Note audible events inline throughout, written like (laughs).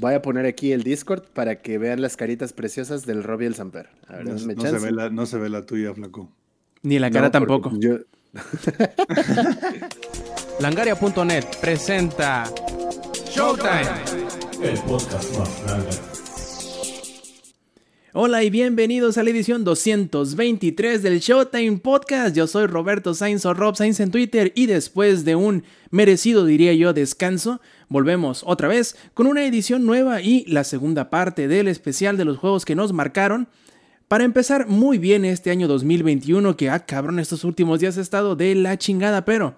Voy a poner aquí el Discord para que vean las caritas preciosas del Robbie el Samper. A ver, No, no se ve la, no se ve la tuya, flaco. Ni la cara No, tampoco. yo- (laughs) Langaria.net presenta Showtime. El podcast más grande. Hola y bienvenidos a la edición 223 del Showtime Podcast. Yo soy Roberto Sainz o Rob Sainz en Twitter y después de un merecido, diría yo, descanso, volvemos otra vez con una edición nueva y la segunda parte del especial de los juegos que nos marcaron. Para empezar muy bien este año 2021 que, ah cabrón, estos últimos días ha estado de la chingada, pero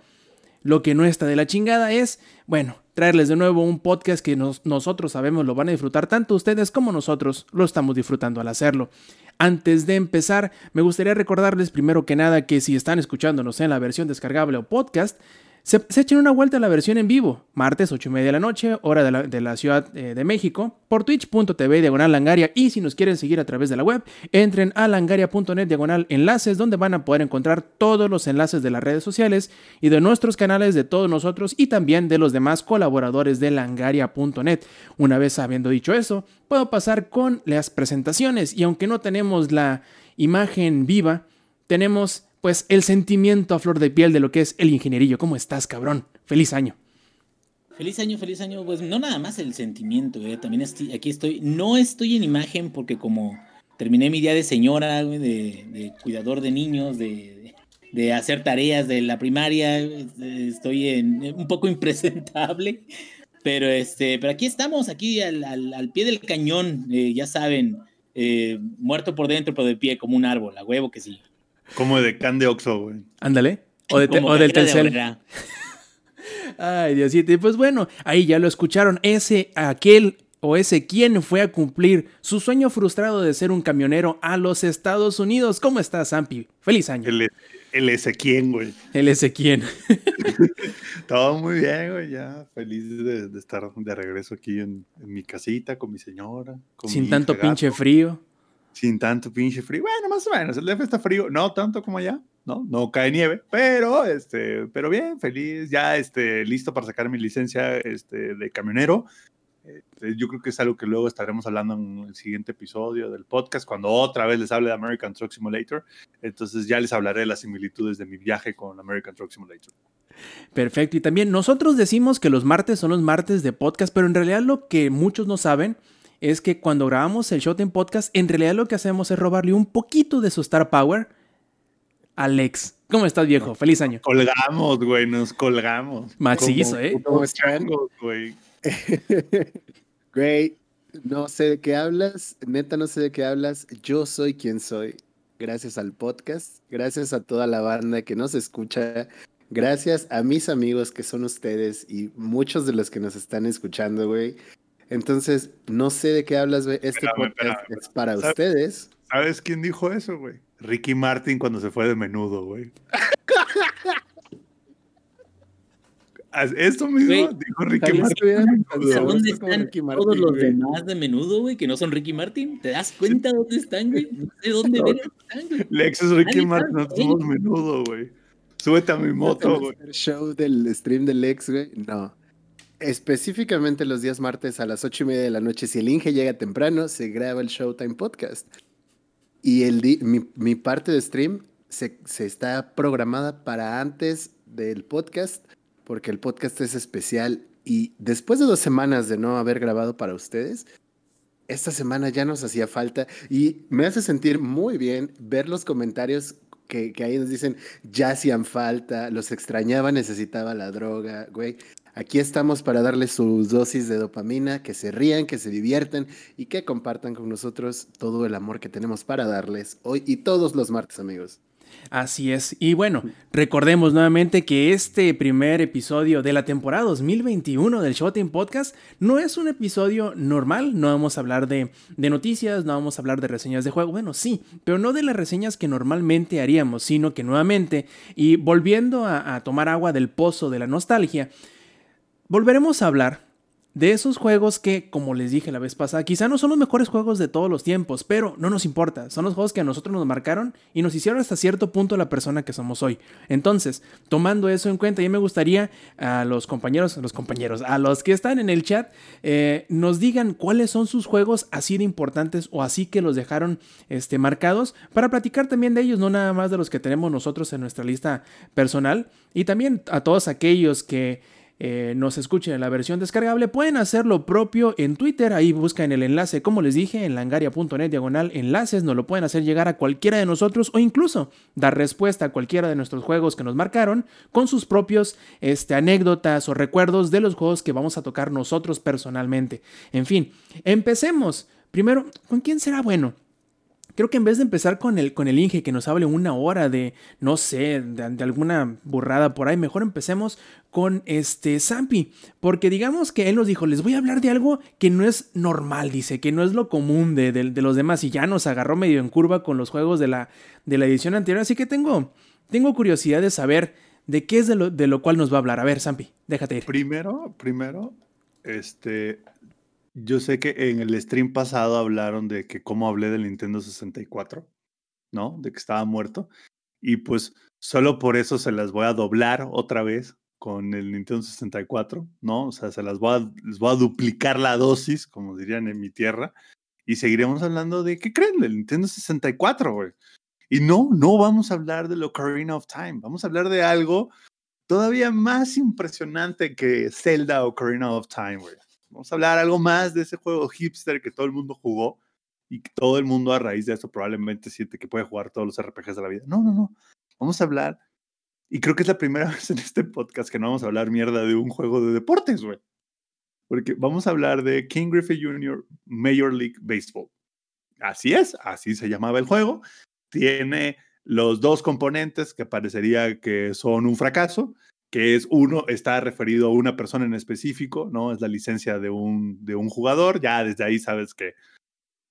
lo que no está de la chingada es, bueno, traerles de nuevo un podcast que nos- nosotros sabemos lo van a disfrutar tanto ustedes como nosotros lo estamos disfrutando al hacerlo. Antes de empezar, me gustaría recordarles primero que nada que si están escuchándonos en la versión descargable o podcast, se, se echen una vuelta a la versión en vivo, martes 8 y media de la noche, hora de la, Ciudad eh, de México, por twitch.tv diagonal langaria y si nos quieren seguir a través de la web, entren a langaria.net diagonal enlaces donde van a poder encontrar todos los enlaces de las redes sociales y de nuestros canales de todos nosotros y también de los demás colaboradores de langaria.net. Una vez habiendo dicho eso, puedo pasar con las presentaciones y aunque no tenemos la imagen viva, tenemos pues el sentimiento a flor de piel de lo que es el ingenierillo. ¿Cómo estás, cabrón? Feliz año. Feliz año, feliz año. Pues no nada más el sentimiento, eh, también estoy, aquí estoy. No estoy en imagen porque como terminé mi día de señora, de, de cuidador de niños, de, hacer tareas de la primaria, eh, estoy en, un poco (laughs) impresentable. Pero este, pero aquí estamos, aquí al, pie del cañón, eh, ya saben, eh, muerto por dentro, pero de pie como un árbol, a huevo que sí. Como de can de Oxxo, güey. Ándale. O, de te- Como o del de Telcel. (laughs) Ay, Diosito. Y pues bueno, ahí ya lo escucharon. Ese, aquel o ese quien fue a cumplir su sueño frustrado de ser un camionero a los Estados Unidos. ¿Cómo estás, Zampi? Feliz año. El, el Ezequiel, güey. El ese quien. (laughs) (laughs) Todo muy bien, güey. Ya feliz de, de estar de regreso aquí en, en mi casita con mi señora. con Sin mi tanto hija pinche gato. frío. Sin tanto pinche frío. Bueno, más o menos. El DF está frío. No tanto como allá. No, no cae nieve. Pero, este, pero bien, feliz. Ya, este, listo para sacar mi licencia este, de camionero. Este, yo creo que es algo que luego estaremos hablando en el siguiente episodio del podcast, cuando otra vez les hable de American Truck Simulator. Entonces ya les hablaré de las similitudes de mi viaje con American Truck Simulator. Perfecto. Y también nosotros decimos que los martes son los martes de podcast, pero en realidad lo que muchos no saben es que cuando grabamos el Shot en Podcast, en realidad lo que hacemos es robarle un poquito de su Star Power a Alex. ¿Cómo estás, viejo? Feliz año. Colgamos, güey, nos colgamos. Macizo, Como ¿eh? ¿Cómo putos están? changos, güey. (laughs) Güey, no sé de qué hablas, neta no sé de qué hablas. Yo soy quien soy. Gracias al podcast, gracias a toda la banda que nos escucha, gracias a mis amigos que son ustedes y muchos de los que nos están escuchando, güey. Entonces, no sé de qué hablas, güey. Este Espérame, podcast espérame. es para ¿Sabes? ustedes. ¿Sabes quién dijo eso, güey? Ricky Martin cuando se fue de menudo, güey. (laughs) Esto mismo dijo Ricky Martin. de tan menudo, ¿A sabrosos güey. dónde están Ricky todos los demás de menudo, güey, que no son Ricky Martin? ¿Te das cuenta dónde están, güey? No sé dónde No. ven están, güey. Lex es Ricky Martin, no somos menudo, güey. Súbete a mi moto, güey. El show del stream del ex, güey. No. Específicamente los días martes a las ocho y media de la noche, si el Inge llega temprano, se graba el Showtime Podcast. Y el mi, mi parte de stream se, se está programada para antes del podcast, porque el podcast es especial. Y después de dos semanas de no haber grabado para ustedes, esta semana ya nos hacía falta. Y me hace sentir muy bien ver los comentarios que, que ahí nos dicen, ya hacían falta, los extrañaba, necesitaba la droga, güey. Aquí estamos para darles su dosis de dopamina, que se rían, que se diviertan y que compartan con nosotros todo el amor que tenemos para darles hoy y todos los martes, amigos. Así es. Y bueno, recordemos nuevamente que este primer episodio de la temporada 2021 del Showtime Podcast no es un episodio normal. No vamos a hablar de, de noticias, no vamos a hablar de reseñas de juego. Bueno, sí, pero no de las reseñas que normalmente haríamos, sino que nuevamente, y volviendo a, a tomar agua del pozo de la nostalgia, volveremos a hablar de esos juegos que, como les dije la vez pasada, quizá no son los mejores juegos de todos los tiempos, pero no nos importa. Son los juegos que a nosotros nos marcaron y nos hicieron hasta cierto punto la persona que somos hoy. Entonces, tomando eso en cuenta, yo me gustaría a los compañeros, a los compañeros, a los que están en el chat, eh, nos digan cuáles son sus juegos así de importantes o así que los dejaron este, marcados para platicar también de ellos, no nada más de los que tenemos nosotros en nuestra lista personal y también a todos aquellos que eh, nos escuchen en la versión descargable, pueden hacer lo propio en Twitter. Ahí buscan el enlace, como les dije, en langaria.net diagonal enlaces. Nos lo pueden hacer llegar a cualquiera de nosotros o incluso dar respuesta a cualquiera de nuestros juegos que nos marcaron con sus propios este, anécdotas o recuerdos de los juegos que vamos a tocar nosotros personalmente. En fin, empecemos. Primero, ¿con quién será bueno? Creo que en vez de empezar con el, con el Inge que nos hable una hora de, no sé, de, alguna burrada por ahí, mejor empecemos con este Zampi. Porque digamos que él nos dijo, les voy a hablar de algo que no es normal, dice, que no es lo común de, de los demás. Y ya nos agarró medio en curva con los juegos de la, de la edición anterior. Así que tengo, tengo curiosidad de saber de qué es de lo, de lo cual nos va a hablar. A ver, Zampi, déjate ir. Primero, primero, este, yo sé que en el stream pasado hablaron de que cómo hablé del Nintendo 64, ¿no? De que estaba muerto. Y pues solo por eso se las voy a doblar otra vez con el Nintendo 64, ¿no? O sea, se las voy a, duplicar la dosis, como dirían en mi tierra. Y seguiremos hablando de, ¿qué creen? Del Nintendo 64, güey. Y no, no vamos a hablar de Ocarina of Time. Vamos a hablar de algo todavía más impresionante que Zelda Ocarina of Time, güey. Vamos a hablar algo más de ese juego hipster que todo el mundo jugó y que todo el mundo a raíz de eso probablemente siente que puede jugar todos los RPGs de la vida. No, no, no. Vamos a hablar, y creo que es la primera (laughs) vez en este podcast que no vamos a hablar mierda de un juego de deportes, güey. Porque vamos a hablar de King Griffey Jr. Major League Baseball. Así es, así se llamaba el juego. Tiene los dos componentes que parecería que son un fracaso, que es uno, está referido a una persona en específico, ¿no? Es la licencia de un, de un jugador, ya desde ahí sabes que,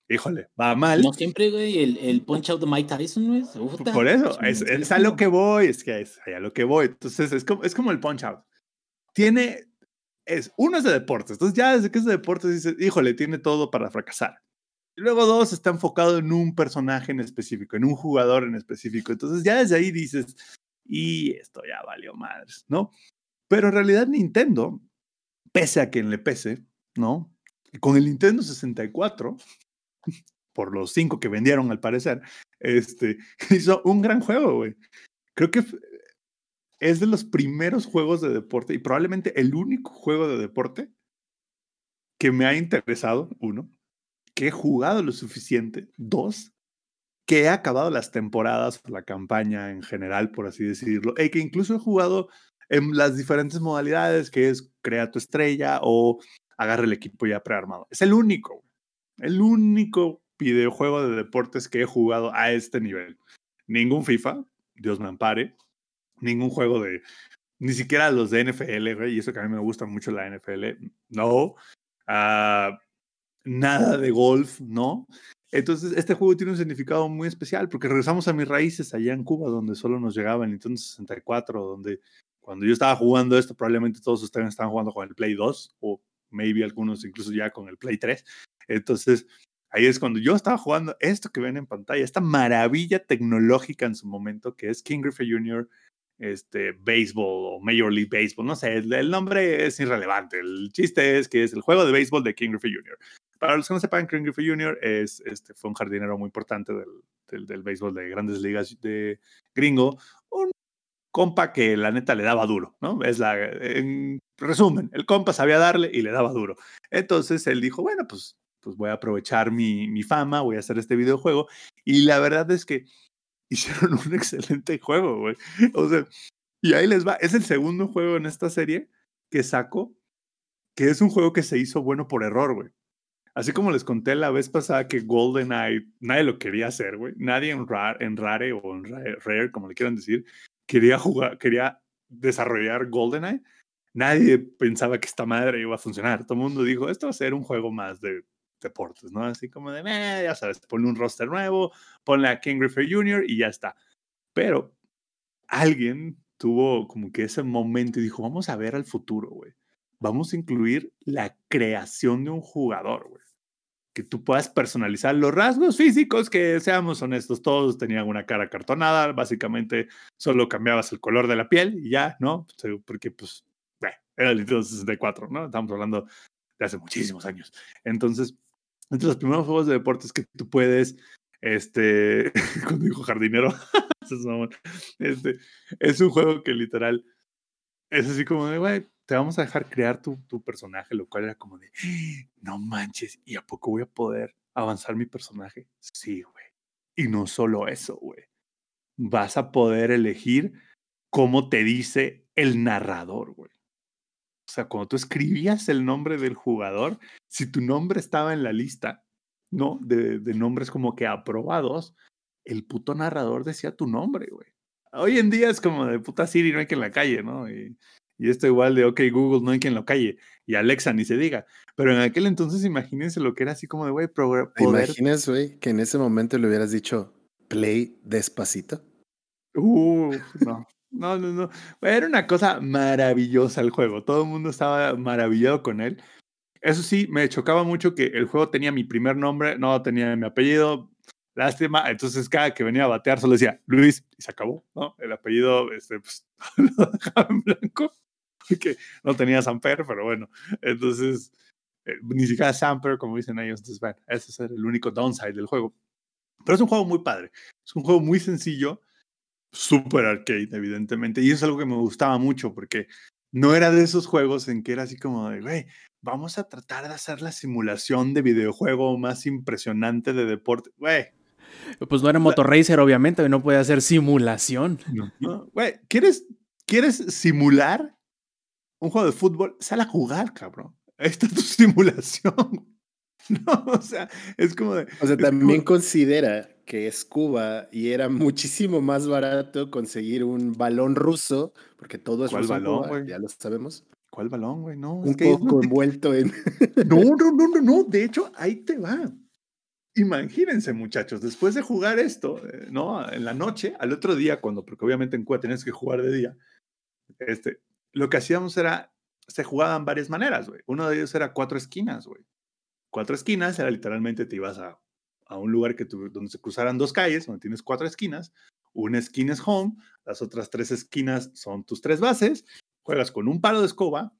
híjole, va mal. No siempre, güey, el, el punch out de Mike Tyson, ¿no es? Por eso, es, a lo que voy, es que es a lo que voy. Entonces, es como, es como el punch out. Tiene, es, uno es de deportes, entonces ya desde que es de deportes dices, híjole, tiene todo para fracasar. Y luego dos, está enfocado en un personaje en específico, en un jugador en específico. Entonces ya desde ahí dices, y esto ya valió madres, ¿no? Pero en realidad Nintendo, pese a quien le pese, ¿no? Con el Nintendo 64, (laughs) por los cinco que vendieron al parecer, este, (laughs) hizo un gran juego, güey. Creo que es de los primeros juegos de deporte y probablemente el único juego de deporte que me ha interesado, uno, que he jugado lo suficiente, dos, que he acabado las temporadas, la campaña en general, por así decirlo, y que incluso he jugado en las diferentes modalidades, que es crea tu estrella o agarra el equipo ya prearmado. Es el único, el único videojuego de deportes que he jugado a este nivel. Ningún FIFA, Dios me ampare, ningún juego de, ni siquiera los de NFL, y eso que a mí me gusta mucho la NFL, no. Uh, nada de golf, ¿no? Entonces, este juego tiene un significado muy especial porque regresamos a mis raíces allá en Cuba, donde solo nos llegaba el Nintendo 64, donde cuando yo estaba jugando esto, probablemente todos ustedes estaban jugando con el Play 2 o maybe algunos incluso ya con el Play 3. Entonces, ahí es cuando yo estaba jugando esto que ven en pantalla, esta maravilla tecnológica en su momento que es King Griffey Jr., este, Baseball o Major League Baseball, no sé, el, el, nombre es irrelevante. El chiste es que es el juego de béisbol de King Griffey Jr. Para los que no sepan, Ken Griffey Jr. Es, este, fue un jardinero muy importante del, del, del béisbol de grandes ligas de gringo. Un compa que la neta le daba duro, ¿no? Es la, en resumen, el compa sabía darle y le daba duro. Entonces él dijo, bueno, pues, pues voy a aprovechar mi, mi fama, voy a hacer este videojuego. Y la verdad es que (laughs) hicieron un excelente juego, güey. O sea, y ahí les va. Es el segundo juego en esta serie que saco, que es un juego que se hizo bueno por error, güey. Así como les conté la vez pasada que GoldenEye nadie lo quería hacer, güey. Nadie en Rare, o en Rare, como le quieran decir, quería jugar, quería desarrollar GoldenEye. Nadie pensaba que esta madre iba a funcionar. Todo el mundo dijo, esto va a ser un juego más de deportes, ¿no? Así como de, ya sabes, ponle un roster nuevo, ponle a King Griffey Jr. y ya está. Pero alguien tuvo como que ese momento y dijo, vamos a ver al futuro, güey. Vamos a incluir la creación de un jugador, güey. Que tú puedas personalizar los rasgos físicos, que seamos honestos, todos tenían una cara cartonada, básicamente solo cambiabas el color de la piel y ya, ¿no? Porque, pues, bueno, era el Nintendo 64, ¿no? Estamos hablando de hace muchísimos años. Entonces, entre los primeros juegos de deportes que tú puedes, este, (laughs) cuando dijo jardinero, (laughs) este, es un juego que literal es así como de, güey, vamos a dejar crear tu, tu personaje, lo cual era como de, no manches, ¿y a poco voy a poder avanzar mi personaje? Sí, güey. Y no solo eso, güey. Vas a poder elegir cómo te dice el narrador, güey. O sea, cuando tú escribías el nombre del jugador, si tu nombre estaba en la lista, ¿no? De, de nombres como que aprobados, el puto narrador decía tu nombre, güey. Hoy en día es como de puta Siri, no hay quien la calle, ¿no? Y, y esto igual de, ok, Google, no hay quien lo calle. Y Alexa ni se diga. Pero en aquel entonces, imagínense lo que era así como de, güey, poder... imaginas, güey, que en ese momento le hubieras dicho, play despacito? Uh, no. No, no, no. Era una cosa maravillosa el juego. Todo el mundo estaba maravillado con él. Eso sí, me chocaba mucho que el juego tenía mi primer nombre, no tenía mi apellido. Lástima. Entonces, cada que venía a batear, solo decía Luis y se acabó, ¿no? El apellido, este, pues, (laughs) lo dejaba en blanco (laughs) que no tenía Samper, pero bueno, entonces eh, ni siquiera Samper, como dicen ellos, entonces bueno, ese es el único downside del juego. Pero es un juego muy padre, es un juego muy sencillo, súper arcade, evidentemente, y eso es algo que me gustaba mucho porque no era de esos juegos en que era así como de, güey, vamos a tratar de hacer la simulación de videojuego más impresionante de deporte, güey. Pues no era Motorracer, obviamente, no puede hacer simulación. Güey, ¿quieres, ¿quieres simular un juego de fútbol, sale a jugar, cabrón. Esta es tu (laughs) simulación. No, o sea, es como de. O sea, también considera que es Cuba y era muchísimo más barato conseguir un balón ruso, porque todo es ¿Cuál balón, güey? ya lo sabemos. ¿Cuál balón, güey? No. Un poco envuelto en. (laughs) No, no, no, no, no. De hecho, ahí te va. Imagínense, muchachos, después de jugar esto, eh, ¿no? En la noche, al otro día, cuando, porque obviamente en Cuba tenías que jugar de día, este, lo que hacíamos era, se jugaban varias maneras, güey. Uno de ellos era cuatro esquinas, güey. Cuatro esquinas era literalmente te ibas a, a un lugar que donde se cruzaran dos calles, donde tienes cuatro esquinas. Una esquina es home, las otras tres esquinas son tus tres bases. Juegas con un palo de escoba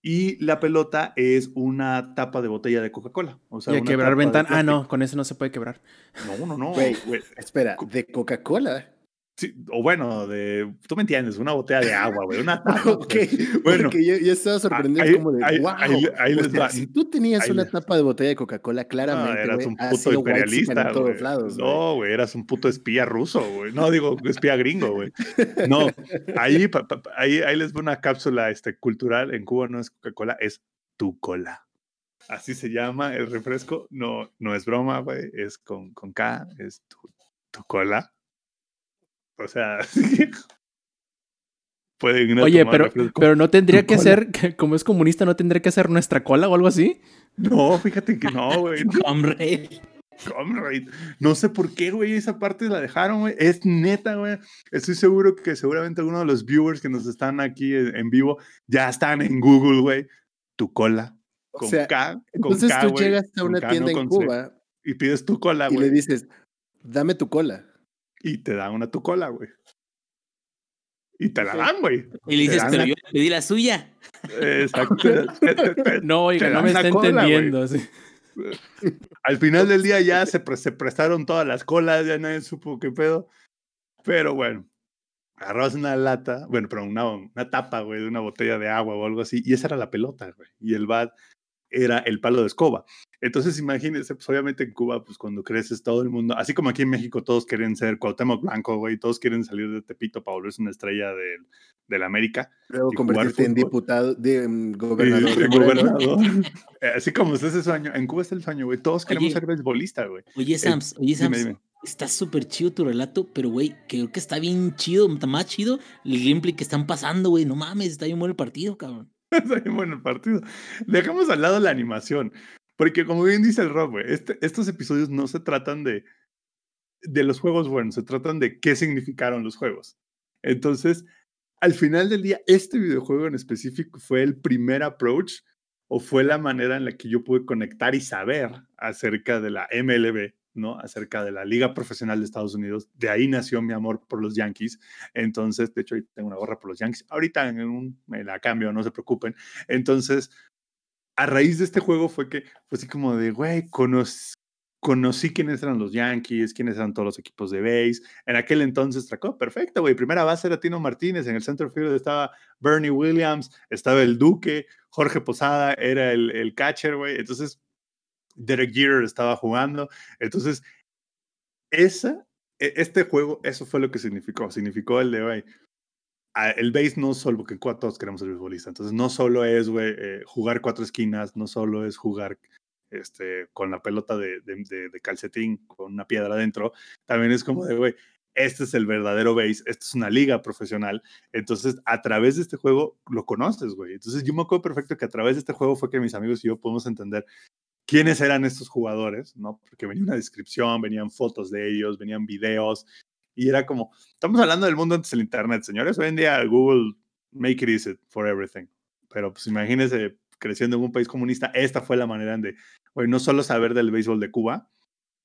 y la pelota es una tapa de botella de Coca-Cola. O sea, y quebrar ventana. Ah, no, con eso no se puede quebrar. No, no, no. Güey, espera, ¿de Coca-Cola? Sí, o bueno, de, tú me entiendes, una botella de agua, güey, una (laughs) tapa. ok, bueno. Porque yo, yo estaba sorprendido como de, ahí, wow. Ahí, les va. Si tú tenías una tapa de botella de Coca-Cola, claramente, no, eras un puto imperialista, güey. no, güey, eras un puto espía ruso, güey. No, digo, espía gringo, güey. No, ahí, pa, pa, ahí, ahí les va una cápsula este, cultural. En Cuba no es Coca-Cola, es tu cola. Así se llama el refresco. No, no es broma, güey, es con, con K, es tu, tu cola o sea, (laughs) pueden Oye, pero, pero no tendría que ser, como es comunista, no tendría que ser nuestra cola o algo así. No, fíjate que no, güey. (laughs) Comrade. Comrade. No sé por qué, güey, esa parte la dejaron, güey. Es neta, güey. Estoy seguro que seguramente alguno de los viewers que nos están aquí en vivo ya están en Google, güey. Tu cola. Con o sea, K, entonces K, tú llegas a una tienda en Cuba y pides tu cola, güey. Y le dices, dame tu cola y te dan una tu cola, güey. Y te la dan, güey. Y le dices, pero yo pedí la suya. Exacto. (laughs) no, oiga, no me está entendiendo. (laughs) Al final del día ya se, se, prestaron todas las colas, ya nadie supo qué pedo. Pero bueno, agarrabas una lata, bueno, pero una, una tapa, güey, de una botella de agua o algo así, y esa era la pelota, güey. Y el bat era el palo de escoba. Entonces, imagínense, pues obviamente en Cuba, pues cuando creces todo el mundo, así como aquí en México todos quieren ser Cuauhtémoc Blanco, güey, todos quieren salir de Tepito para volverse una estrella de, de la América. Luego convertirte en diputado, de um, (laughs) gobernador. De gobernador. (laughs) Eh, así como es ese sueño, en Cuba está el sueño, güey, todos queremos ser beisbolista, güey. Oye, Sams, oye, Sams, está súper chido tu relato, pero, güey, creo que está bien chido, está más chido el gameplay que están pasando, güey, no mames, está bien bueno el partido, cabrón. (laughs) bueno el partido. Dejamos al lado la animación. Porque como bien dice el Rob, este, estos episodios no se tratan de, de los juegos buenos, se tratan de qué significaron los juegos. Entonces, al final del día, este videojuego en específico fue el primer approach o fue la manera en la que yo pude conectar y saber acerca de la MLB, ¿no? Acerca de la Liga Profesional de Estados Unidos. De ahí nació mi amor por los Yankees. Entonces, de hecho, tengo una gorra por los Yankees. Ahorita en un, me la cambio, no se preocupen. Entonces, a raíz de este juego fue que fue así como de, güey, conocí quiénes eran los Yankees, quiénes eran todos los equipos de base. En aquel entonces tracó, perfecto, güey. Primera base era Tino Martínez, en el center field estaba Bernie Williams, estaba el Duque, Jorge Posada era el, el catcher, güey. Entonces, Derek Jeter estaba jugando. Entonces, esa, e, este juego, eso fue lo que significó. Significó el de, güey, el base no solo, porque todos queremos ser futbolista. Entonces, no solo es, güey, eh, jugar cuatro esquinas, no solo es jugar este, con la pelota de, de, calcetín, con una piedra adentro, también es como de, güey, este es el verdadero base, esta es una liga profesional. Entonces, a través de este juego lo conoces, güey. Entonces, yo me acuerdo perfecto que a través de este juego fue que mis amigos y yo podemos entender quiénes eran estos jugadores, ¿no? Porque venía una descripción, venían fotos de ellos, venían videos, y era como, estamos hablando del mundo antes del Internet, señores. Hoy en día Google make it easy for everything. Pero pues imagínense creciendo en un país comunista, esta fue la manera de, oye, no solo saber del béisbol de Cuba,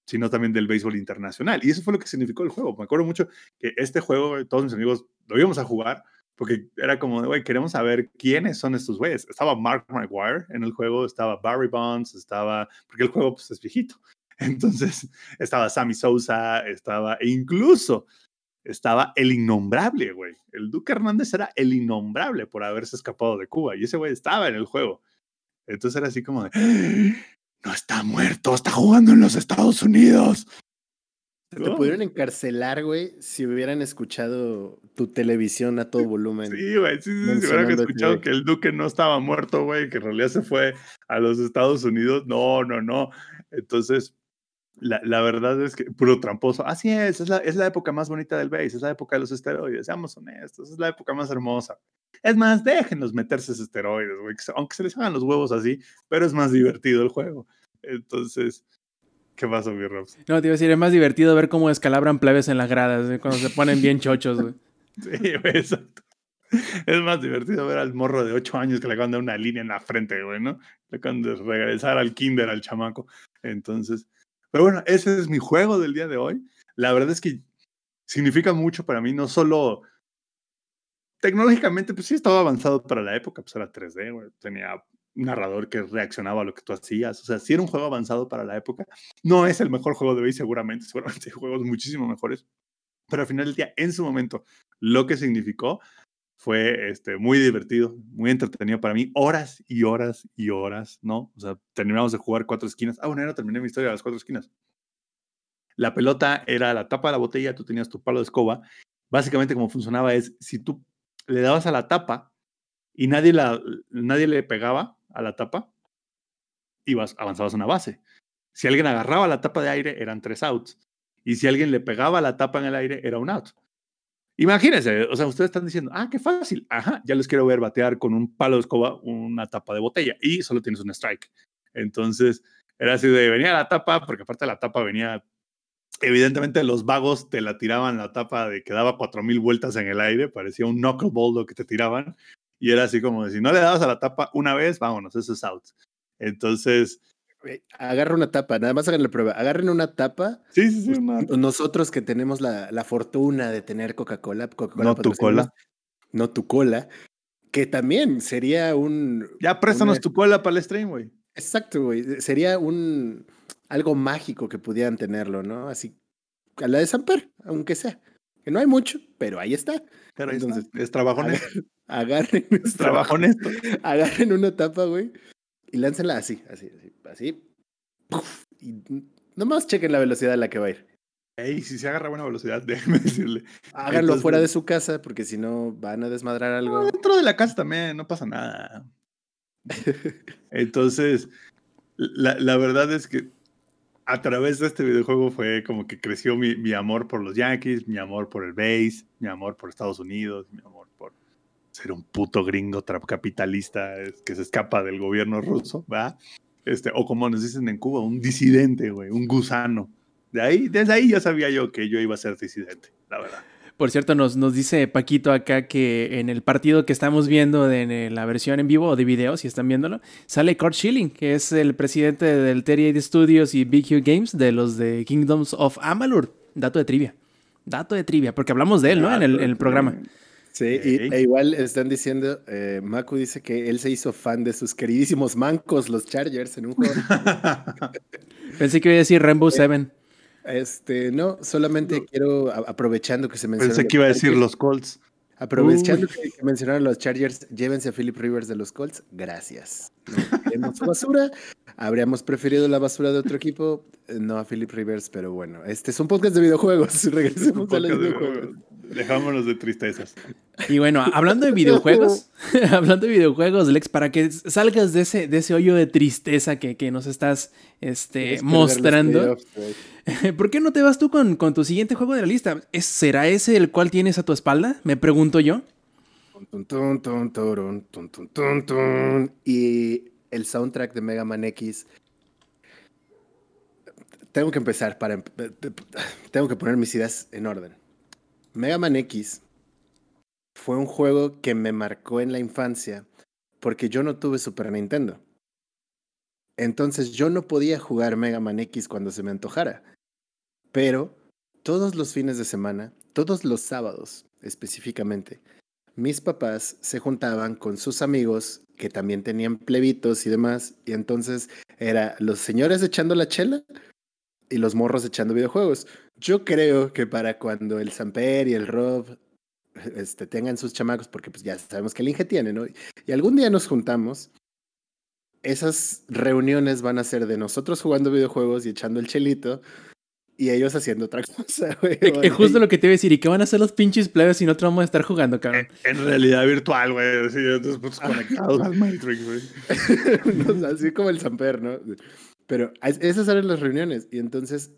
sino también del béisbol internacional. Y eso fue lo que significó el juego. Me acuerdo mucho que este juego, todos mis amigos lo íbamos a jugar, porque era como, güey, queremos saber quiénes son estos güeyes. Estaba Mark McGuire en el juego, estaba Barry Bonds, estaba, porque el juego pues, es viejito. (laughs) Entonces estaba Sammy Sousa, estaba, e incluso estaba el innombrable, güey. El Duque Hernández era el innombrable por haberse escapado de Cuba y ese güey estaba en el juego. Entonces era así como de, no está muerto, está jugando en los Estados Unidos. Te pudieron encarcelar, güey, si hubieran escuchado tu televisión a todo volumen. Sí, güey, sí, sí, si hubieran escuchado que el Duque no estaba muerto, güey, que en realidad se fue a los Estados Unidos. No, no, no. Entonces, la, la, verdad es que puro tramposo. Así es, es la, es la época más bonita del base, es la época de los esteroides, seamos honestos, es la época más hermosa. Es más, déjenlos meterse esos esteroides, güey, aunque se les hagan los huevos así, pero es más divertido el juego. Entonces, ¿qué pasó, mi Robs? No, te iba a decir, es más divertido ver cómo escalabran plebes en las gradas, ¿eh? cuando se ponen bien chochos, güey. (laughs) sí, güey, exacto. Es más divertido ver al morro de 8 años que le acaban de una línea en la frente, güey, ¿no? Le acaban de regresar al kinder al chamaco. Entonces, pero bueno, ese es mi juego del día de hoy. La verdad es que significa mucho para mí, no solo tecnológicamente, pues sí estaba avanzado para la época, pues era 3D, tenía un narrador que reaccionaba a lo que tú hacías, o sea, sí era un juego avanzado para la época. No es el mejor juego de hoy, seguramente, (laughs) seguramente hay juegos muchísimo mejores, pero al final del día, en su momento, lo que significó fue este, muy divertido, muy entretenido para mí, horas y horas y horas, ¿no? O sea, terminamos de jugar cuatro esquinas. Ah, bueno, ya no terminé mi historia de las cuatro esquinas. La pelota era la tapa de la botella, tú tenías tu palo de escoba. Básicamente como funcionaba es, si tú le dabas a la tapa y nadie, la, nadie le pegaba a la tapa, ibas, avanzabas una base. Si alguien agarraba la tapa de aire, eran tres outs. Y si alguien le pegaba la tapa en el aire, era un out. Imagínense, o sea, ustedes están diciendo, ah, qué fácil. Ajá, ya les quiero ver batear con un palo de escoba una tapa de botella y solo tienes un strike. Entonces, era así de venía la tapa, porque aparte la tapa venía, evidentemente los vagos te la tiraban la tapa de que daba cuatro mil vueltas en el aire, parecía un knuckleball lo que te tiraban. Y era así como si no le dabas a la tapa una vez, vámonos, eso es out. Entonces, Agarra una tapa, nada más hagan la prueba. Agarren una tapa. Sí, sí, sí. Nosotros que tenemos la, la fortuna de tener Coca-Cola. Coca no tu cola. No tu cola. Que también sería un. Ya préstanos tu cola para el stream, güey. Exacto, güey. Sería un. Algo mágico que pudieran tenerlo, ¿no? Así. A la de Samper, aunque sea. Que no hay mucho, pero ahí está. Pero Entonces, es trabajo honesto. (laughs) Agarren. Es trabajo (laughs) honesto. Agarren una tapa, güey y láncenla así, así, así, así. y nomás chequen la velocidad a la que va a ir. Ey, si se agarra buena velocidad, (laughs) déjenme decirle. Háganlo fuera de su casa, porque si no van a desmadrar algo. dentro de la casa también, no pasa nada. Entonces, la, la, verdad es que a través de este videojuego fue como que creció mi, amor por los Yankees, mi amor por el base, mi amor por Estados Unidos, mi amor por ser un puto gringo capitalista que se escapa del gobierno ruso, ¿va? Este, o como nos dicen en Cuba, un disidente, güey, un gusano. De ahí, desde ahí ya sabía yo que yo iba a ser disidente, la verdad. Por cierto, nos, nos dice Paquito acá que en el partido que estamos viendo de, en la versión en vivo o de video, si están viéndolo, sale Kurt Schilling, que es el presidente del Terry Studios y Big Hugh Games de los de Kingdoms of Amalur. Dato de trivia. Dato de trivia, porque hablamos de él, ¿no? En el, en el programa. Sí, y, e igual están diciendo, eh, Maku dice que él se hizo fan de sus queridísimos mancos, los Chargers, en un juego. (laughs) Pensé que iba a decir Rainbow Eh, Seven. Este, no, solamente quiero, aprovechando que se mencionó. Pensé que iba a decir los Colts. Aprovechando que, que mencionaron los Chargers, llévense a Philip Rivers de los Colts. Gracias. No queremos basura. Habríamos preferido la basura de otro equipo, eh, no a Philip Rivers, pero bueno, este es un podcast de videojuegos. (laughs) Regresemos a los videojuegos. Dejámonos de tristezas. Y bueno, hablando de videojuegos, (laughs) (laughs) hablando de videojuegos, Lex, para que salgas de ese, de ese hoyo de tristeza que, que nos estás este, Es mostrando. (laughs) ¿por qué no te vas tú con, con tu siguiente juego de la lista? ¿Es- ¿Será ese el cual tienes a tu espalda? Me pregunto yo. Y el soundtrack de Mega Man X. Tengo que empezar para. emp- Tengo que poner mis ideas en orden. Mega Man X fue un juego que me marcó en la infancia porque yo no tuve Super Nintendo. Entonces yo no podía jugar Mega Man X cuando se me antojara. Pero todos los fines de semana, todos los sábados específicamente, mis papás se juntaban con sus amigos que también tenían plebitos y demás, y entonces era los señores echando la chela y los morros echando videojuegos. Yo creo que para cuando el Samper y el Rob este, tengan sus chamacos, porque pues ya sabemos que el Inge tiene, ¿no? Y algún día nos juntamos, esas reuniones van a ser de nosotros jugando videojuegos y echando el chelito, y ellos haciendo otra (laughs) cosa, güey. Es justo lo que te iba a decir. ¿Y qué van a hacer los pinches plebes si no te vamos a estar jugando, cabrón? En realidad virtual, güey. Así, pues, conectados al Matrix, güey. (laughs) No, así como el Samper, ¿no? Pero es- esas eran las reuniones. Y entonces,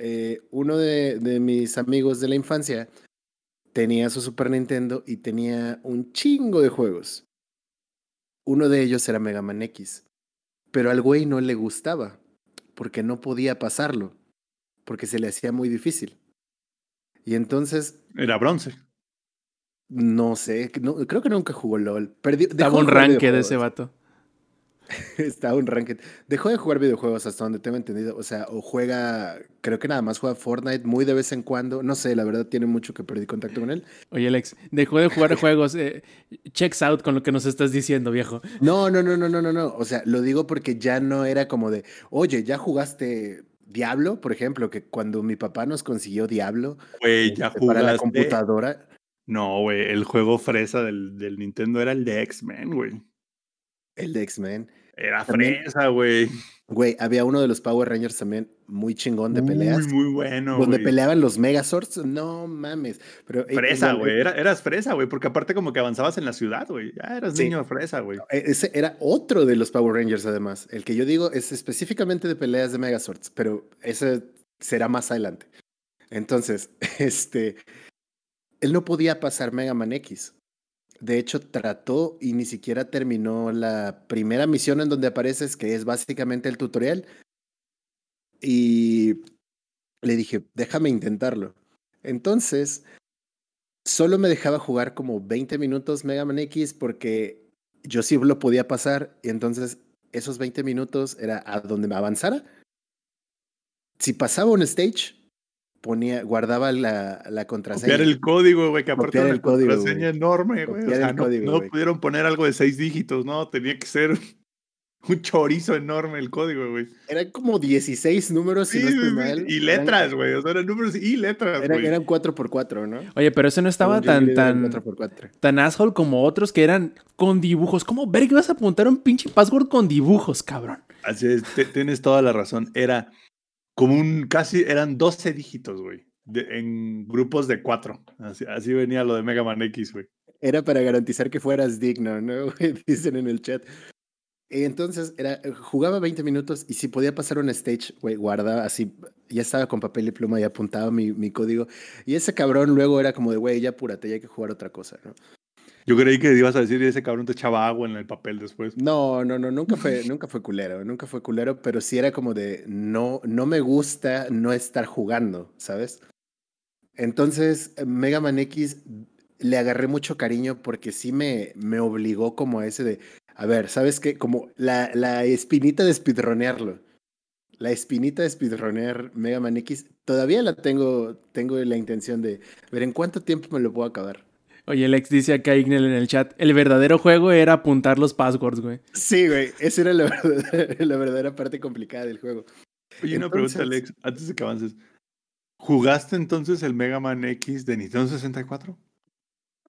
eh, uno de, de mis amigos de la infancia tenía su Super Nintendo y tenía un chingo de juegos. Uno de ellos era Mega Man X. Pero al güey no le gustaba, porque no podía pasarlo, porque se le hacía muy difícil. Y entonces, Era bronce. no sé, no- creo que nunca jugó LOL. Perdi- dejó Estaba de un jugar ranque de videojuegos. ese vato. (laughs) Está un ranked. Dejó de jugar videojuegos hasta donde tengo entendido. O sea, o juega, creo que nada más juega Fortnite muy de vez en cuando. No sé, la verdad tiene mucho que perdí contacto con él. Oye, Alex, dejó de jugar (laughs) juegos. eh, checks out con lo que nos estás diciendo, viejo. No, no, no, no, no, no, no. O sea, lo digo porque ya no era como de, oye, ya jugaste Diablo, por ejemplo, que cuando mi papá nos consiguió Diablo Güey, ya este, para la computadora. No, güey, el juego fresa del, del Nintendo era el de X-Men, güey. El de X-Men. Era También- fresa, güey. Güey, había uno de los Power Rangers también muy chingón de peleas. Muy, muy bueno, donde peleaban los Megazords. No mames. Pero, eh, Fresa, güey. Era, eras fresa, güey. Porque aparte como que avanzabas en la ciudad, güey. Ya eras Sí. niño fresa, güey. E- Ese era otro de los Power Rangers, además. El que yo digo es específicamente de peleas de Megazords, pero ese será más adelante. Entonces, (laughs) este. Él no podía pasar Mega Man X. De hecho, trató y ni siquiera terminó la primera misión en donde apareces, que es básicamente el tutorial. Y le dije, déjame intentarlo. Entonces, solo me dejaba jugar como 20 minutos Mega Man X porque yo sí lo podía pasar y entonces esos 20 minutos era a donde me avanzara. Si pasaba un stage, ponía, guardaba la, la contraseña. Copiar el código, güey, que aparte era el una código, contraseña enorme, güey. O sea, no, código, no pudieron poner algo de seis dígitos, no, tenía que ser (laughs) un chorizo enorme el código, güey. Eran como 16 números, si Sí, no estoy sí, sí, mal. Y letras, güey. O sea, eran números y letras, Eran, güey. eran 4x4, ¿no? Oye, pero ese no estaba tan, tan, 4x4. tan asshole como otros que eran con dibujos. ¿Cómo ver que vas a apuntar un pinche password con dibujos, cabrón? Así es, tienes toda la razón. Era como un, casi, eran 12 dígitos, güey. en grupos de cuatro. Así, así venía lo de Mega Man X, güey. Era para garantizar que fueras digno, ¿no? (laughs) Dicen en el chat. Entonces era, jugaba 20 minutos y si podía pasar un stage, güey, guardaba así, ya estaba con papel y pluma y apuntaba mi, mi código. Y ese cabrón luego era como de, güey, ya apúrate, ya hay que jugar otra cosa, ¿no? Yo creí que ibas a decir, ese cabrón te echaba agua en el papel después. No, no, no, nunca fue, nunca fue culero, nunca fue culero, pero sí era como de, no, no me gusta no estar jugando, ¿sabes? Entonces, Mega Man X le agarré mucho cariño porque sí me, me obligó como a ese de, a ver, ¿sabes qué? Como la, la espinita de speedronearlo. La espinita de speedronear Mega Man X, todavía la tengo, tengo la intención de ver en cuánto tiempo me lo puedo acabar. Oye, Lex dice acá Ignel en el chat, el verdadero juego era apuntar los passwords, güey. Sí, güey, esa era la (laughs) verdadera, la verdadera parte complicada del juego. Oye, una pregunta, Alex, antes de que avances. ¿Jugaste entonces el Mega Man X de Nintendo 64?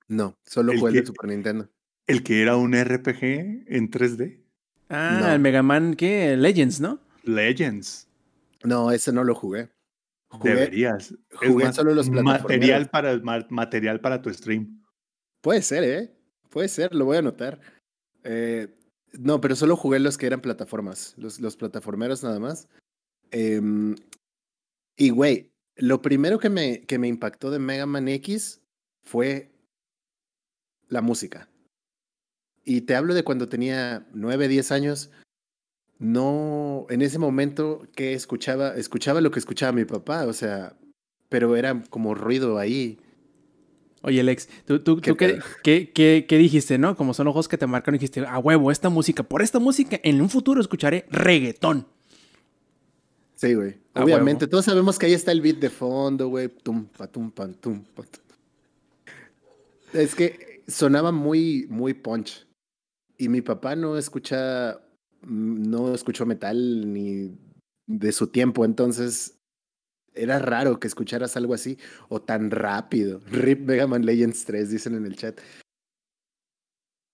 No, solo ¿El jugué el de? Super Nintendo. El que era un RPG en 3D. Ah, No. el Mega Man, ¿qué? Legends, ¿no? Legends. No, ese no lo jugué. Jugué, Deberías. Es jugué más, solo los material para, ma- material para tu stream. Puede ser, ¿eh? Puede ser, lo voy a anotar. Eh, no, pero solo jugué los que eran plataformas, los, plataformeros nada más. Em, y, güey, lo primero que me, que me impactó de Mega Man X fue la música. Y te hablo de cuando tenía 9, 10 años. No, en ese momento que escuchaba, escuchaba lo que escuchaba mi papá, o sea, pero era como ruido ahí. Oye, Lex, ¿tú, tú, ¿Qué tú qué, qué- qué- qué dijiste, no? Como son ojos que te marcan, dijiste, a huevo, esta música, por esta música, en un futuro escucharé reggaetón. Sí, güey. A Obviamente, huevo. todos sabemos que ahí está el beat de fondo, güey. Tum, pa, tum, pan, tum, pa, tum. Es que sonaba muy, muy punch. Y mi papá no escucha, no escuchó metal ni de su tiempo, entonces era raro que escucharas algo así o tan rápido. (laughs) Rip Mega Man Legends 3, dicen en el chat.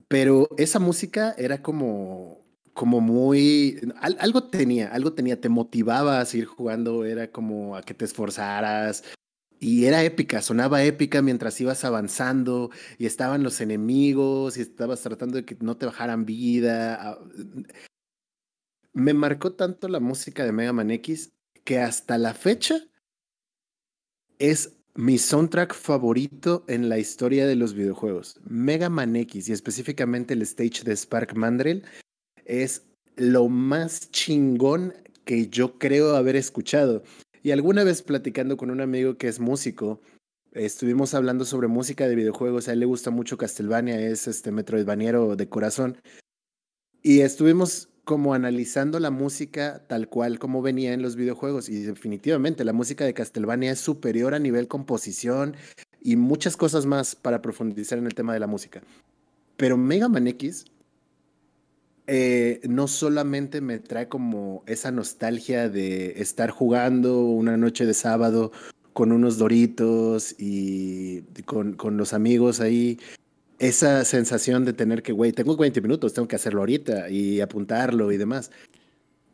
Pero esa música era como, como muy, al- algo tenía, algo tenía, te motivaba a seguir jugando, era como a que te esforzaras. Y era épica, sonaba épica mientras ibas avanzando y estaban los enemigos y estabas tratando de que no te bajaran vida. ah, Me marcó tanto la música de Mega Man X que hasta la fecha es mi soundtrack favorito en la historia de los videojuegos. Mega Man X y específicamente el stage de Spark Mandrill es lo más chingón que yo creo haber escuchado. Y alguna vez platicando con un amigo que es músico, estuvimos hablando sobre música de videojuegos. A él le gusta mucho Castlevania, es este Metroidvaniero de corazón. Y estuvimos como analizando la música tal cual como venía en los videojuegos. Y definitivamente la música de Castlevania es superior a nivel composición y muchas cosas más para profundizar en el tema de la música. Pero Mega Man X eh, no solamente me trae como esa nostalgia de estar jugando una noche de sábado con unos doritos y con, con los amigos ahí, esa sensación de tener que, güey, tengo 20 minutos, tengo que hacerlo ahorita y apuntarlo y demás.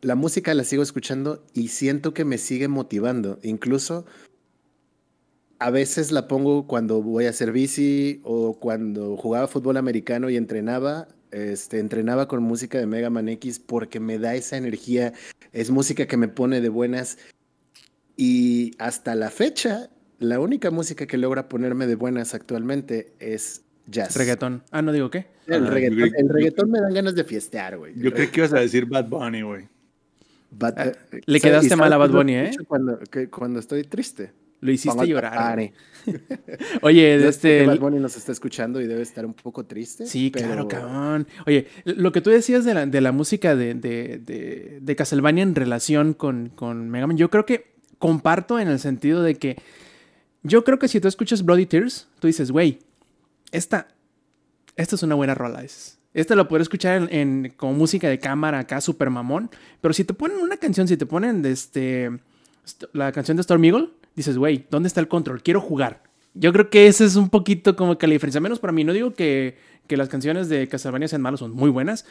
La música la sigo escuchando y siento que me sigue motivando. Incluso a veces la pongo cuando voy a hacer bici o cuando jugaba fútbol americano y entrenaba. Este, entrenaba con música de Mega Man X porque me da esa energía. Es música que me pone de buenas. Y hasta la fecha, la única música que logra ponerme de buenas actualmente es jazz. Reggaetón. Ah, no digo qué. El, Ah, reggaetón, yo creí- el reggaetón me dan ganas de fiestear, güey. Yo creí que ibas a decir Bad Bunny, güey. Ah, eh, le ¿sabes- quedaste mal a Bad Bunny, ¿eh? Cuando, que- cuando estoy triste. Lo hiciste Pongo llorar. (laughs) Oye, sé este. que Bad Bunny nos está escuchando y debe estar un poco triste. Sí, claro, cabrón. Oye, lo que tú decías de la, de la música de, de, de, de Castlevania en relación con, con Mega Man, yo creo que comparto en el sentido de que yo creo que si tú escuchas Bloody Tears, tú dices, güey, esta, esta es una buena rola. Esta la puedo escuchar en, como música de cámara acá, super mamón. Pero si te ponen una canción, si te ponen este, st- la canción de Storm Eagle, dices, güey, ¿dónde está el control? Quiero jugar. Yo creo que ese es un poquito como que la diferencia. Menos para mí, no digo que, que las canciones de Castlevania sean malas, son muy buenas.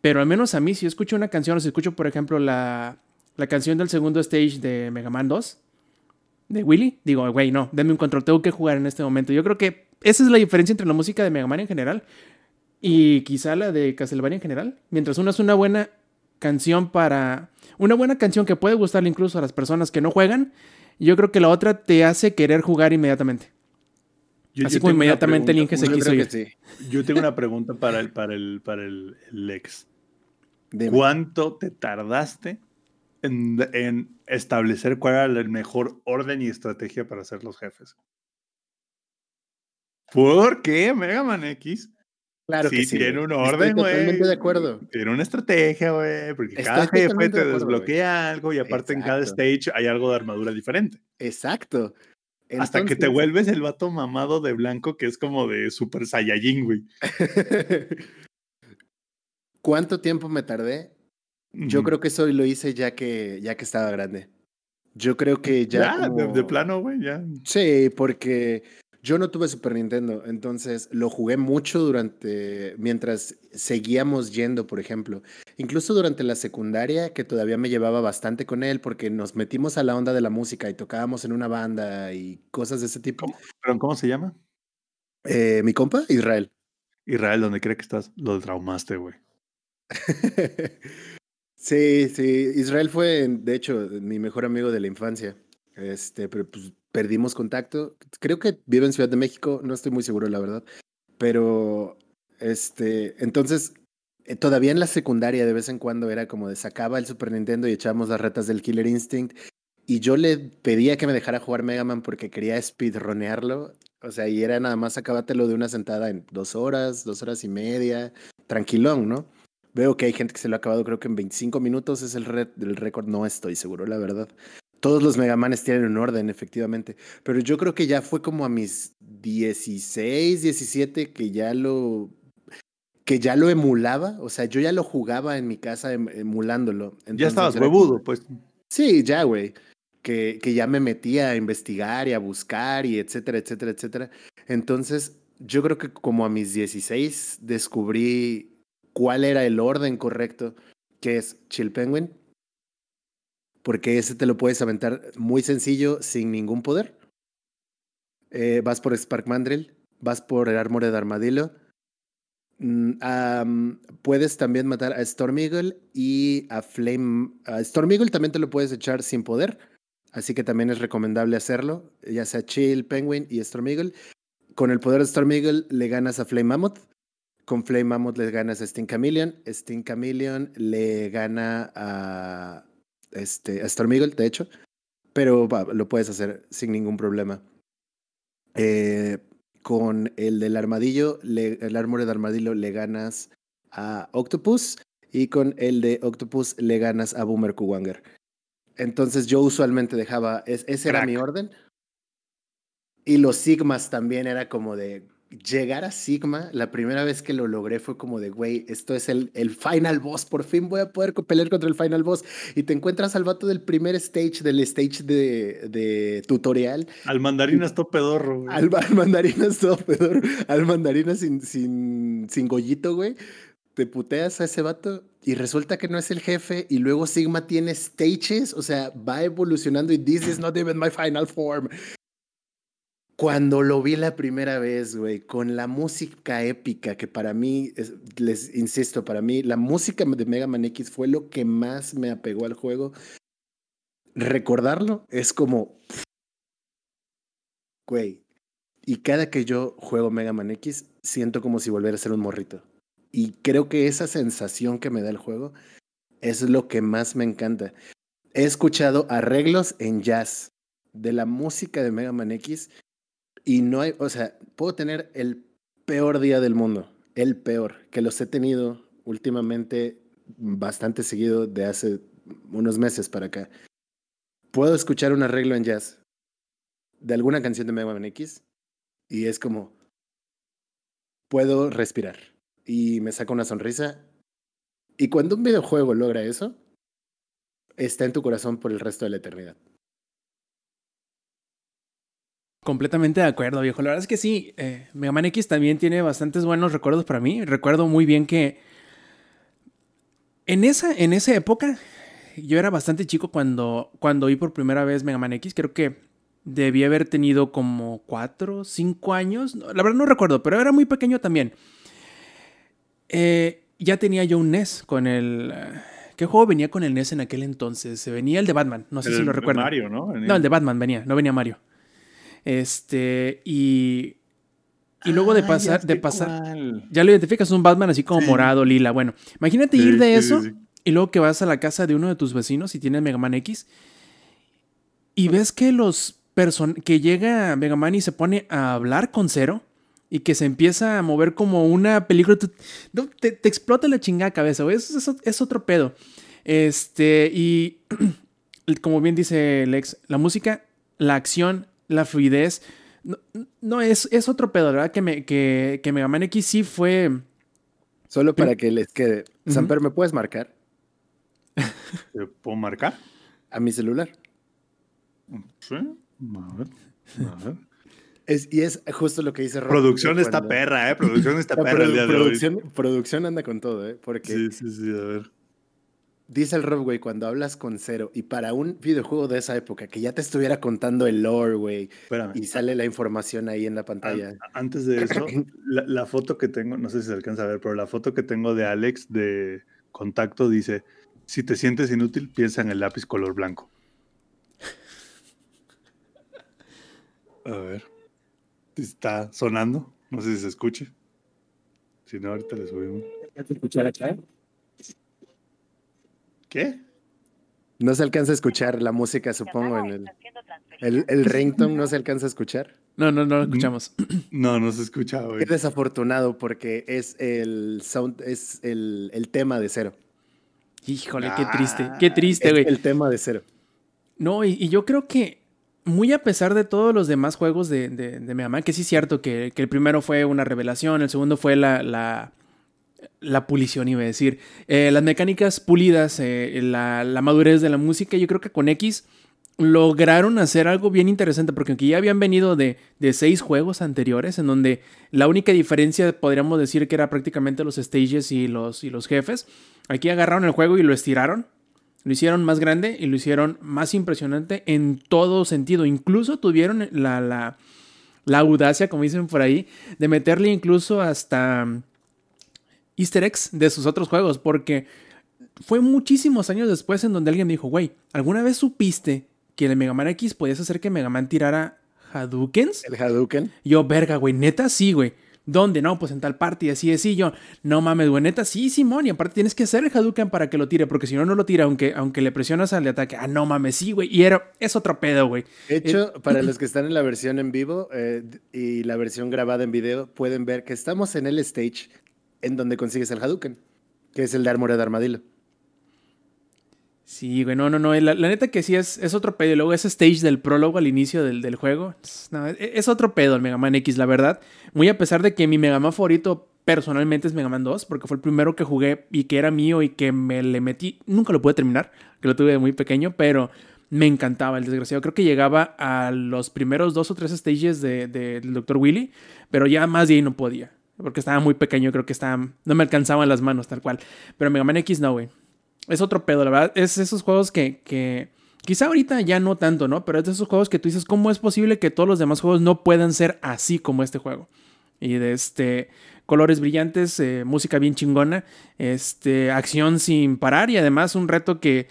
Pero al menos a mí, si escucho una canción, o si escucho, por ejemplo, la, la canción del segundo stage de Mega Man 2, de Willy, digo, güey, no, denme un control, tengo que jugar en este momento. Yo creo que esa es la diferencia entre la música de Mega Man en general y quizá la de Castlevania en general. Mientras una es una buena canción para. Una buena canción que puede gustarle incluso a las personas que no juegan, yo creo que la otra te hace querer jugar inmediatamente. Yo- Así yo como tengo una inmediatamente el pregunta- Inge se quiso ir. sí. Yo tengo una pregunta para el, para el, para el, el ex. ¿Cuánto te tardaste? En, en establecer cuál era el mejor orden y estrategia para hacer los jefes. ¿Por qué Mega Man X? Claro que Sí, tiene un orden, güey. Totalmente de acuerdo. Tiene una estrategia, güey, porque Estoy cada jefe te de desbloquea algo y aparte en cada stage hay algo de armadura diferente. Exacto. Hasta que te vuelves el vato mamado de blanco que es como de Super Saiyajin, güey. (laughs) ¿Cuánto tiempo me tardé? Yo creo que eso lo hice ya que, ya que estaba grande. Yo creo que ya. Ya, de, plano, güey, ya. Sí, porque yo no tuve Super Nintendo, entonces lo jugué mucho durante, mientras seguíamos yendo, por ejemplo. Incluso durante la secundaria, que todavía me llevaba bastante con él, porque nos metimos a la onda de la música y tocábamos en una banda y cosas de ese tipo. ¿Cómo? ¿Pero cómo se llama? Eh, Mi compa, Israel. Israel, donde quiera que estás, lo traumaste, güey. (laughs) Sí, sí. Israel fue, de hecho, mi mejor amigo de la infancia. Este, pero pues perdimos contacto. Creo que vive en Ciudad de México, no estoy muy seguro, la verdad. Pero, este, entonces, eh, todavía en la secundaria de vez en cuando era como de sacaba el Super Nintendo y echábamos las retas del Killer Instinct. Y yo le pedía que me dejara jugar Mega Man porque quería speedronearlo. O sea, y era nada más acábatelo de una sentada en dos horas, dos horas y media. Tranquilón, ¿no? Veo que hay gente que se lo ha acabado, creo que en 25 minutos es el, récord. No estoy seguro, la verdad. Todos los Megamanes tienen un orden, efectivamente. Pero yo creo que ya fue como a mis 16, 17 que ya lo que ya lo emulaba, o sea, yo ya lo jugaba en mi casa em- emulándolo. ya estabas como- huevudo, pues. Sí, ya, güey. Que, que ya me metía a investigar y a buscar y etcétera, etcétera, etcétera. Entonces, yo creo que como a mis 16 descubrí cuál era el orden correcto, que es Chill Penguin, porque ese te lo puedes aventar muy sencillo, sin ningún poder. Eh, vas por Spark Mandrill, vas por el Armored Armadillo. Mm, puedes también matar a Storm Eagle y a Flame. A Storm Eagle también te lo puedes echar sin poder, así que también es recomendable hacerlo, ya sea Chill, Penguin y Storm Eagle. Con el poder de Storm Eagle le ganas a Flame Mammoth. Con Flame Mammoth le ganas a Sting Chameleon. Sting Chameleon le gana a, este, a Storm Eagle, de hecho. Pero va, lo puedes hacer sin ningún problema. Eh, con el del armadillo, le- el Armored Armadillo le ganas a Octopus. Y con el de Octopus le ganas a Boomer Kuwanger. Entonces yo usualmente dejaba, es- ese era mi orden. Y los Sigmas también era como de llegar a Sigma. La primera vez que lo logré fue como de, güey, esto es el, el final boss. Por fin voy a poder pelear contra el final boss. Y te encuentras al vato del primer stage, del stage de, de tutorial. Al mandarinas todo pedorro, güey. Al, al mandarinas peor. Al mandarinas sin, sin, sin gollito, güey. Te puteas a ese vato y resulta que no es el jefe. Y luego Sigma tiene stages, o sea, va evolucionando y this is not even my final form. Cuando lo vi la primera vez, güey, con la música épica, que para mí, es- les insisto, para mí, la música de Mega Man X fue lo que más me apegó al juego. Recordarlo es como, güey, y cada que yo juego Mega Man X, siento como si volviera a ser un morrito. Y creo que esa sensación que me da el juego es lo que más me encanta. He escuchado arreglos en jazz de la música de Mega Man X y no hay, o sea, puedo tener el peor día del mundo, el peor, que los he tenido últimamente bastante seguido de hace unos meses para acá. Puedo escuchar un arreglo en jazz de alguna canción de Mega X y es como puedo respirar y me saca una sonrisa. Y cuando un videojuego logra eso, está en tu corazón por el resto de la eternidad. Completamente de acuerdo, viejo. La verdad es que sí, eh, Mega Man X también tiene bastantes buenos recuerdos para mí. Recuerdo muy bien que en esa, en esa época, yo era bastante chico cuando, cuando vi por primera vez Mega Man X. Creo que debí haber tenido como 4, 5 años. No, La verdad no recuerdo, pero era muy pequeño también. Eh, ya tenía yo un NES con el... eh, ¿Qué juego venía con el NES en aquel entonces? Se venía el de Batman, no sé El- si lo recuerdan. Mario, ¿no? En No, el de Batman venía, no venía Mario. Este, y. Y luego de pasar, ya de pasar. Ya lo identificas, un Batman así como Sí. morado, lila. Bueno, imagínate Sí, ir de sí, eso y luego que vas a la casa de uno de tus vecinos y tiene Mega Man X y ves que los person que llega Mega Man y se pone a hablar con Zero y que se empieza a mover como una película, te, te explota la chingada cabeza, güey. Eso es, es otro pedo. Este, y (clears throat) como bien dice Lex, la música, la acción, la fluidez, no, no, es, es otro pedo, la ¿verdad? Que, me, que, que Mega Man X sí fue... Solo para que les quede. Ujú. Samper, ¿me puedes marcar ¿Te puedo marcar? a mi celular? Sí. A ver. A ver. Es, y es justo lo que dice Rob. Producción está perra, ¿eh? Producción está (laughs) perra el día de hoy. producción, producción anda con todo, ¿eh? Porque Sí, sí, sí, a ver. Dice el Rob, güey, cuando hablas con Cero y para un videojuego de esa época que ya te estuviera contando el lore, güey, y sale la información ahí en la An- pantalla. Antes de eso, (coughs) la, la foto que tengo, no sé si se alcanza a ver, pero la foto que tengo de Alex de contacto dice, si te sientes inútil, piensa en el lápiz color blanco. (laughs) A ver. Está sonando. No sé si se escuche. Si no, ahorita le subimos. ¿Qué? No se alcanza a escuchar la música, supongo, en el... El, el ringtone no se alcanza a escuchar. No, no, no lo escuchamos. (clears throat) No, no se escucha, güey. Qué desafortunado porque es el sound, es el, el tema de Cero. Híjole, qué Ah, triste, qué triste, Es güey. el tema de Cero. No, y, y yo creo que muy a pesar de todos los demás juegos de, de, de Mega Man, que sí es cierto que, que el primero fue una revelación, el segundo fue la, la, la pulición, iba a decir. Eh, las mecánicas pulidas, eh, la, la madurez de la música, yo creo que con X lograron hacer algo bien interesante, porque aunque ya habían venido de, de seis juegos anteriores, en donde la única diferencia podríamos decir que era prácticamente los stages y los, y los jefes, aquí agarraron el juego y lo estiraron, lo hicieron más grande y lo hicieron más impresionante en todo sentido. Incluso tuvieron la, la, la audacia, como dicen por ahí, de meterle incluso hasta easter eggs de sus otros juegos, porque fue muchísimos años después en donde alguien me dijo, güey, ¿alguna vez supiste que el Mega Man X podías hacer que Mega Man tirara Hadoukens? El Hadouken. Yo, verga, güey, neta sí, güey. ¿Dónde? No, pues en tal parte y así, así. Yo, no mames, güey, neta sí, Simón. Y aparte tienes que hacer el Hadouken para que lo tire, porque si no, no lo tira, aunque, aunque le presionas al ataque. Ah, no mames, sí, güey. Y era, es otro pedo, güey. De hecho, para los que están en la versión en vivo eh, y la versión grabada en video, pueden ver que estamos en el stage en donde consigues el Hadouken, que es el de Armored Armadillo. Sí, güey, no, no, no. La, neta que sí es, es otro pedo. Y luego ese stage del prólogo al inicio del, juego. es- no, es, otro pedo el Mega Man X, la verdad. Muy a pesar de que mi Mega Man favorito personalmente es Mega Man 2, porque fue el primero que jugué y que era mío y que me le metí. Nunca lo pude terminar, que lo tuve de muy pequeño, pero me encantaba el desgraciado. Creo que llegaba a los primeros dos o tres stages de- de- del Dr. Willy, pero ya más de ahí no podía. Porque estaba muy pequeño, creo que estaba, no me alcanzaban las manos tal cual. Pero Mega Man X no, güey. Es otro pedo, la verdad. Es esos juegos que, que quizá ahorita ya no tanto, ¿no? Pero es de esos juegos que tú dices, ¿cómo es posible que todos los demás juegos no puedan ser así como este juego? Y de este colores brillantes, eh, música bien chingona, este acción sin parar y además un reto que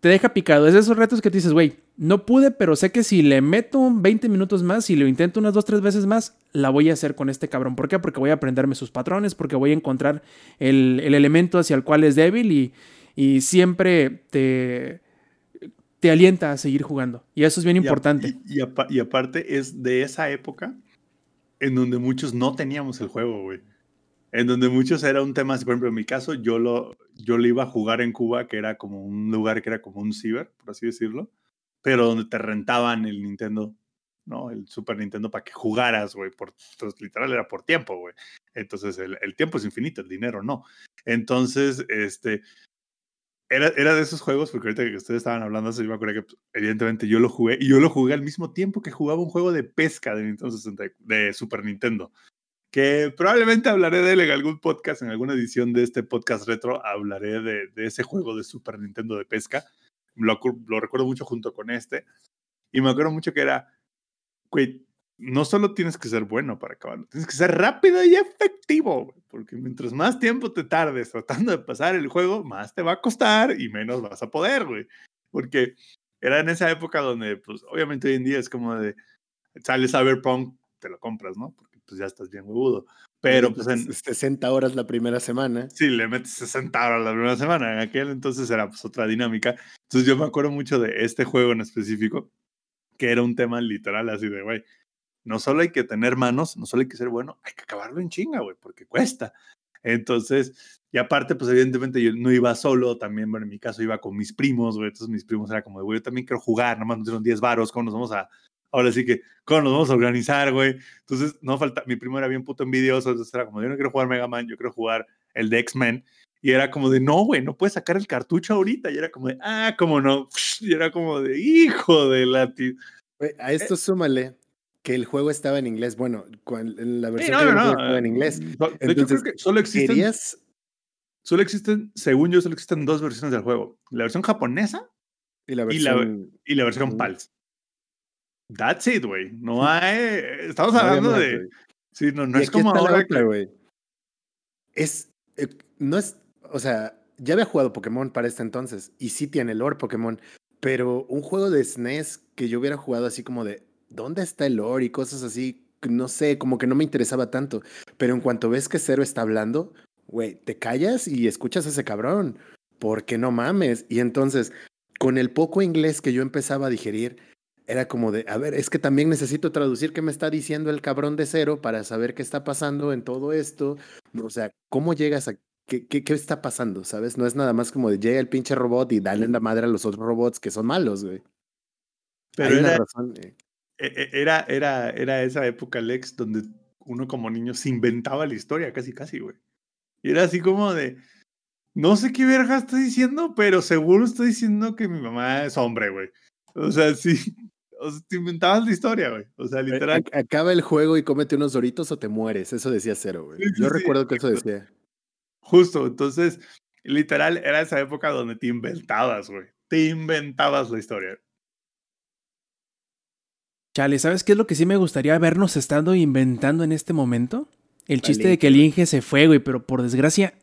te deja picado. Es de esos retos que tú dices, güey, no pude, pero sé que si le meto 20 minutos más y lo intento unas 2, 3 veces más, la voy a hacer con este cabrón. ¿Por qué? Porque voy a aprenderme sus patrones, porque voy a encontrar el, el elemento hacia el cual es débil y, y siempre te, te alienta a seguir jugando. Y eso es bien Y importante. Y, y aparte es de esa época en donde muchos no teníamos el juego, güey. En donde muchos era un tema, por ejemplo, en mi caso, yo lo, yo lo iba a jugar en Cuba, que era como un lugar que era como un ciber, por así decirlo, pero donde te rentaban el Nintendo, ¿no? El Super Nintendo para que jugaras, güey. Por, entonces, literal era por tiempo, güey. Entonces, el, tiempo es infinito, el dinero no. Entonces, este, era, era de esos juegos, porque ahorita que ustedes estaban hablando, eso, yo me acuerdo que pues, evidentemente yo lo jugué, y yo lo jugué al mismo tiempo que jugaba un juego de pesca de, Nintendo 60 de Super Nintendo, que probablemente hablaré de él en algún podcast, en alguna edición de este podcast retro, hablaré de, ese juego de Super Nintendo de pesca. Lo, lo recuerdo mucho junto con este, y me acuerdo mucho que era, güey, no solo tienes que ser bueno para acabarlo, tienes que ser rápido y efectivo, porque mientras más tiempo te tardes tratando de pasar el juego, más te va a costar y menos vas a poder, güey. Porque era en esa época donde, pues, obviamente hoy en día es como de, sale Cyberpunk, te lo compras, ¿no? Pues ya estás bien huevudo. Pero pues en, 60 horas la primera semana. Sí, le metes 60 horas la primera semana. En aquel entonces era pues otra dinámica. Entonces yo me acuerdo mucho de este juego en específico, que era un tema literal así de, güey, no solo hay que tener manos, no solo hay que ser bueno, hay que acabarlo en chinga, güey, porque cuesta. Entonces, y aparte, pues evidentemente yo no iba solo, también, bueno, en mi caso iba con mis primos, güey, entonces mis primos era como, güey, yo también quiero jugar, nomás nos dieron 10 varos, ¿cómo nos vamos a, ahora sí que, ¿cómo nos vamos a organizar, güey? Entonces, no falta, mi primo era bien puto envidioso, entonces era como, yo no quiero jugar Mega Man, yo quiero jugar el de X-Men. Y era como de, no, güey, no puedes sacar el cartucho ahorita. Y era como de, ah, cómo no. Y era como de, hijo de la... A esto súmale que el juego estaba en inglés. Bueno, en la versión que no, estaba en inglés. Entonces, que solo existen, solo existen, según yo, solo existen dos versiones del juego. La versión japonesa y la versión, y la, versión PALS. That's it, güey. No hay. Estamos hablando de. Sí, no, no es como ahora. que... Es. Eh, no es. O sea, ya había jugado Pokémon para este entonces. Y sí tiene lore Pokémon. Pero un juego de SNES que yo hubiera jugado así como de. ¿Dónde está el lore? Y cosas así. No sé, como que no me interesaba tanto. Pero en cuanto ves que Zero está hablando, güey, te callas y escuchas a ese cabrón. Porque no mames. Y entonces, con el poco inglés que yo empezaba a digerir, era como de, a ver, es que también necesito traducir qué me está diciendo el cabrón de cero para saber qué está pasando en todo esto. O sea, ¿cómo llegas a qué, qué, qué está pasando? ¿Sabes? No es nada más como de llega el pinche robot y dale la madre a los otros robots que son malos, güey. Pero era, razón, e, e, era, era, era esa época, Lex, donde uno como niño se inventaba la historia, casi, casi, güey. Y era así como de, no sé qué verga está diciendo, pero seguro está diciendo que mi mamá es hombre, güey. O sea, sí, o sea, te inventabas la historia, güey. O sea, literal. Acaba el juego y cómete unos doritos o te mueres. Eso decía Cero, güey. Yo recuerdo que eso decía. Justo, entonces, literal, era esa época donde te inventabas, güey. Te inventabas la historia. Chale, ¿sabes qué es lo que sí me gustaría habernos estado inventando en este momento? El chiste de que el Inge se fue, güey, pero por desgracia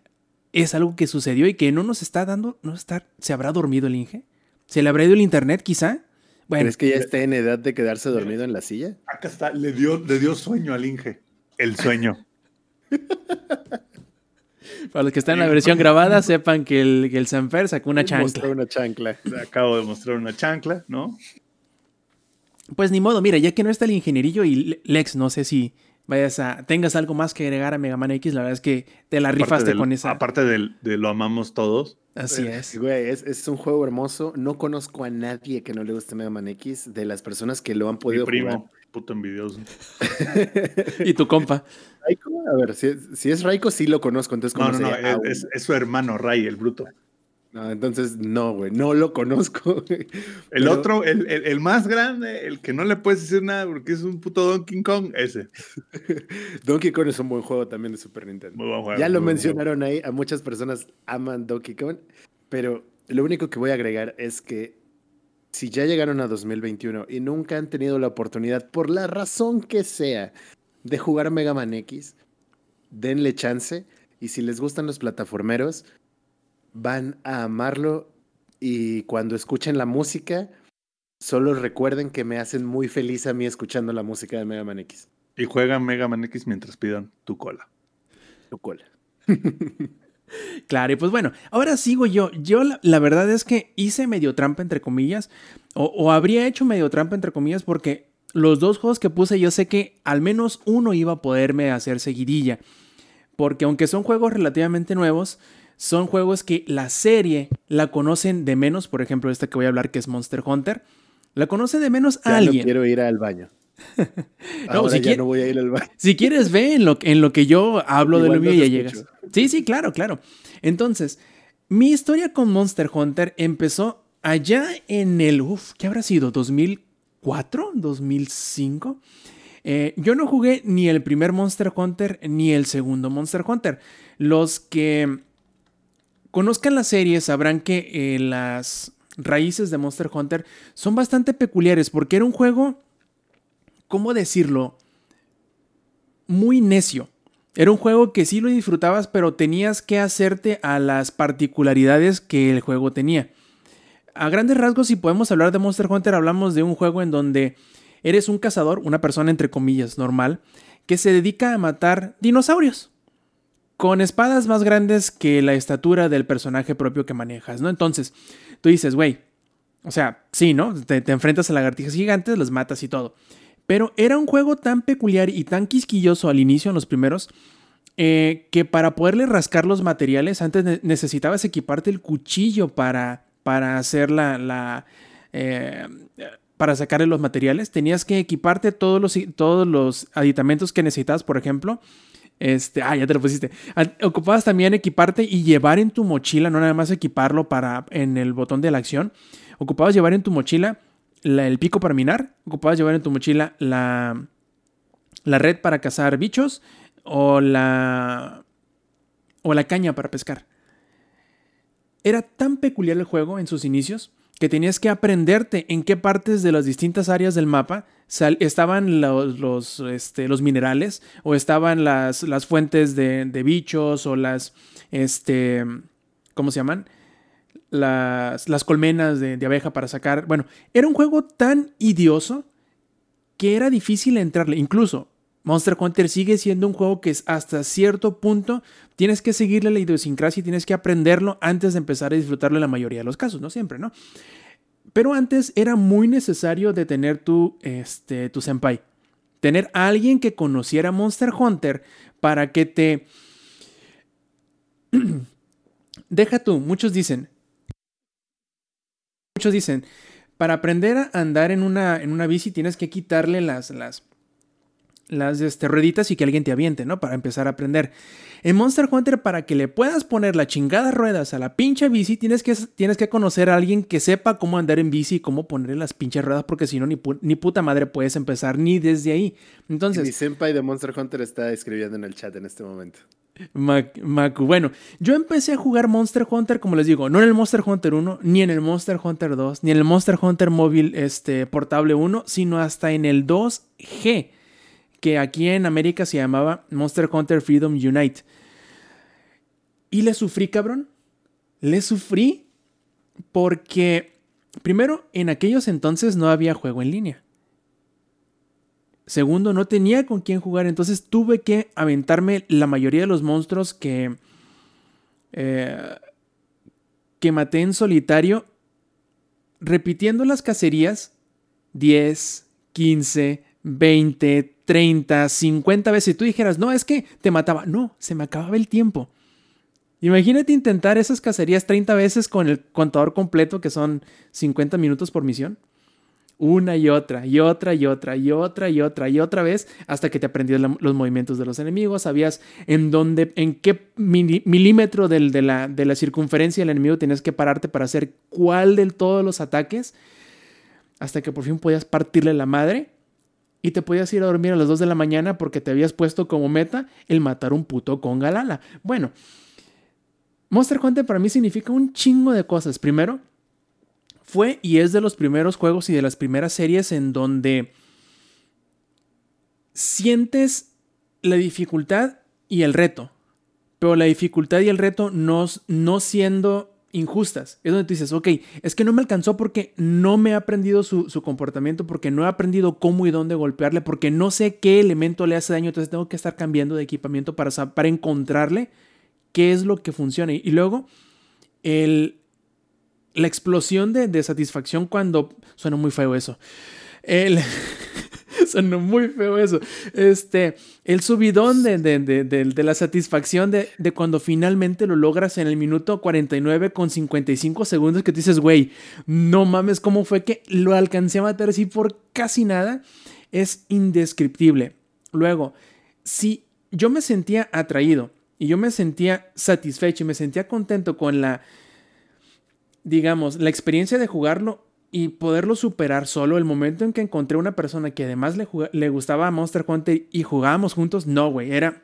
es algo que sucedió y que no nos está dando, no está, ¿se habrá dormido el Inge? ¿Se le habrá ido el internet quizá? Bueno, ¿Crees que ya esté en edad de quedarse dormido en la silla? Acá está, le dio, le dio sueño al Inge. El sueño. (laughs) Para los que están en la versión grabada, sepan que el, que el Sanfer sacó una chancla. una chancla. Acabo de mostrar una chancla, ¿no? Pues ni modo, mira, ya que no está el ingenierillo y Lex, no sé si vayas a tengas algo más que agregar a Mega Man X, la verdad es que te la rifaste con esa. Aparte de lo amamos todos. Así es. Güey, es, un juego hermoso. No conozco a nadie que no le guste Mega Man X de las personas que lo han podido Mi primo, puto envidioso. (laughs) y tu compa. A ver, si, es Raiko, sí lo conozco. Entonces, no, no, no, es, es, su hermano Ray, el bruto. No, entonces no, güey, no lo conozco. (laughs) El otro, el, el, más grande, el que no le puedes decir nada porque es un puto Donkey Kong, ese. (laughs) Donkey Kong es un buen juego también de Super Nintendo. ya lo mencionaron ahí, a muchas personas aman Donkey Kong, pero lo único que voy a agregar es que si ya llegaron a 2021 y nunca han tenido la oportunidad, por la razón que sea, de jugar Mega Man X, denle chance. Y si les gustan los plataformeros, van a amarlo y cuando escuchen la música, solo recuerden que me hacen muy feliz a mí escuchando la música de Mega Man X. Y juegan Mega Man X mientras pidan tu cola. Tu cola. (laughs) claro, y pues bueno, ahora sigo yo. Yo la, verdad es que hice medio trampa entre comillas, o, o habría hecho medio trampa entre comillas porque los dos juegos que puse yo sé que al menos uno iba a poderme hacer seguidilla. Porque aunque son juegos relativamente nuevos, son juegos que la serie la conocen de menos. Por ejemplo, esta que voy a hablar que es Monster Hunter. La conoce de menos a alguien. No quiero ir al baño. (laughs) no, si ya no voy a ir al baño. Si quieres, ve en lo, en lo que yo hablo de lo mío y ya llegas. Sí, sí, claro, claro. Entonces, mi historia con Monster Hunter empezó allá en el. Uf, ¿qué habrá sido? ¿2004? ¿2005? Eh, yo no jugué ni el primer Monster Hunter ni el segundo Monster Hunter. Los que conozcan la serie sabrán que eh, las raíces de Monster Hunter son bastante peculiares porque era un juego, ¿cómo decirlo? Muy necio. Era un juego que sí lo disfrutabas, pero tenías que hacerte a las particularidades que el juego tenía. A grandes rasgos, si podemos hablar de Monster Hunter, hablamos de un juego en donde eres un cazador, una persona entre comillas normal, que se dedica a matar dinosaurios con espadas más grandes que la estatura del personaje propio que manejas, ¿no? Entonces, tú dices, güey, o sea, sí, ¿no? Te, enfrentas a lagartijas gigantes, las matas y todo. Pero era un juego tan peculiar y tan quisquilloso al inicio, en los primeros, eh, que para poderle rascar los materiales, antes necesitabas equiparte el cuchillo para, para hacer la... la eh, para sacarle los materiales, tenías que equiparte todos los, todos los aditamentos que necesitabas, por ejemplo, este, ah, ya te lo pusiste. Ocupabas también equiparte y llevar en tu mochila, no nada más equiparlo para en el botón de la acción. Ocupabas llevar en tu mochila el pico para minar, ocupabas llevar en tu mochila la, la red para cazar bichos o la, o la caña para pescar. Era tan peculiar el juego en sus inicios que tenías que aprenderte en qué partes de las distintas áreas del mapa estaban los, los, este, los, minerales o estaban las, las fuentes de, de, bichos o las, este, ¿cómo se llaman? Las, las colmenas de, de, abeja para sacar. Bueno, era un juego tan idioso que era difícil entrarle. Incluso Monster Hunter sigue siendo un juego que es hasta cierto punto tienes que seguirle la idiosincrasia y tienes que aprenderlo antes de empezar a disfrutarlo en la mayoría de los casos, no siempre, ¿no? Pero antes era muy necesario tener tu, este, tu senpai. Tener a alguien que conociera Monster Hunter para que te... (clears throat) Deja tú, muchos dicen... Muchos dicen, para aprender a andar en una, en una bici tienes que quitarle las, las, las este, rueditas y que alguien te aviente, ¿no? Para empezar a aprender. En Monster Hunter, para que le puedas poner las chingadas ruedas a la pinche bici, tienes que, tienes que conocer a alguien que sepa cómo andar en bici y cómo ponerle las pinches ruedas, porque si no, ni, ni, puta madre puedes empezar ni desde ahí. Entonces. Mi senpai de Monster Hunter está escribiendo en el chat en este momento. Maku. Bueno, yo empecé a jugar Monster Hunter, como les digo, no en el Monster Hunter 1, ni en el Monster Hunter 2, ni en el Monster Hunter móvil este, portable 1, sino hasta en el 2G que aquí en América se llamaba Monster Hunter Freedom Unite. Y le sufrí, cabrón. Le sufrí porque, primero, en aquellos entonces no había juego en línea. Segundo, no tenía con quién jugar, entonces tuve que aventarme la mayoría de los monstruos que, eh, que maté en solitario, repitiendo las cacerías 10, 15, 20, 30, 50 veces. Y tú dijeras, no, es que te mataba. No, se me acababa el tiempo. Imagínate intentar esas cacerías 30 veces con el contador completo, que son 50 minutos por misión. Una y otra, y otra, y otra, y otra, y otra, y otra vez, hasta que te aprendías los movimientos de los enemigos, sabías en dónde, en qué milímetro de, la, de la circunferencia del enemigo tenías que pararte para hacer cuál de todos los ataques, hasta que por fin podías partirle la madre y te podías ir a dormir a las 2 de la mañana porque te habías puesto como meta el matar un puto con Galala. Bueno, Monster Hunter para mí significa un chingo de cosas. Primero, fue y es de los primeros juegos y de las primeras series en donde sientes la dificultad y el reto. Pero la dificultad y el reto no, no siendo injustas. Es donde tú dices, ok, es que no me alcanzó porque no me he aprendido su, comportamiento, porque no he aprendido cómo y dónde golpearle, porque no sé qué elemento le hace daño, entonces tengo que estar cambiando de equipamiento para, para encontrarle qué es lo que funciona. Y luego, el, la explosión de, de satisfacción cuando... Suena muy feo eso. El... (laughs) (laughs) Sonó muy feo eso. Este, el subidón de, de, la satisfacción de, cuando finalmente lo logras en el minuto 49 con 55 segundos que te dices, güey, no mames, ¿cómo fue que lo alcancé a matar así por casi nada? Es indescriptible. Luego, si yo me sentía atraído y yo me sentía satisfecho y me sentía contento con la, digamos, la experiencia de jugarlo, y poderlo superar solo el momento en que encontré una persona que además le, le gustaba Monster Hunter y jugábamos juntos, no, güey, era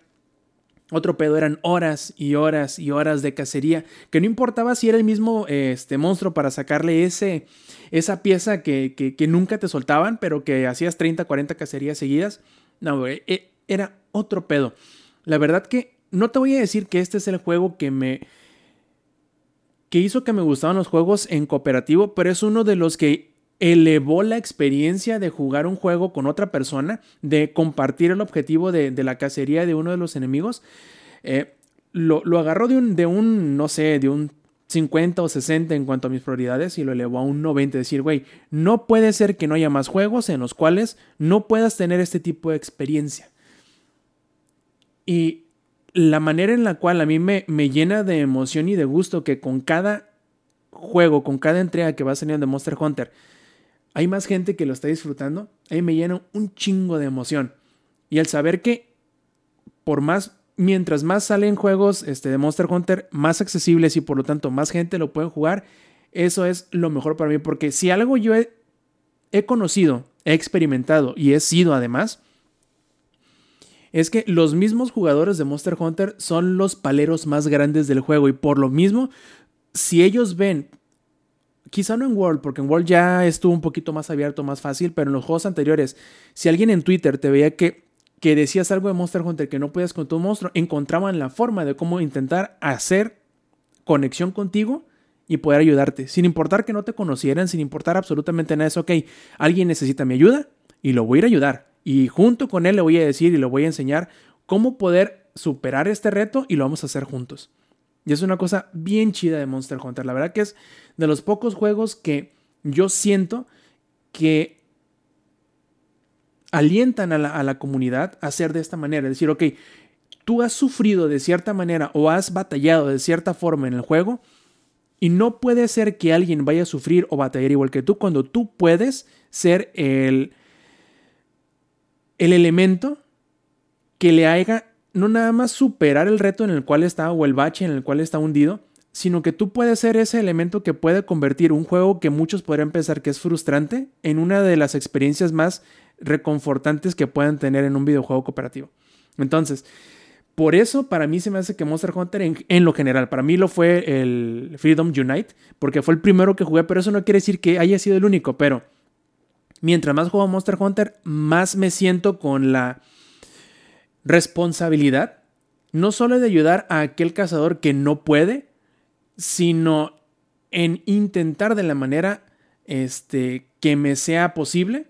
otro pedo, eran horas y horas y horas de cacería, que no importaba si era el mismo este, monstruo para sacarle ese, esa pieza que, que, nunca te soltaban, pero que hacías 30, 40 cacerías seguidas, no, güey, e, era otro pedo. La verdad que no te voy a decir que este es el juego que me que hizo que me gustaban los juegos en cooperativo, pero es uno de los que elevó la experiencia de jugar un juego con otra persona, de compartir el objetivo de, la cacería de uno de los enemigos. Eh, lo, lo, agarró de un, de un, no sé, de un 50 o 60 en cuanto a mis prioridades y lo elevó a un 90. Decir, güey, no puede ser que no haya más juegos en los cuales no puedas tener este tipo de experiencia. Y la manera en la cual a mí me, me llena de emoción y de gusto que con cada juego, con cada entrega que va saliendo de Monster Hunter, hay más gente que lo está disfrutando, a mí me llena un chingo de emoción. Y el saber que por más, mientras más salen juegos este, de Monster Hunter, más accesibles y por lo tanto más gente lo puede jugar, eso es lo mejor para mí. Porque si algo yo he conocido, he experimentado y he sido además, es que los mismos jugadores de Monster Hunter son los paleros más grandes del juego y por lo mismo, si ellos ven quizá no en World, porque en World ya estuvo un poquito más abierto, más fácil, pero en los juegos anteriores, si alguien en Twitter te veía que, que decías algo de Monster Hunter que no podías con tu monstruo, encontraban la forma de cómo intentar hacer conexión contigo y poder ayudarte, sin importar que no te conocieran, sin importar absolutamente nada. Es ok, alguien necesita mi ayuda y lo voy a ir a ayudar. Y junto con él le voy a decir y le voy a enseñar cómo poder superar este reto y lo vamos a hacer juntos. Y es una cosa bien chida de Monster Hunter. La verdad que es de los pocos juegos que yo siento que alientan a la, comunidad a hacer de esta manera. Es decir, ok, tú has sufrido de cierta manera o has batallado de cierta forma en el juego y no puede ser que alguien vaya a sufrir o batallar igual que tú cuando tú puedes ser el, el elemento que le haga no nada más superar el reto en el cual está o el bache en el cual está hundido, sino que tú puedes ser ese elemento que puede convertir un juego que muchos podrían pensar que es frustrante en una de las experiencias más reconfortantes que puedan tener en un videojuego cooperativo. Entonces, por eso para mí se me hace que Monster Hunter en, lo general, para mí lo fue el Freedom Unite, porque fue el primero que jugué, pero eso no quiere decir que haya sido el único, pero mientras más juego Monster Hunter, más me siento con la responsabilidad, no solo de ayudar a aquel cazador que no puede, sino en intentar de la manera este, que me sea posible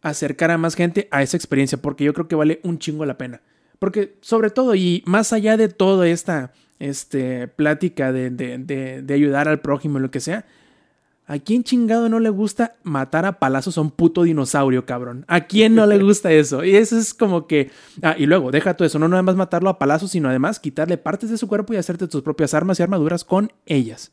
acercar a más gente a esa experiencia, porque yo creo que vale un chingo la pena. Porque sobre todo, y más allá de toda esta este, plática de, de, de ayudar al prójimo, lo que sea, ¿A quién chingado no le gusta matar a palazos a un puto dinosaurio, cabrón? ¿A quién no le gusta eso? Y eso es como que. Ah, y luego, deja todo eso, no nada más matarlo a palazos, sino además quitarle partes de su cuerpo y hacerte tus propias armas y armaduras con ellas.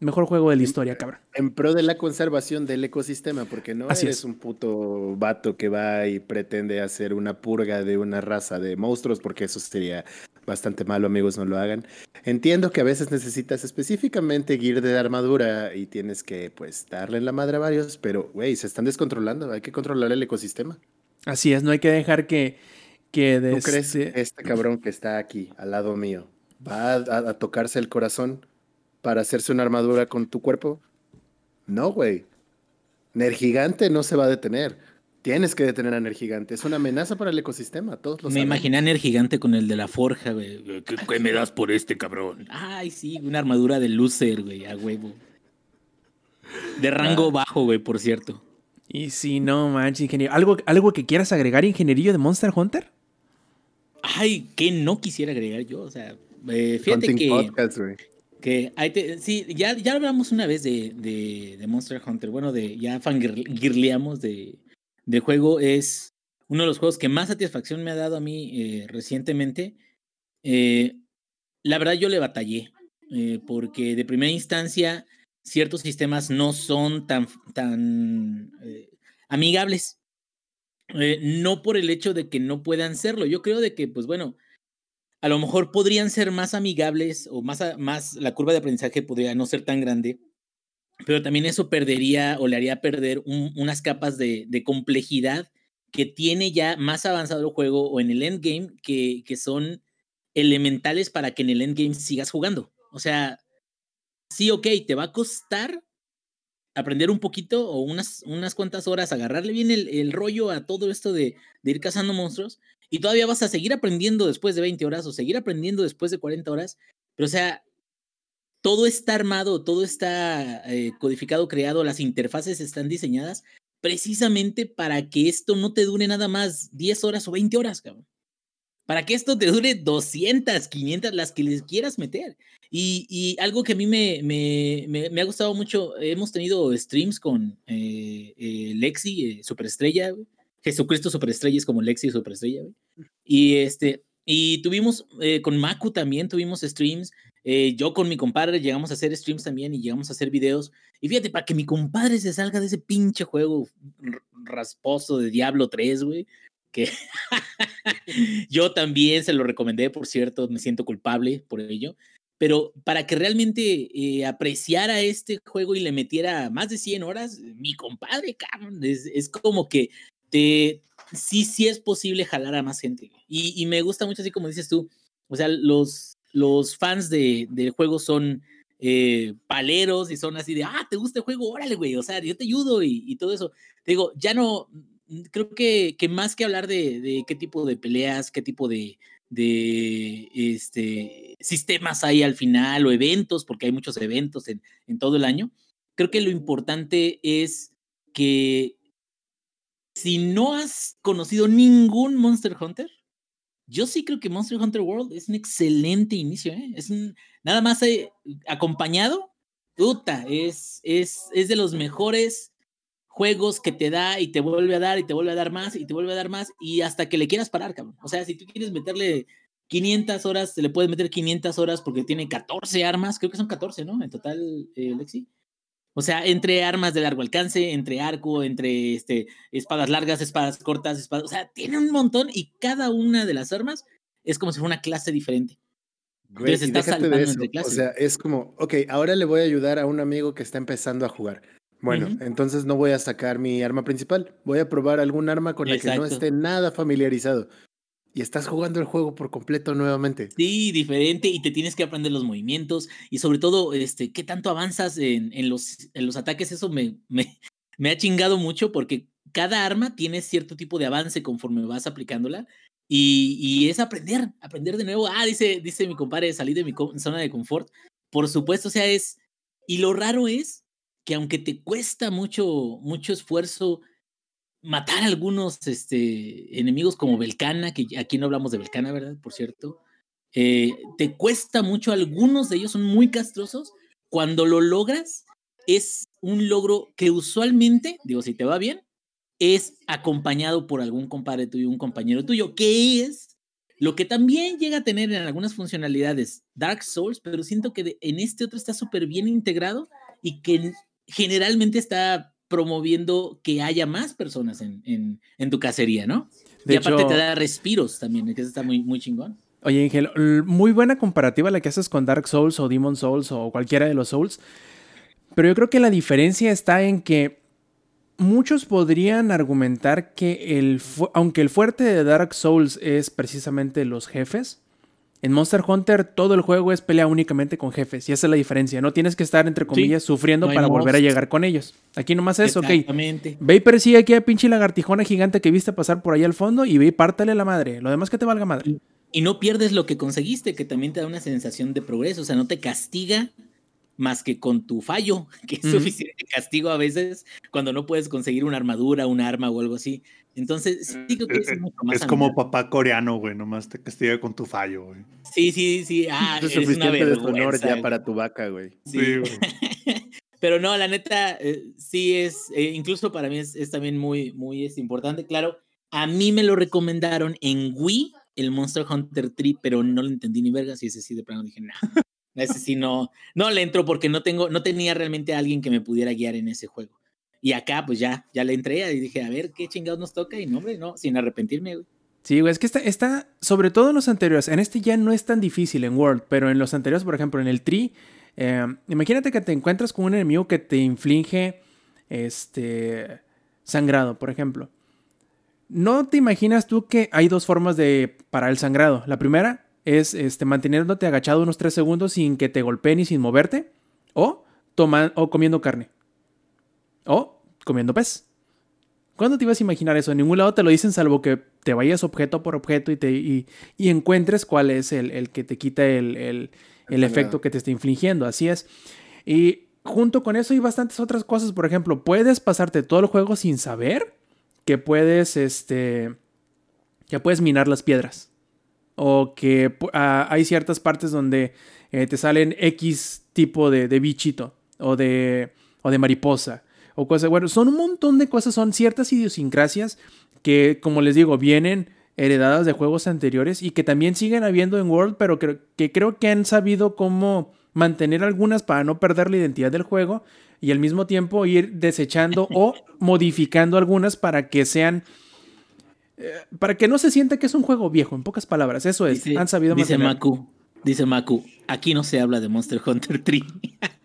Mejor juego de la historia, cabrón. En pro de la conservación del ecosistema, porque no Así eres es. un puto vato que va y pretende hacer una purga de una raza de monstruos, porque eso sería bastante malo, amigos, no lo hagan. Entiendo que a veces necesitas específicamente gear de armadura y tienes que, pues, darle en la madre a varios, pero, güey, se están descontrolando, hay que controlar el ecosistema. Así es, no hay que dejar que... que ¿Tú crees que este cabrón que está aquí, al lado mío, va a, a tocarse el corazón para hacerse una armadura con tu cuerpo? No, güey. Nergigante no se va a detener. Tienes que detener a Nergigante. Es una amenaza para el ecosistema. Todos Me imaginé a Nergigante con el de la forja, güey. ¿Qué, me das por este cabrón? Ay, sí, una armadura de Lucer, güey, a huevo. De rango ah. bajo, güey, por cierto. Y si no, manches, ingeniero. ¿Algo, ¿Algo que quieras agregar, ingenierillo de Monster Hunter? Ay, que no quisiera agregar yo. O sea, eh, fíjate que. Que sí, ya, ya hablamos una vez de, de, Monster Hunter. Bueno, de ya fangirleamos de, de juego es uno de los juegos que más satisfacción me ha dado a mí eh, recientemente. Eh, la verdad yo le batallé, eh, porque de primera instancia ciertos sistemas no son tan, tan amigables. no por el hecho de que no puedan serlo. Yo creo de que, pues bueno, a lo mejor podrían ser más amigables o más, la curva de aprendizaje podría no ser tan grande pero también eso perdería o le haría perder unas capas de, complejidad que tiene ya más avanzado el juego o en el endgame que, que son elementales para que en el endgame sigas jugando. O sea, sí, ok, te va a costar aprender un poquito o unas, unas cuantas horas, agarrarle bien el, rollo a todo esto de, de, ir cazando monstruos y todavía vas a seguir aprendiendo después de 20 horas o seguir aprendiendo después de 40 horas, pero o sea, todo está armado, todo está eh, codificado, creado, las interfaces están diseñadas precisamente para que esto no te dure nada más 10 horas o 20 horas, cabrón. Para que esto te dure 200, 500, las que les quieras meter. Y, algo que a mí me, me, ha gustado mucho, hemos tenido streams con eh, eh, Lexi, Superestrella, Jesucristo Superestrella es como Lexi Superestrella, Y este, y tuvimos, con Maku también tuvimos streams, eh, yo con mi compadre llegamos a hacer streams también y llegamos a hacer videos. Y fíjate, para que mi compadre se salga de ese pinche juego rasposo de Diablo 3, güey, que (laughs) yo también se lo recomendé, por cierto, me siento culpable por ello. Pero para que realmente eh, apreciara este juego y le metiera más de 100 horas, mi compadre, cabrón, es, como que sí, sí es posible jalar a más gente. Y, y me gusta mucho así como dices tú, o sea, los, los fans de, del juego son eh, paleros y son así de, ah, ¿te gusta el juego? Órale, güey, o sea, yo te ayudo y, todo eso. Te digo, ya no, mm, creo que, que más que hablar de, de, qué tipo de peleas, qué tipo de, de este, sistemas hay al final o eventos, porque hay muchos eventos en, en todo el año, creo que lo importante es que si no has conocido ningún Monster Hunter, yo sí creo que Monster Hunter World es un excelente inicio, ¿eh? Es un, nada más eh, acompañado, puta, es, es, es de los mejores juegos que te da y te vuelve a dar y te vuelve a dar más y te vuelve a dar más y hasta que le quieras parar, cabrón. O sea, si tú quieres meterle 500 horas, te le puedes meter 500 horas porque tiene 14 armas, creo que son 14, ¿no? En total, eh, Lexi. O sea, entre armas de largo alcance, entre arco, entre este, espadas largas, espadas cortas, espadas. O sea, tiene un montón y cada una de las armas es como si fuera una clase diferente. Entonces está saltando entre clases. O sea, es como, ok, ahora le voy a ayudar a un amigo que está empezando a jugar. Bueno, entonces no voy a sacar mi arma principal. Voy a probar algún arma con la que no esté nada familiarizado y estás jugando el juego por completo nuevamente. Sí, diferente y te tienes que aprender los movimientos y sobre todo, este, qué tanto avanzas en, en los, en los ataques, eso me, me, (laughs) me, ha chingado mucho porque cada arma tiene cierto tipo de avance conforme vas aplicándola y, y, es aprender, aprender de nuevo. Ah, dice, dice mi compadre, salir de mi zona de confort. Por supuesto, o sea, es... Y lo raro es que aunque te cuesta mucho, mucho esfuerzo matar algunos este, enemigos como Belcana, que aquí no hablamos de Belcana, ¿verdad? Por cierto. Eh, te cuesta mucho, algunos de ellos son muy castrosos. Cuando lo logras, es un logro que usualmente, digo, si te va bien, es acompañado por algún compadre tuyo, un compañero tuyo, que es lo que también llega a tener en algunas funcionalidades Dark Souls, pero siento que en este otro está súper bien integrado y que generalmente está promoviendo que haya más personas en, en, tu cacería, ¿no? y aparte te da respiros también, que eso está muy, muy chingón. Oye, Ángel, muy buena comparativa la que haces con Dark Souls o Demon Souls o cualquiera de los Souls. Pero yo creo que la diferencia está en que muchos podrían argumentar que el aunque el fuerte de Dark Souls es precisamente los jefes, en Monster Hunter todo el juego es pelea únicamente con jefes y esa es la diferencia. No tienes que estar, entre comillas, sufriendo para volver a llegar con ellos. Aquí nomás es, ok. Ve y persigue aquí a pinche lagartijona gigante que viste pasar por ahí al fondo y ve y pártale la madre. Lo demás que te valga madre. Y no pierdes lo que conseguiste, que también te da una sensación de progreso. O sea, no te castiga más que con tu fallo, (laughs) que es suficiente castigo a veces cuando no puedes conseguir una armadura, un arma o algo así. Entonces, sí creo que es, eh, mucho más Es como papá coreano, güey, nomás te castiga con tu fallo, güey. Sí, sí, sí. Ah, (laughs) es suficiente deshonor ya para tu vaca, güey. Sí, güey. (laughs) Pero no, la neta, eh, sí es, eh, incluso para mí es, es, también muy, muy es importante. Claro, a mí me lo recomendaron en Wii, el Monster Hunter 3, pero no lo entendí ni vergas y ese sí de plano dije, no, ese sí no, no le entro porque no tengo, no tenía realmente a alguien que me pudiera guiar en ese juego. Y acá, pues ya, ya le entré y dije, a ver qué chingados nos toca. Y no, hombre, no, sin arrepentirme, güey. Sí, güey, es que está, está, sobre todo en los anteriores, en este ya no es tan difícil en World, pero en los anteriores, por ejemplo, en el Tree, eh, imagínate que te encuentras con un enemigo que te inflige, este, sangrado, por ejemplo. No te imaginas tú que hay dos formas de parar el sangrado. La primera es este, manteniéndote agachado unos 3 segundos sin que te golpeen y sin moverte, o, toma, o comiendo carne. O comiendo pez. ¿Cuándo te ibas a imaginar eso? En ningún lado te lo dicen salvo que te vayas objeto por objeto y, te, y, y encuentres cuál es el, el que te quita el, el, el efecto que te está infligiendo. Así es. Y junto con eso hay bastantes otras cosas. Por ejemplo, puedes pasarte todo el juego sin saber que puedes, este, que puedes minar las piedras. O que ah, hay ciertas partes donde eh, te salen X tipo de, de bichito. O de, o de mariposa. O cosas. Bueno, son un montón de cosas. Son ciertas idiosincrasias que, como les digo, vienen heredadas de juegos anteriores y que también siguen habiendo en World, pero que, que creo que han sabido cómo mantener algunas para no perder la identidad del juego y al mismo tiempo ir desechando o modificando algunas para que sean eh, para que no se sienta que es un juego viejo, en pocas palabras, eso es, Dice- han sabido Dice mantener. Maku, dice Maku, aquí no se habla de Monster Hunter 3. (laughs)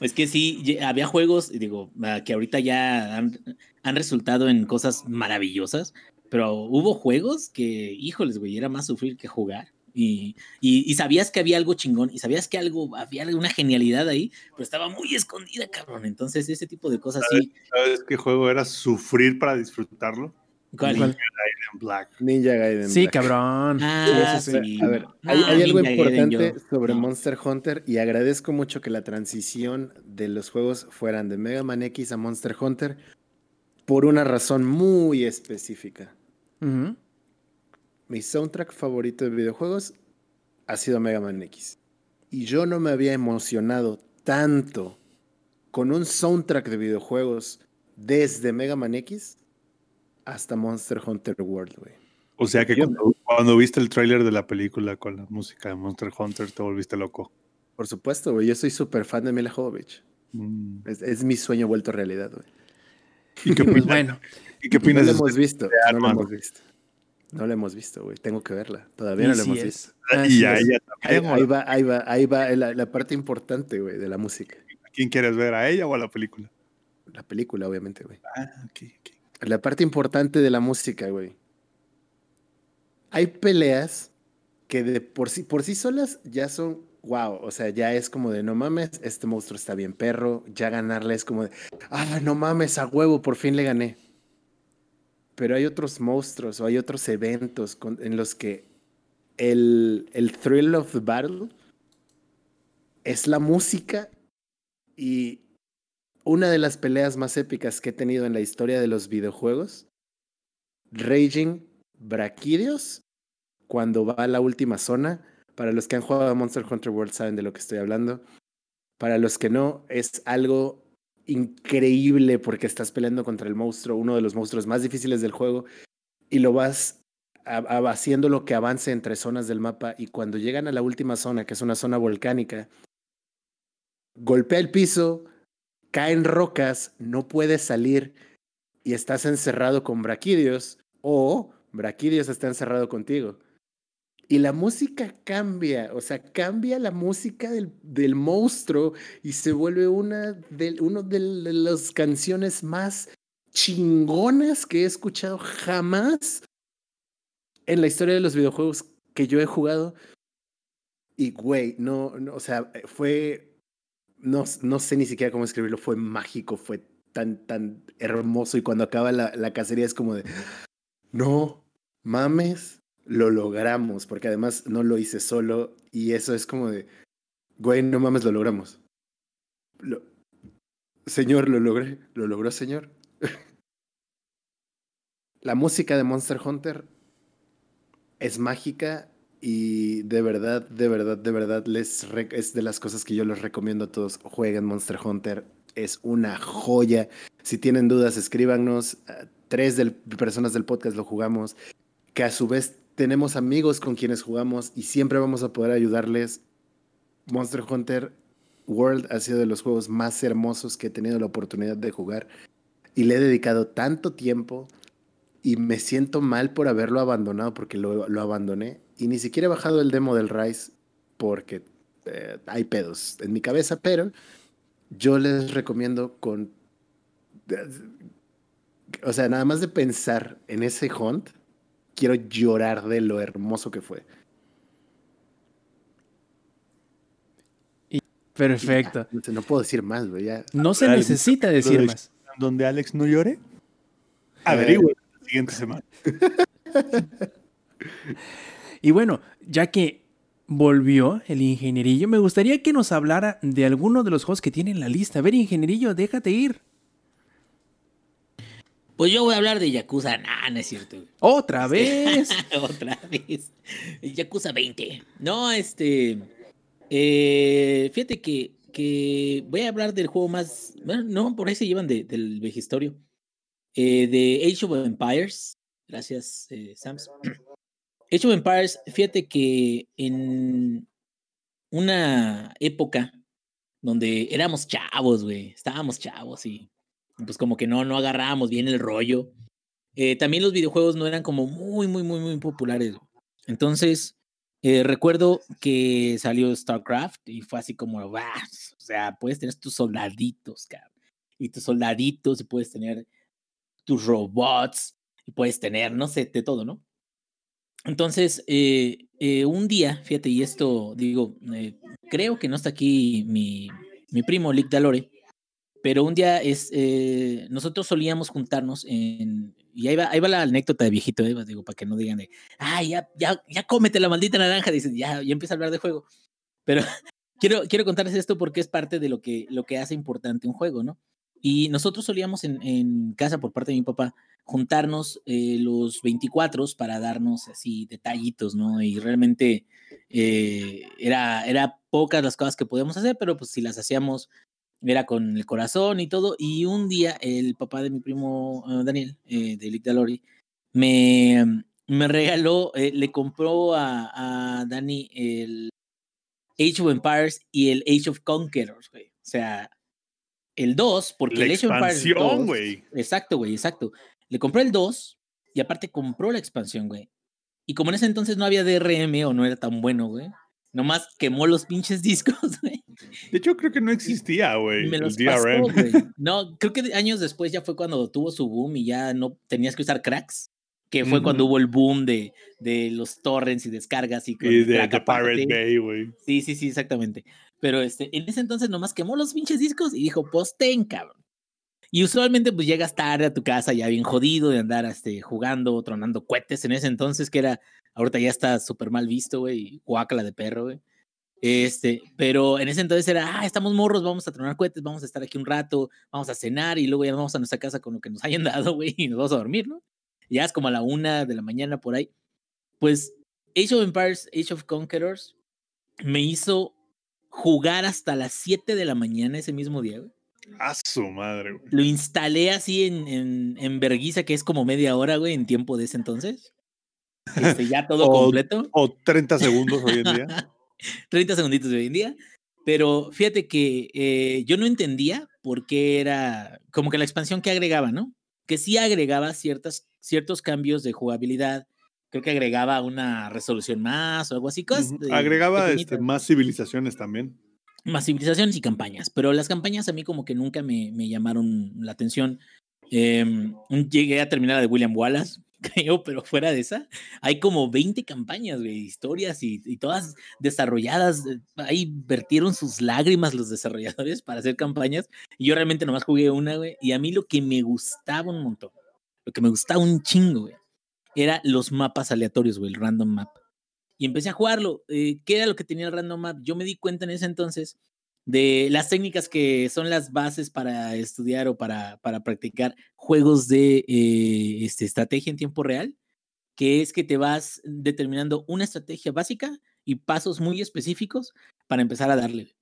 es que sí, había juegos, digo, ah, que ahorita ya han, han resultado en cosas maravillosas, pero hubo juegos que, híjoles, güey, era más sufrir que jugar. Y, y- y sabías que había algo chingón, y sabías que algo, había una genialidad ahí, pero estaba muy escondida, cabrón. Entonces, ese tipo de cosas sí. ¿Sabes qué juego era sufrir para disfrutarlo? ¿Cuál? ¿Cuál? En Black. Ninja Gaiden. Sí, Black. cabrón. Ah, Sí, sí. A ver, hay, Ah, hay algo Ninja Gaiden, importante sobre no. Monster Hunter y agradezco mucho que la transición de los juegos fueran de Mega Man X a Monster Hunter por una razón muy específica. Ujú. Mi soundtrack favorito de videojuegos ha sido Mega Man X. Y yo no me había emocionado tanto con un soundtrack de videojuegos desde Mega Man X hasta Monster Hunter World, güey. O sea que cuando, cuando viste el tráiler de la película con la música de Monster Hunter te volviste loco. Por supuesto, güey. Yo soy súper fan de Mila Jovovich. Mm. Es, es mi sueño vuelto realidad, güey. ¿Y qué (laughs) opinas, bueno, ¿y qué No opinas hemos visto. No Arma? hemos visto. No la hemos visto, güey. Tengo que verla. Todavía no la así hemos es. visto. Así Y a es. ella Ahí, también. ahí ¿o va, ahí va, ahí va la, la parte importante, güey, de la música. ¿A quién quieres ver? ¿A ella o a la película? La película, obviamente, güey. Ah, ok, ok. La parte importante de la música, güey. Hay peleas que de por sí, por sí solas ya son wow. O sea, ya es como de no mames, este monstruo está bien perro. Ya ganarle es como de ah, no mames, a huevo, por fin le gané. Pero hay otros monstruos o hay otros eventos en los que el, el thrill of the battle es la música y una de las peleas más épicas que he tenido en la historia de los videojuegos, Raging Brachidios, cuando va a la última zona. Para los que han jugado a Monster Hunter World saben de lo que estoy hablando. Para los que no, es algo increíble porque estás peleando contra el monstruo, uno de los monstruos más difíciles del juego, y lo vas a- haciendo lo que avance entre zonas del mapa. Y cuando llegan a la última zona, que es una zona volcánica, golpea el piso, caen rocas, no puedes salir y estás encerrado con Braquidios o Braquidios está encerrado contigo. Y la música cambia, o sea, cambia la música del, del monstruo y se vuelve una de, uno de las canciones más chingonas que he escuchado jamás en la historia de los videojuegos que yo he jugado. Y, güey, no, no, o sea, fue, no, no sé ni siquiera cómo escribirlo, fue mágico, fue tan, tan hermoso y cuando acaba la, la cacería es como de, no mames, lo logramos, porque además no lo hice solo y eso es como de, güey, no mames, lo logramos. Lo- señor, lo logré, lo logró, señor. (laughs) la música de Monster Hunter es mágica y de verdad, de verdad, de verdad, les es de las cosas que yo les recomiendo a todos. Jueguen Monster Hunter, es una joya. Si tienen dudas, escríbanos. Tres del- personas del podcast lo jugamos, que a su vez tenemos amigos con quienes jugamos y siempre vamos a poder ayudarles. Monster Hunter World ha sido de los juegos más hermosos que he tenido la oportunidad de jugar y le he dedicado tanto tiempo y me siento mal por haberlo abandonado porque lo, lo abandoné y ni siquiera he bajado el demo del Rise porque eh, hay pedos en mi cabeza, pero yo les recomiendo con... O sea, nada más de pensar en ese hunt, quiero llorar de lo hermoso que fue. Perfecto. No, puedo decir más, güey. Ya. No se ¿Habrá algún necesita decir más. Donde Alex no llore. Averigüe. siguiente semana. (laughs) Y bueno, ya que volvió el ingenierillo, me gustaría que nos hablara de alguno de los juegos que tiene en la lista. A ver, ingenierillo, déjate ir. Pues yo voy a hablar de Yakuza. Nah, no es cierto. (laughs) (laughs) Otra vez. Otra vez. Yakuza 20. No, este. eh, fíjate que, que voy a hablar del juego más. Bueno, no, por ahí se llevan de- del vejistorio. Eh, de Age of Empires. Gracias, eh, Sams. (clears throat) Age of Empires, fíjate que en una época donde éramos chavos, güey. Estábamos chavos y pues como que no, no agarrábamos bien el rollo. Eh, también los videojuegos no eran como muy, muy, muy, muy populares. Entonces, eh, recuerdo que salió StarCraft y fue así como, "Bah", o sea, puedes tener tus soldaditos, cabrón. Y tus soldaditos y puedes tener tus robots y puedes tener, no sé, de todo, ¿no? Entonces, eh, un día, fíjate, y esto digo, creo que no está aquí mi, mi primo Lick Dalore, pero un día es, eh, nosotros solíamos juntarnos en, y ahí va, ahí va la anécdota de viejito, eh, digo, para que no digan de, ay, ya, ya, ya cómete la maldita naranja, dicen, ya, ya empieza a hablar de juego. Pero (laughs) quiero, quiero contarles esto porque es parte de lo que, lo que hace importante un juego, ¿no? Y nosotros solíamos en, en casa, por parte de mi papá, juntarnos eh, los 24 para darnos así detallitos, ¿no? Y realmente eh, era, era pocas las cosas que podíamos hacer, pero pues si las hacíamos era con el corazón y todo. Y un día el papá de mi primo eh, Daniel, eh, de Lick Dalori, me, me regaló, eh, le compró a, a Dani el Age of Empires y el Age of Conquerors, güey. O sea, el 2, porque La el Age of Empires expansión, 2 güey. Exacto, güey, exacto. Le compró el 2 y aparte compró la expansión, güey. Y como en ese entonces no había DRM o no era tan bueno, güey, nomás quemó los pinches (laughs) discos, güey. De hecho, creo que no existía, güey. Me El los pasó, (laughs) güey. No, creo que años después ya fue cuando tuvo su boom y ya no tenías que usar cracks. Que fue cuando hubo el boom de, de los torrents y descargas y, con Y de, Pirate. Bay, güey. Sí, sí, sí, exactamente. Pero este, en ese entonces nomás quemó los pinches discos y dijo, pues ten, cabrón. Y usualmente pues llegas tarde a tu casa ya bien jodido de andar este, jugando, tronando cohetes en ese entonces que era, ahorita ya está súper mal visto, güey, guácala de perro, güey. Este, pero en ese entonces era, ah, estamos morros, vamos a tronar cohetes, vamos a estar aquí un rato, vamos a cenar y luego ya vamos a nuestra casa con lo que nos (laughs) hayan dado, güey, y nos vamos a dormir, ¿no? Ya es como a la una de la mañana por ahí. Pues Age of Empires, Age of Conquerors, me hizo jugar hasta las 7 de la mañana ese mismo día, güey. A su madre, güey. Lo instalé así en, en, en Berguisa, que es como media hora, güey, en tiempo de ese entonces. Este, ya todo O- completo. O 30 segundos hoy en día. (laughs) 30 segunditos de hoy en día. Pero fíjate que eh, yo no entendía por qué era como que la expansión que agregaba, ¿no? Que sí agregaba ciertas, ciertos cambios de jugabilidad. Creo que agregaba una resolución más o algo así. Cosas Agregaba este, más civilizaciones también. Más civilizaciones y campañas, pero las campañas a mí como que nunca me, me llamaron la atención. Em, llegué a terminar la de William Wallace, (laughs) creo, pero fuera de esa, hay como 20 campañas, güey, historias y, y todas desarrolladas. eh, Ahí vertieron sus lágrimas los desarrolladores (laughs) para hacer campañas y yo realmente nomás jugué una, güey, y a mí lo que me gustaba un montón, lo que me gustaba un chingo, güey, era los mapas aleatorios, güey, el random map y empecé a jugarlo. Eh, ¿Qué era lo que tenía el Random Map? Yo me di cuenta en ese entonces de las técnicas que son las bases para estudiar o para, para practicar juegos de eh, este, estrategia en tiempo real, que es que te vas determinando una estrategia básica y pasos muy específicos para empezar a darle.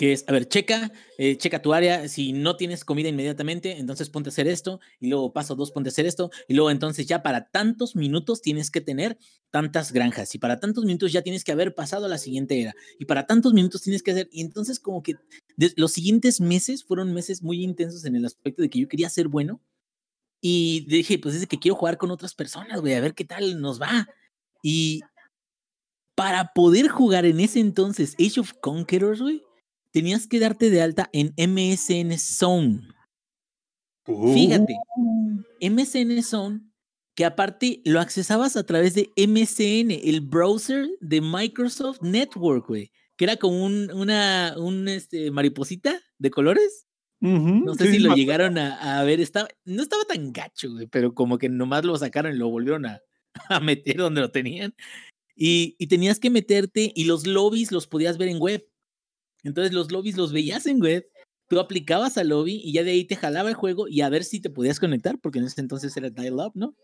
Que es, a ver, checa, eh, checa tu área, si no tienes comida inmediatamente, entonces ponte a hacer esto, y luego paso dos, ponte a hacer esto, y luego entonces ya para tantos minutos tienes que tener tantas granjas y para tantos minutos ya tienes que haber pasado a la siguiente era y para tantos minutos tienes que hacer y entonces como que los siguientes meses fueron meses muy intensos en el aspecto de que yo quería ser bueno y dije pues es que quiero jugar con otras personas güey a ver qué tal nos va y para poder jugar en ese entonces Age of Conquerors güey tenías que darte de alta en MSN Zone Uh, Fíjate, MSN Zone, que aparte lo accesabas a través de MSN, el browser de Microsoft Network, güey, que era como un, una un, este, mariposita de colores, No sé sí, si lo llegaron a, a ver, estaba, no estaba tan gacho, güey, pero como que nomás lo sacaron y lo volvieron a, (laughs) a meter donde lo tenían. Y, y tenías que meterte y los lobbies los podías ver en web. Entonces los lobbies los veías en web, tú aplicabas al lobby y ya de ahí te jalaba el juego y a ver si te podías conectar, porque en ese entonces era dial-up, ¿no?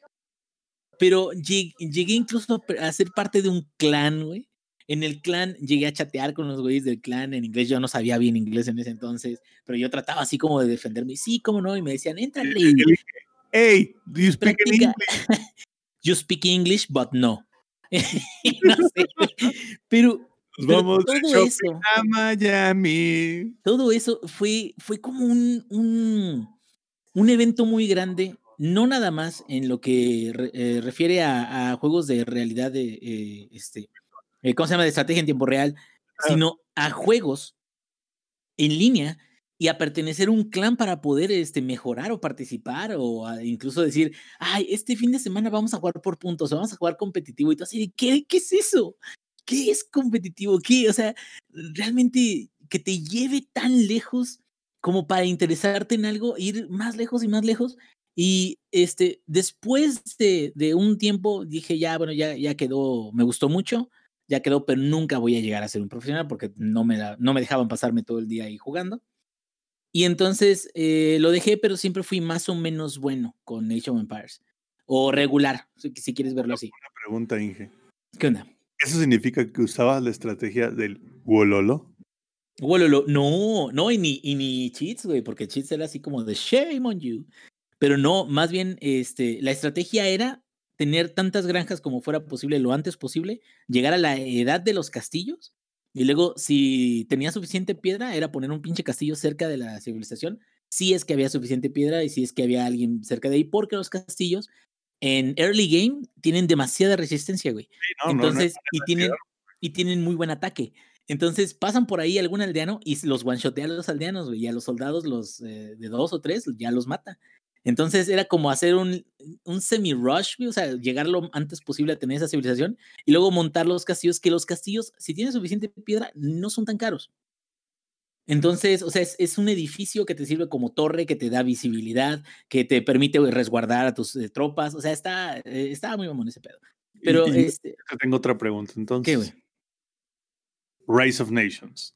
Pero lleg- llegué incluso a ser parte de un clan, güey. En el clan llegué a chatear con los güeyes del clan en inglés. Yo no sabía bien inglés en ese entonces, pero yo trataba así como de defenderme. Sí, cómo no. Y me decían, éntrale. Hey, do you speak. English? (laughs) You speak English, but no. (laughs) No sé, pero, Nos vamos todo eso, a Miami. todo eso fue, fue como un, un, un evento muy grande, no nada más en lo que re- eh, refiere a, a juegos de realidad de, eh, este, eh, ¿cómo se llama? De estrategia en tiempo real, Ah. sino a juegos en línea y a pertenecer a un clan para poder este, mejorar o participar o a incluso decir, ay, este fin de semana vamos a jugar por puntos, o vamos a jugar competitivo y todo así, ¿qué, ¿qué es eso? ¿Qué es competitivo? ¿Qué? O sea, realmente que te lleve tan lejos como para interesarte en algo, ir más lejos y más lejos. Y este, después de, de un tiempo dije, ya, bueno, ya, ya quedó, me gustó mucho, ya quedó, pero nunca voy a llegar a ser un profesional porque no me, da- no me dejaban pasarme todo el día ahí jugando. Y entonces eh, lo dejé, pero siempre fui más o menos bueno con Age of Empires. O regular, si, si quieres verlo así. Una pregunta, Inge. ¿Qué onda? ¿Eso significa que usabas la estrategia del Wololo? Wololo, no, no, y ni, y ni cheats, güey, porque cheats era así como de shame on you. Pero no, más bien, este, la estrategia era tener tantas granjas como fuera posible lo antes posible, llegar a la edad de los castillos, y luego, si tenía suficiente piedra, era poner un pinche castillo cerca de la civilización, si es que había suficiente piedra y si es que había alguien cerca de ahí, porque los castillos en early game tienen demasiada resistencia, güey. Sí, no, no, no, Entonces, y tienen, y tienen muy buen ataque. Entonces pasan por ahí algún aldeano y los one-shotea a los aldeanos, güey, y a los soldados, los eh, de dos o tres, ya los mata. Entonces era como hacer un, un semi-rush, güey, o sea, llegar lo antes posible a tener esa civilización y luego montar los castillos, que los castillos, si tienen suficiente piedra, no son tan caros. Entonces, o sea, es, es un edificio que te sirve como torre, que te da visibilidad, que te permite güey, resguardar a tus eh, tropas. O sea, está, eh, está muy mamón ese pedo. Pero, Y- este, tengo otra pregunta. Entonces, ¿qué, güey? Rise of Nations.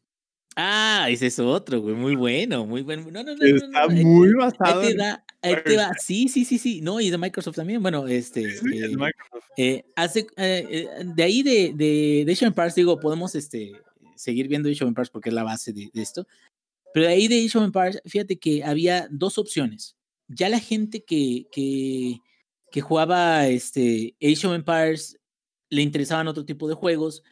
Ah, ese es otro, güey, muy bueno, muy bueno. No, no, no, Está no, ahí- muy ahí basado te en va, ahí te va. Sí, sí, sí, sí. No, y de Microsoft también. Bueno, este, Sí, es eh, Microsoft. eh, hace, eh, eh, de ahí de, de, de Empires, digo, podemos este, seguir viendo Age of Empires porque es la base de, esto. Pero ahí de Age of Empires, fíjate que había dos opciones. Ya la gente que, que, que jugaba este, Age of Empires le interesaban otro tipo de juegos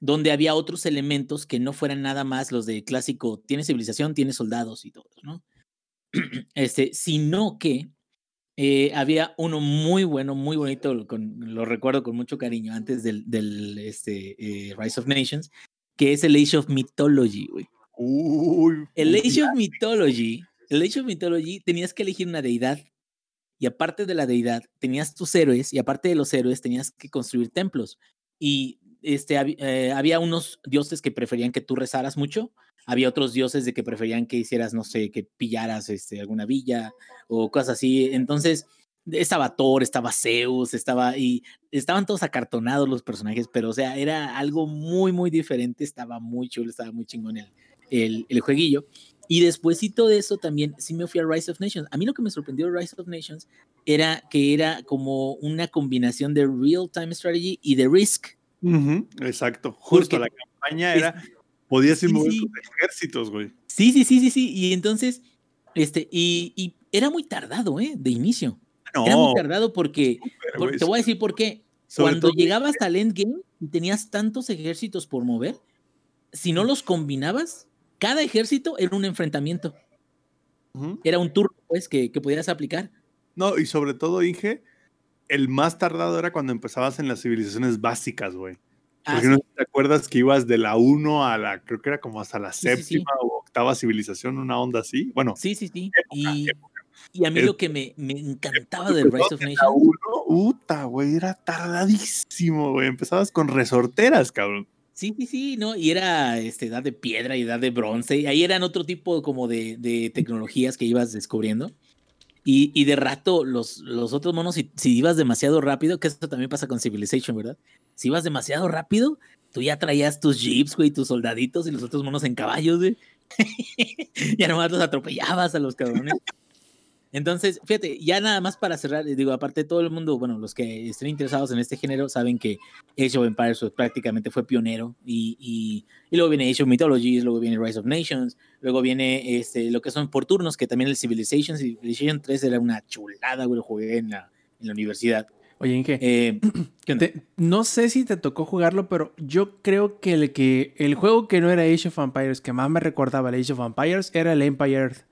donde había otros elementos que no fueran nada más los de clásico, tiene civilización, tiene soldados y todo, ¿no? (clears throat) Este, sino que eh, había uno muy bueno, muy bonito, con, lo recuerdo con mucho cariño antes del, del este, eh, Rise of Nations, que es el Age of Mythology, güey. Uy, El uy, Age of Mythology, el Age of Mythology tenías que elegir una deidad y aparte de la deidad tenías tus héroes y aparte de los héroes tenías que construir templos y este eh, había unos dioses que preferían que tú rezaras mucho, había otros dioses de que preferían que hicieras no sé, que pillaras este alguna villa o cosas así. Entonces estaba Thor, estaba Zeus, estaba y estaban todos acartonados los personajes, pero o sea, era algo muy muy diferente, estaba muy chulo, estaba muy chingón el el, el jueguillo. Y despuésito de eso también sí me fui a Rise of Nations. A mí lo que me sorprendió de Rise of Nations era que era como una combinación de real time strategy y de risk. Exacto. Justo Porque la campaña era. Podías ir sí, moviendo sí. ejércitos, güey. Sí, sí, sí, sí, sí. Y entonces, este, y, y era muy tardado, ¿eh? De inicio. Era muy tardado porque, por- te voy a decir por qué. Sobre Cuando todo- llegabas al endgame y tenías tantos ejércitos por mover, si no los combinabas, cada ejército era un enfrentamiento. Era un turno, pues, que, que podías aplicar. No, y sobre todo, Inge, el más tardado era cuando empezabas en las civilizaciones básicas, güey. Ah, Porque sí. no sé si te acuerdas que ibas de la 1 a la, creo que era como hasta la Sí, sí, sí. séptima o octava civilización, una onda así. Bueno, Sí, sí, sí. época, Y, época. Y a mí El- lo que me, me encantaba del Rise of Nations, 1, puta, güey, era tardadísimo, güey. Empezabas con resorteras, cabrón. Sí, sí, sí, ¿no? Y era este, edad de piedra y edad de bronce. y Ahí eran otro tipo como de, de tecnologías que ibas descubriendo. Y, y de rato, los, los otros monos, si, si ibas demasiado rápido, que esto también pasa con Civilization, ¿verdad? Si ibas demasiado rápido, tú ya traías tus jeeps, güey, tus soldaditos y los otros monos en caballos, güey. (laughs) ya nomás los atropellabas a los cabrones. Entonces, fíjate, ya nada más para cerrar, digo, aparte todo el mundo, bueno, los que estén interesados en este género saben que Age of Empires pues, prácticamente fue pionero y, y, y, luego viene Age of Mythologies, luego viene Rise of Nations, luego viene este, lo que son por turnos, que también el Civilization, Civilization 3 era una chulada, güey, lo jugué en la, en la universidad. Oye, Inge, eh, (clears throat) te, no sé si te tocó jugarlo, pero yo creo que el, que el juego que no era Age of Empires, que más me recordaba el Age of Empires, era el Empire Earth.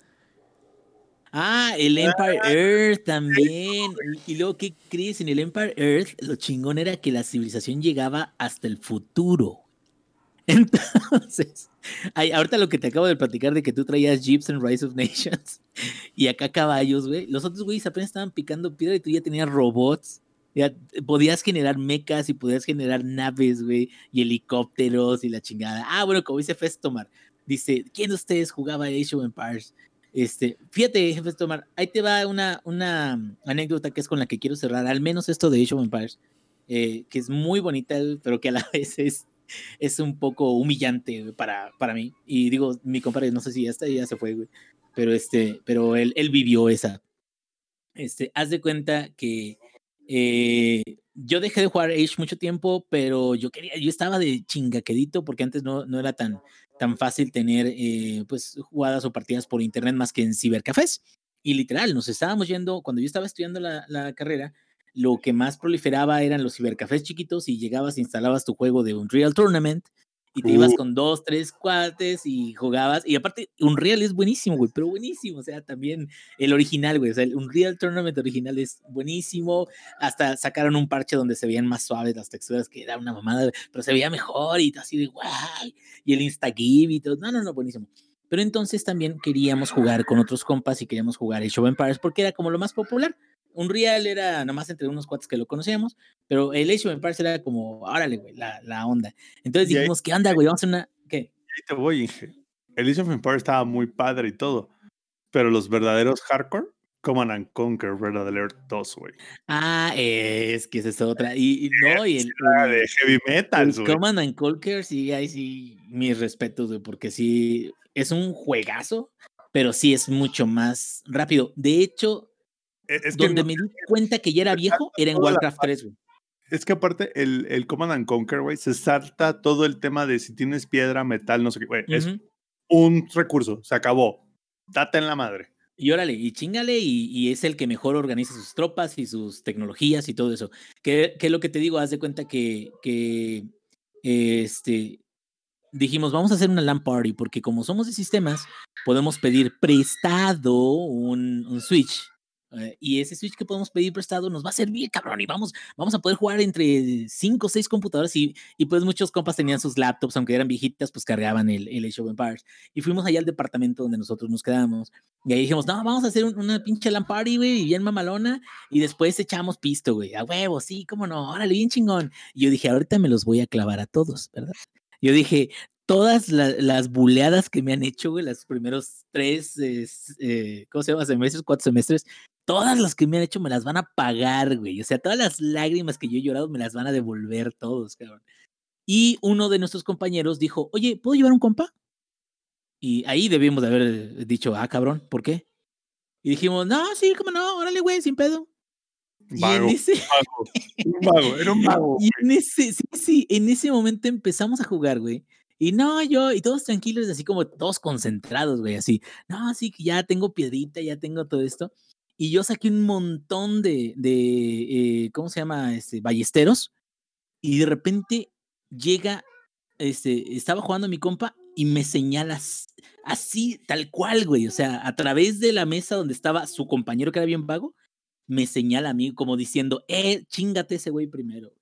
Ah, el Empire Earth también. Y luego, ¿qué crees? En el Empire Earth, lo chingón era que la civilización llegaba hasta el futuro. (laughs) Entonces, ay, ahorita lo que te acabo de platicar de que tú traías Jeeps en Rise of Nations (laughs) y acá caballos, güey. Los otros güeyes apenas estaban picando piedra y tú ya tenías robots. Ya podías generar mechas y podías generar naves, güey, y helicópteros y la chingada. Ah, bueno, como dice Festomar, dice, ¿quién de ustedes jugaba Age of Empires? Este, fíjate, jefe Tomar, ahí te va una, una anécdota que es con la que quiero cerrar, al menos esto de Age of Empires, eh, que es muy bonita, pero que a la (laughs) vez es, es un poco humillante para, para mí. Y digo, mi compadre, no sé si ya está, ya se fue, güey, pero, este, pero él, él vivió esa. Este, haz de cuenta que eh, yo dejé de jugar Age mucho tiempo, pero yo quería, yo estaba de chingaquedito porque antes no, no era tan, tan fácil tener eh, pues jugadas o partidas por internet más que en cibercafés. Y literal, nos estábamos yendo, cuando yo estaba estudiando la, la carrera, lo que más proliferaba eran los cibercafés chiquitos y llegabas, instalabas tu juego de Unreal Tournament y te ibas uh. con dos, tres cuates y jugabas. Y aparte, Unreal es buenísimo, güey, pero buenísimo. O sea, también el original, güey. O sea, el Unreal Tournament original es buenísimo. Hasta sacaron un parche donde se veían más suaves las texturas, que era una mamada, pero se veía mejor y así de guay. Y el Instagib y todo. No, no, no, buenísimo. Pero entonces también queríamos jugar con otros compas y queríamos jugar el Show Empires porque era como lo más popular. Unreal era nomás entre unos cuates que lo conocíamos, pero el Age of Empires era como, órale, güey, la, la onda. Entonces dijimos, ¿qué onda, güey? Vamos a una. ¿Qué? Ahí te voy, Inge. El Age of Empires estaba muy padre y todo, pero los verdaderos hardcore, Command and Conquer Red Alert 2, güey. Ah, es que esa es otra. Y, y no, y el. de heavy metal, güey. Command and Conquer, sí, ahí sí, mis respetos, güey, porque sí, es un juegazo, pero sí es mucho más rápido. De hecho, e, es donde me di cuenta que ya era viejo era en Warcraft 3, güey. Es que aparte el, el Command and Conquer, güey, se salta todo el tema de si tienes piedra, metal, no sé qué, güey. Es un recurso, se acabó. Date en la madre. Y órale, y chingale, y, y, es el que mejor organiza sus tropas y sus tecnologías y todo eso. Que, que lo que te digo, haz de cuenta que, que este, dijimos, vamos a hacer una LAN party, porque como somos de sistemas, podemos pedir prestado un, un Switch eh, y ese Switch que podemos pedir prestado nos va a servir, cabrón, y vamos, vamos a poder jugar entre 5 o 6 computadoras y, y, pues muchos compas tenían sus laptops, aunque eran viejitas, pues cargaban el, el Age of Empires. Y fuimos allá al departamento donde nosotros nos quedamos. Y ahí dijimos, no, vamos a hacer una pinche LAN party, güey, bien mamalona. Y después echamos pisto, güey, a huevo, sí, cómo no, órale, bien chingón. Y yo dije, ahorita me los voy a clavar a todos, ¿verdad? Yo dije, todas las buleadas que me han hecho, güey, los primeros tres, eh, ¿cómo se llama? Semestres, cuatro semestres, todas las que me han hecho me las van a pagar, güey. O sea, todas las lágrimas que yo he llorado me las van a devolver todos, cabrón. Y uno de nuestros compañeros dijo, oye, ¿puedo llevar un compa? Y ahí debimos de haber dicho, ah, cabrón, ¿por qué? Y dijimos, no, sí, cómo no, órale, güey, sin pedo. Vago, y en ese... un vago, era un vago. Y en ese, sí, sí, en ese momento empezamos a jugar, güey. Y no, yo, y todos tranquilos, así como todos concentrados, güey, así. No, sí, que ya tengo piedrita, ya tengo todo esto y yo saqué un montón de, de eh, ¿cómo se llama? Este, ballesteros, y de repente llega, este, estaba jugando mi compa y me señalas así, tal cual, güey, o sea, a través de la mesa donde estaba su compañero que era bien vago, me señala a mí como diciendo, eh, chingate ese güey primero.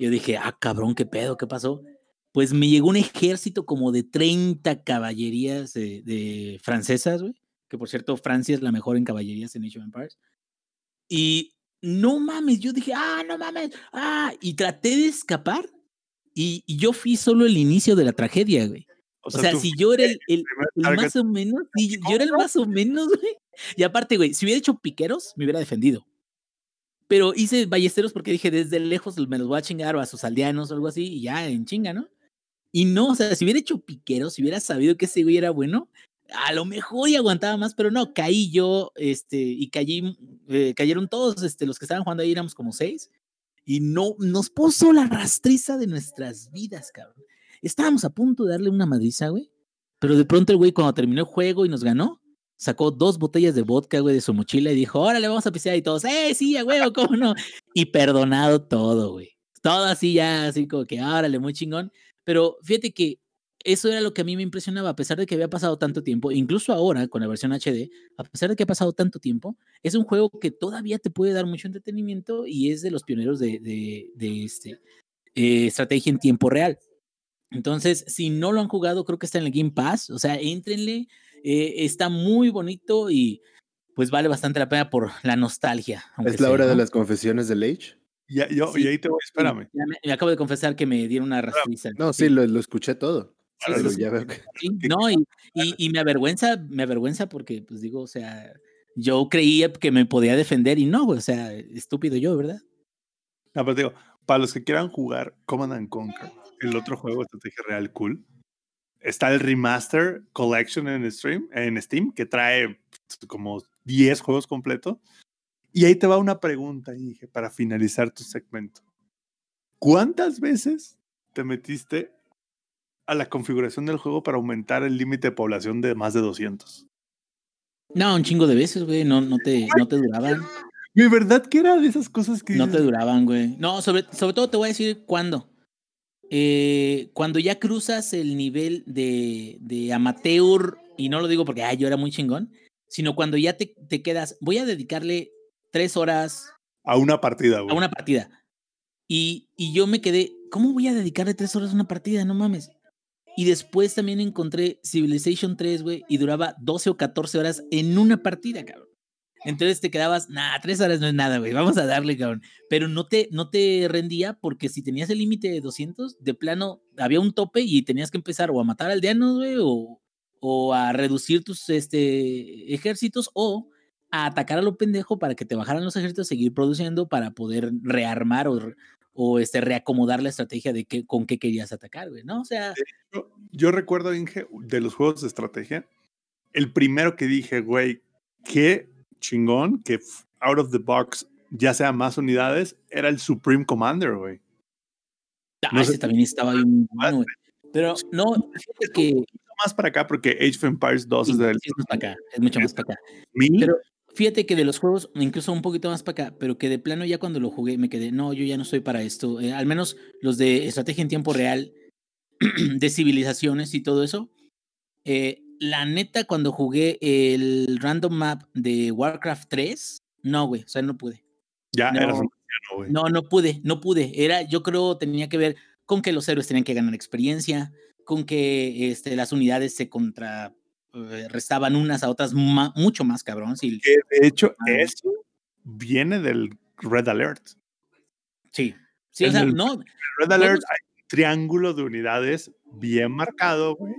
Yo dije, ah, cabrón, ¿qué pedo? ¿Qué pasó? Pues me llegó un ejército como de 30 caballerías de francesas, güey que por cierto Francia es la mejor en caballerías en Age of Empires. Y no mames, yo dije, ah, no mames, ah, y traté de escapar Y, y yo fui solo el inicio de la tragedia, güey. O sea, tú si yo era el, el- el target más o menos, si yo era el más o menos, güey. Y aparte, güey, si hubiera hecho piqueros, me hubiera defendido. Pero hice ballesteros porque dije, desde lejos me los voy a chingar o a sus aldeanos o algo así, y ya en chinga, ¿no? Y no, o sea, si hubiera hecho piqueros, si hubiera sabido que ese güey era bueno, a lo mejor y aguantaba más, pero no, caí yo, este, y caí, eh, cayeron todos, este, los que estaban jugando ahí éramos como seis, y no, nos puso la rastriza de nuestras vidas, cabrón. Estábamos a punto de darle una madriza, güey, pero de pronto el güey cuando terminó el juego y nos ganó, sacó dos botellas de vodka, güey, de su mochila y dijo, órale, vamos a pisear y todos, ¡eh, sí, a huevo, cómo no! Y perdonado todo, güey. Todo así ya, así como que, órale, muy chingón. Pero fíjate que eso era lo que a mí me impresionaba, a pesar de que había pasado tanto tiempo, incluso ahora con la versión HD, a pesar de que ha pasado tanto tiempo, es un juego que todavía te puede dar mucho entretenimiento y es de los pioneros de, de, de este, eh, estrategia en tiempo real. Entonces, si no lo han jugado, creo que está en el Game Pass, o sea, éntrenle, eh, está muy bonito y pues vale bastante la pena por la nostalgia. Es la sea, hora de las confesiones del Age. Ya, yo, Sí, y ahí te voy, espérame. Me, me acabo de confesar que me dieron una rastriza. No, sí, lo, lo escuché todo. Sí, (laughs) sí. no, y, y, y me avergüenza, me avergüenza porque, pues digo, o sea, yo creía que me podía defender y no, o sea, estúpido yo, ¿verdad? No, pero te digo, para los que quieran jugar Command and Conquer, el otro juego de estrategia real cool, está el Remaster Collection en Steam, en Steam que trae pues, como 10 juegos completos. Y ahí te va una pregunta, Inge, para finalizar tu segmento. ¿Cuántas veces te metiste a la configuración del juego para aumentar el límite de población de más de 200? No, un chingo de veces, güey, no, no, te, no te duraban, De verdad que era de esas cosas que no te duraban, güey. No, sobre, sobre todo te voy a decir cuándo. Eh, cuando ya cruzas el nivel de, de amateur, y no lo digo porque ay, yo era muy chingón, sino cuando ya te, te quedas, voy a dedicarle tres horas a una partida, güey. a una partida. Y, y yo me quedé, ¿cómo voy a dedicarle tres horas a una partida? No mames. Y después también encontré Civilization 3, güey, y duraba 12 o 14 horas en una partida, cabrón. Entonces te quedabas, nah, tres horas no es nada, güey, vamos a darle, cabrón. Pero no te, no te rendía porque si tenías el límite de 200, de plano había un tope y tenías que empezar o a matar aldeanos, güey, o, o a reducir tus este, ejércitos o a atacar a lo pendejo para que te bajaran los ejércitos, seguir produciendo para poder rearmar o, o este, reacomodar la estrategia de qué, con qué querías atacar, güey, ¿no? O sea, Yo, yo recuerdo, Inge, de los juegos de estrategia, el primero que dije, güey, qué chingón que out of the box ya sea más unidades, era el Supreme Commander, güey. ah, no sé ese si- también estaba bien bueno, güey. Pero no, fíjate que Más para acá porque Age of Empires 2 sí, es del es acá, es mucho más para acá. 2000. Pero fíjate que de los juegos, incluso un poquito más para acá, pero que de plano ya cuando lo jugué me quedé, no, yo ya no soy para esto. eh, al menos los de estrategia en tiempo real, (clears throat) de civilizaciones y todo eso. eh, la neta, cuando jugué el random map de Warcraft 3, no, güey, o sea, no pude. ya no. eras un güey. No, no pude, no pude. Era, yo creo, tenía que ver con que los héroes tenían que ganar experiencia, con que este, las unidades se contra restaban unas a otras ma- mucho más cabrón. De hecho, Ah. eso viene del Red Alert. sí. Sí, o En sea, el- no, Red Alert hay un triángulo de unidades bien marcado, güey.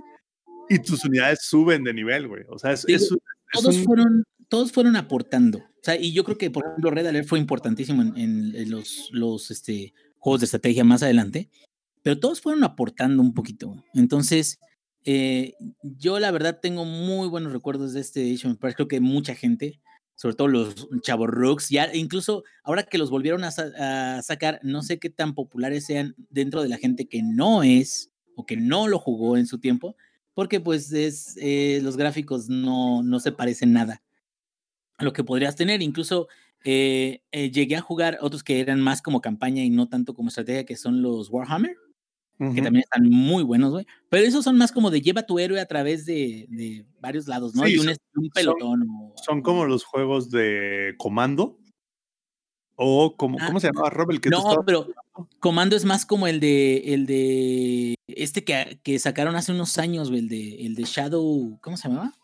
Y tus unidades suben de nivel, güey. O sea, es, Digo, es un- es todos un- fueron, todos fueron aportando. O sea, y yo creo que, por ejemplo, Red Alert fue importantísimo en, en- en los, los este, juegos de estrategia más adelante, pero todos fueron aportando un poquito. Entonces, eh, yo la verdad tengo muy buenos recuerdos de este Empires. Creo que mucha gente, sobre todo los chavos rooks, ya incluso ahora que los volvieron a sacar, no sé qué tan populares sean dentro de la gente que no es o que no lo jugó en su tiempo, porque pues es, eh, los gráficos no, no se parecen nada a lo que podrías tener. Incluso eh, eh, llegué a jugar otros que eran más como campaña y no tanto como estrategia, que son los Warhammer, que también están muy buenos, güey. Pero esos son más como de lleva tu héroe a través de, de varios lados, ¿no? Sí, y un, son- pelotón. o- son como los juegos de comando. O como, Ah, ¿cómo se llamaba Rob? El que tú No, estabas- pero Comando es más como el de el de este que, que sacaron hace unos años, güey, el de el de Shadow, ¿cómo se llamaba?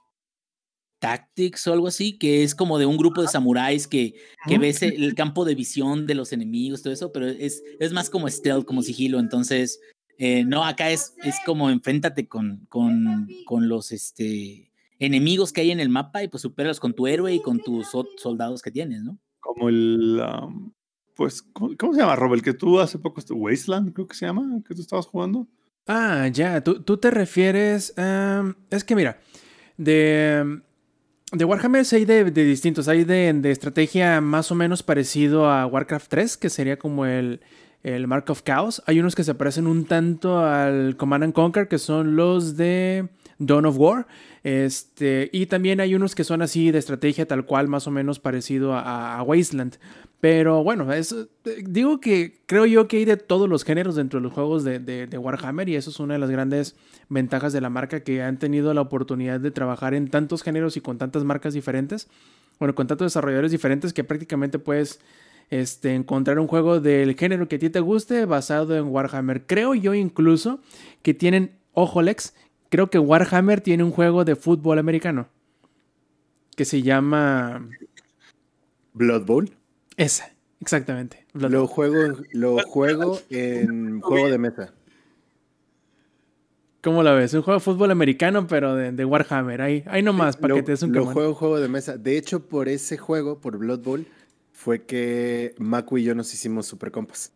Tactics o algo así, que es como de un grupo de samuráis que, que ves el campo de visión de los enemigos, todo eso, pero es, es más como stealth, como sigilo, entonces Eh, no, acá es, es como enfréntate con, con, con los este, enemigos que hay en el mapa y pues superas con tu héroe y con tus soldados que tienes, ¿no? Como el. um, pues, ¿cómo, cómo se llama, Rob? El que tú hace poco. estu- Wasteland, creo que se llama, que tú estabas jugando. Ah, ya, tú, tú te refieres... es que mira, de, de Warhammer hay de, de distintos, hay de, de estrategia más o menos parecido a Warcraft 3, que sería como el, el Mark of Chaos. Hay unos que se parecen un tanto al Command and Conquer, que son los de Dawn of War. Este, y también hay unos que son así de estrategia tal cual, más o menos parecido a, Wasteland. Pero bueno, eh, digo que creo yo que hay de todos los géneros dentro de los juegos de- de Warhammer y eso es una de las grandes ventajas de la marca que han tenido la oportunidad de trabajar en tantos géneros y con tantas marcas diferentes. Bueno, con tantos desarrolladores diferentes que prácticamente puedes este, encontrar un juego del género que a ti te guste basado en Warhammer. Creo yo incluso que tienen, ojo Lex, creo que Warhammer tiene un juego de fútbol americano que se llama... Blood Bowl. Esa, exactamente. Blood Lo juego, en- lo juego en juego de mesa. ¿Cómo la ves? Un juego de fútbol americano, pero de, de Warhammer. Ahí, ahí nomás, para lo, que te des un lo juego juego de mesa. De hecho, por ese juego, por Blood Bowl, fue que Maku y yo nos hicimos super compas.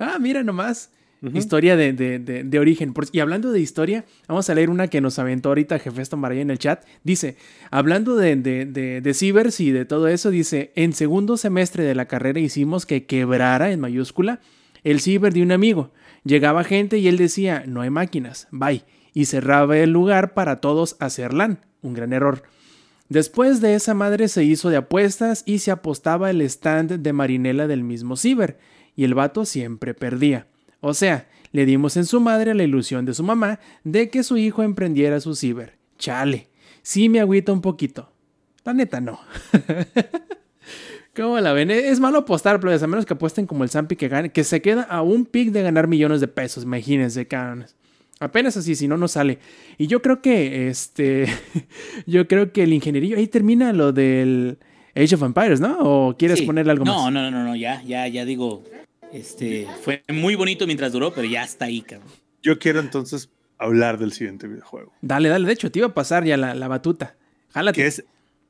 Ah, mira nomás. Historia de, de- de- de origen. Por- y hablando de historia, vamos a leer una que nos aventó ahorita Jefesto Maraya en el chat. Dice, hablando de, de, de, de cibers y de todo eso, dice, en segundo semestre de la carrera hicimos que quebrara, en mayúscula, el ciber de un amigo. Llegaba gente y él decía, no hay máquinas, bye. Y cerraba el lugar para todos hacer LAN. Un gran error. Después de esa madre se hizo de apuestas y se apostaba el stand de Marinela del mismo ciber. Y el vato siempre perdía. O sea, le dimos en su madre la ilusión de su mamá de que su hijo emprendiera su ciber. Chale, sí me agüita un poquito. La neta no. (laughs) ¿Cómo la ven? Es malo apostar, plebes, a menos que apuesten como el Zampi que gane, que se queda a un pic de ganar millones de pesos, imagínense, cabrones. Apenas así, si no, no sale. Y yo creo que, este, (laughs) yo creo que el ingenierillo, ahí termina lo del Age of Empires, ¿no? ¿O quieres Sí. ponerle algo no, más? No, no, no, no, ya, ya, ya digo, este, fue muy bonito mientras duró, pero ya está ahí, cabrón. Yo quiero entonces hablar del siguiente videojuego. Dale, dale, de hecho, te iba a pasar ya la, la batuta. Jálate. Que es,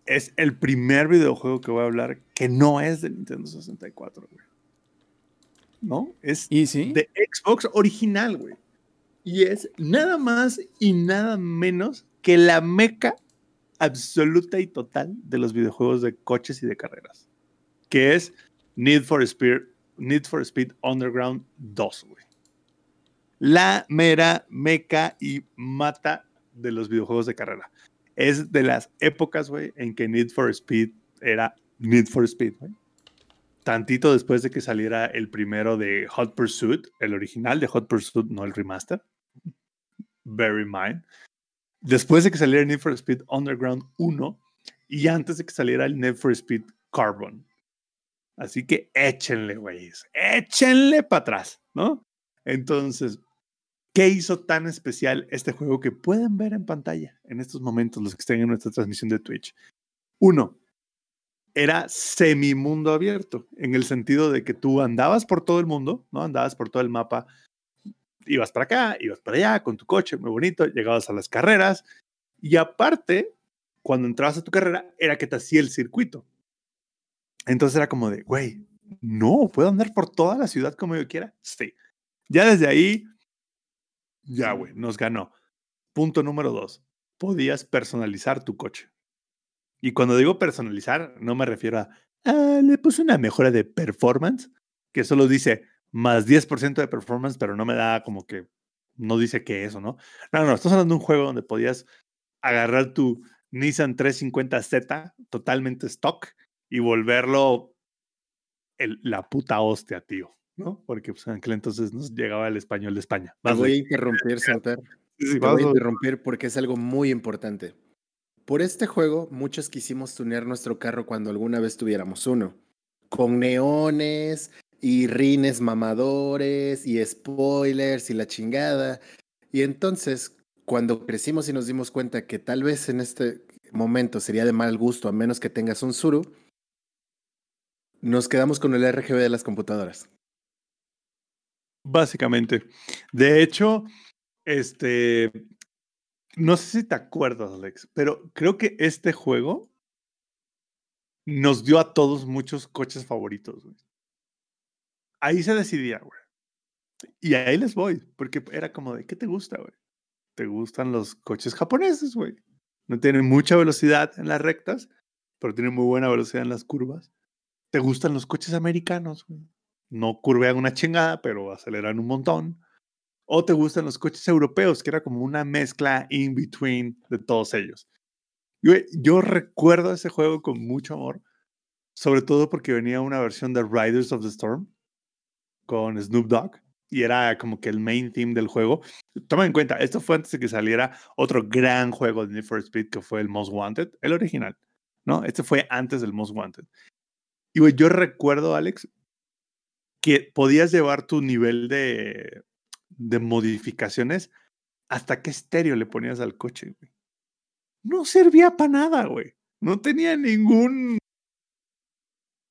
es el primer videojuego que voy a hablar que no es de Nintendo 64, güey. ¿No? Es ¿Y sí? de Xbox original, güey. Y es nada más y nada menos que la meca absoluta y total de los videojuegos de coches y de carreras. Que es Need for Speed, Need for Speed Underground 2, güey. La mera meca y mata de los videojuegos de carrera. Es de las épocas, güey, en que Need for Speed era Need for Speed, güey tantito después de que saliera el primero de Hot Pursuit, el original de Hot Pursuit, no el remaster. Very mind. Después de que saliera Need for Speed Underground 1 y antes de que saliera el Need for Speed Carbon. Así que échenle, güeyes. Échenle para atrás, ¿no? Entonces, ¿qué hizo tan especial este juego que pueden ver en pantalla en estos momentos los que estén en nuestra transmisión de Twitch? Uno, era semimundo abierto, en el sentido de que tú andabas por todo el mundo, ¿no? Andabas por todo el mapa, ibas para acá, ibas para allá con tu coche, muy bonito, llegabas a las carreras, y aparte, cuando entrabas a tu carrera, era que te hacía el circuito. Entonces era como de, güey, no, puedo andar por toda la ciudad como yo quiera. Sí. Ya desde ahí, ya, güey, nos ganó. Punto número dos, podías personalizar tu coche. Y cuando digo personalizar, no me refiero a, ah, le puse una mejora de performance, que solo dice más 10% de performance, pero no me da como que, no dice que eso, ¿no? No, no, estamos hablando de un juego donde podías agarrar tu Nissan 350Z totalmente stock y volverlo el- la puta hostia, tío, ¿no? Porque pues, en aquel entonces nos llegaba el español de España. Te voy a interrumpir, Santar. Sí, sí, Te vas, voy a interrumpir porque es algo muy importante. Por este juego, muchos quisimos tunear nuestro carro cuando alguna vez tuviéramos uno. Con neones y rines mamadores y spoilers y la chingada. Y entonces, cuando crecimos y nos dimos cuenta que tal vez en este momento sería de mal gusto, a menos que tengas un Suru, nos quedamos con el RGB de las computadoras. Básicamente. De hecho, este. No sé si te acuerdas, Alex, pero creo que este juego nos dio a todos muchos coches favoritos, güey. Ahí se decidía, güey. Y ahí les voy, porque era como de, ¿qué te gusta, güey? ¿Te gustan los coches japoneses, güey? No tienen mucha velocidad en las rectas, pero tienen muy buena velocidad en las curvas. ¿Te gustan los coches americanos, güey? No curvean una chingada, pero aceleran un montón. O te gustan los coches europeos, que era como una mezcla in between de todos ellos. Yo recuerdo ese juego con mucho amor, sobre todo porque venía una versión de Riders of the Storm con Snoop Dogg y era como que el main theme del juego. Toma en cuenta, esto fue antes de que saliera otro gran juego de Need for Speed que fue el Most Wanted, el original, ¿no? Este fue antes del Most Wanted. Y yo recuerdo, Alex, que podías llevar tu nivel de, de modificaciones hasta qué estéreo le ponías al coche. No servía para nada, güey. No tenía ningún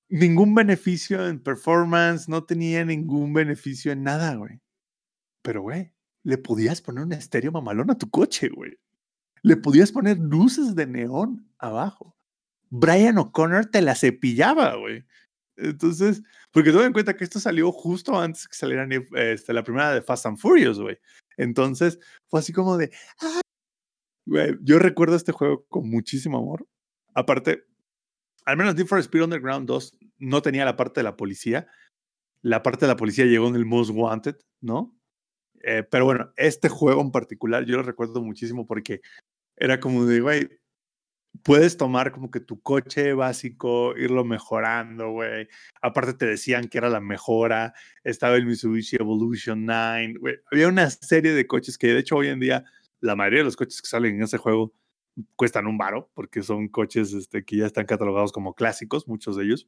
ningún beneficio en performance, no tenía ningún beneficio en nada, güey. Pero, güey, le podías poner un estéreo mamalón a tu coche, güey. Le podías poner luces de neón abajo. Brian O'Connor te la cepillaba, güey. Entonces, porque ten en cuenta que esto salió justo antes que saliera este, la primera de Fast and Furious, güey. Entonces, fue así como de, güey, yo recuerdo este juego con muchísimo amor. Aparte, al menos Need for Speed Underground 2 no tenía la parte de la policía. La parte de la policía llegó en el Most Wanted, ¿no? Eh, pero bueno, este juego en particular yo lo recuerdo muchísimo porque era como de, güey, puedes tomar como que tu coche básico, irlo mejorando, güey. Aparte te decían que era la mejora. Estaba el Mitsubishi Evolution 9, güey. Había una serie de coches que de hecho hoy en día la mayoría de los coches que salen en ese juego cuestan un varo, porque son coches este, que ya están catalogados como clásicos, muchos de ellos.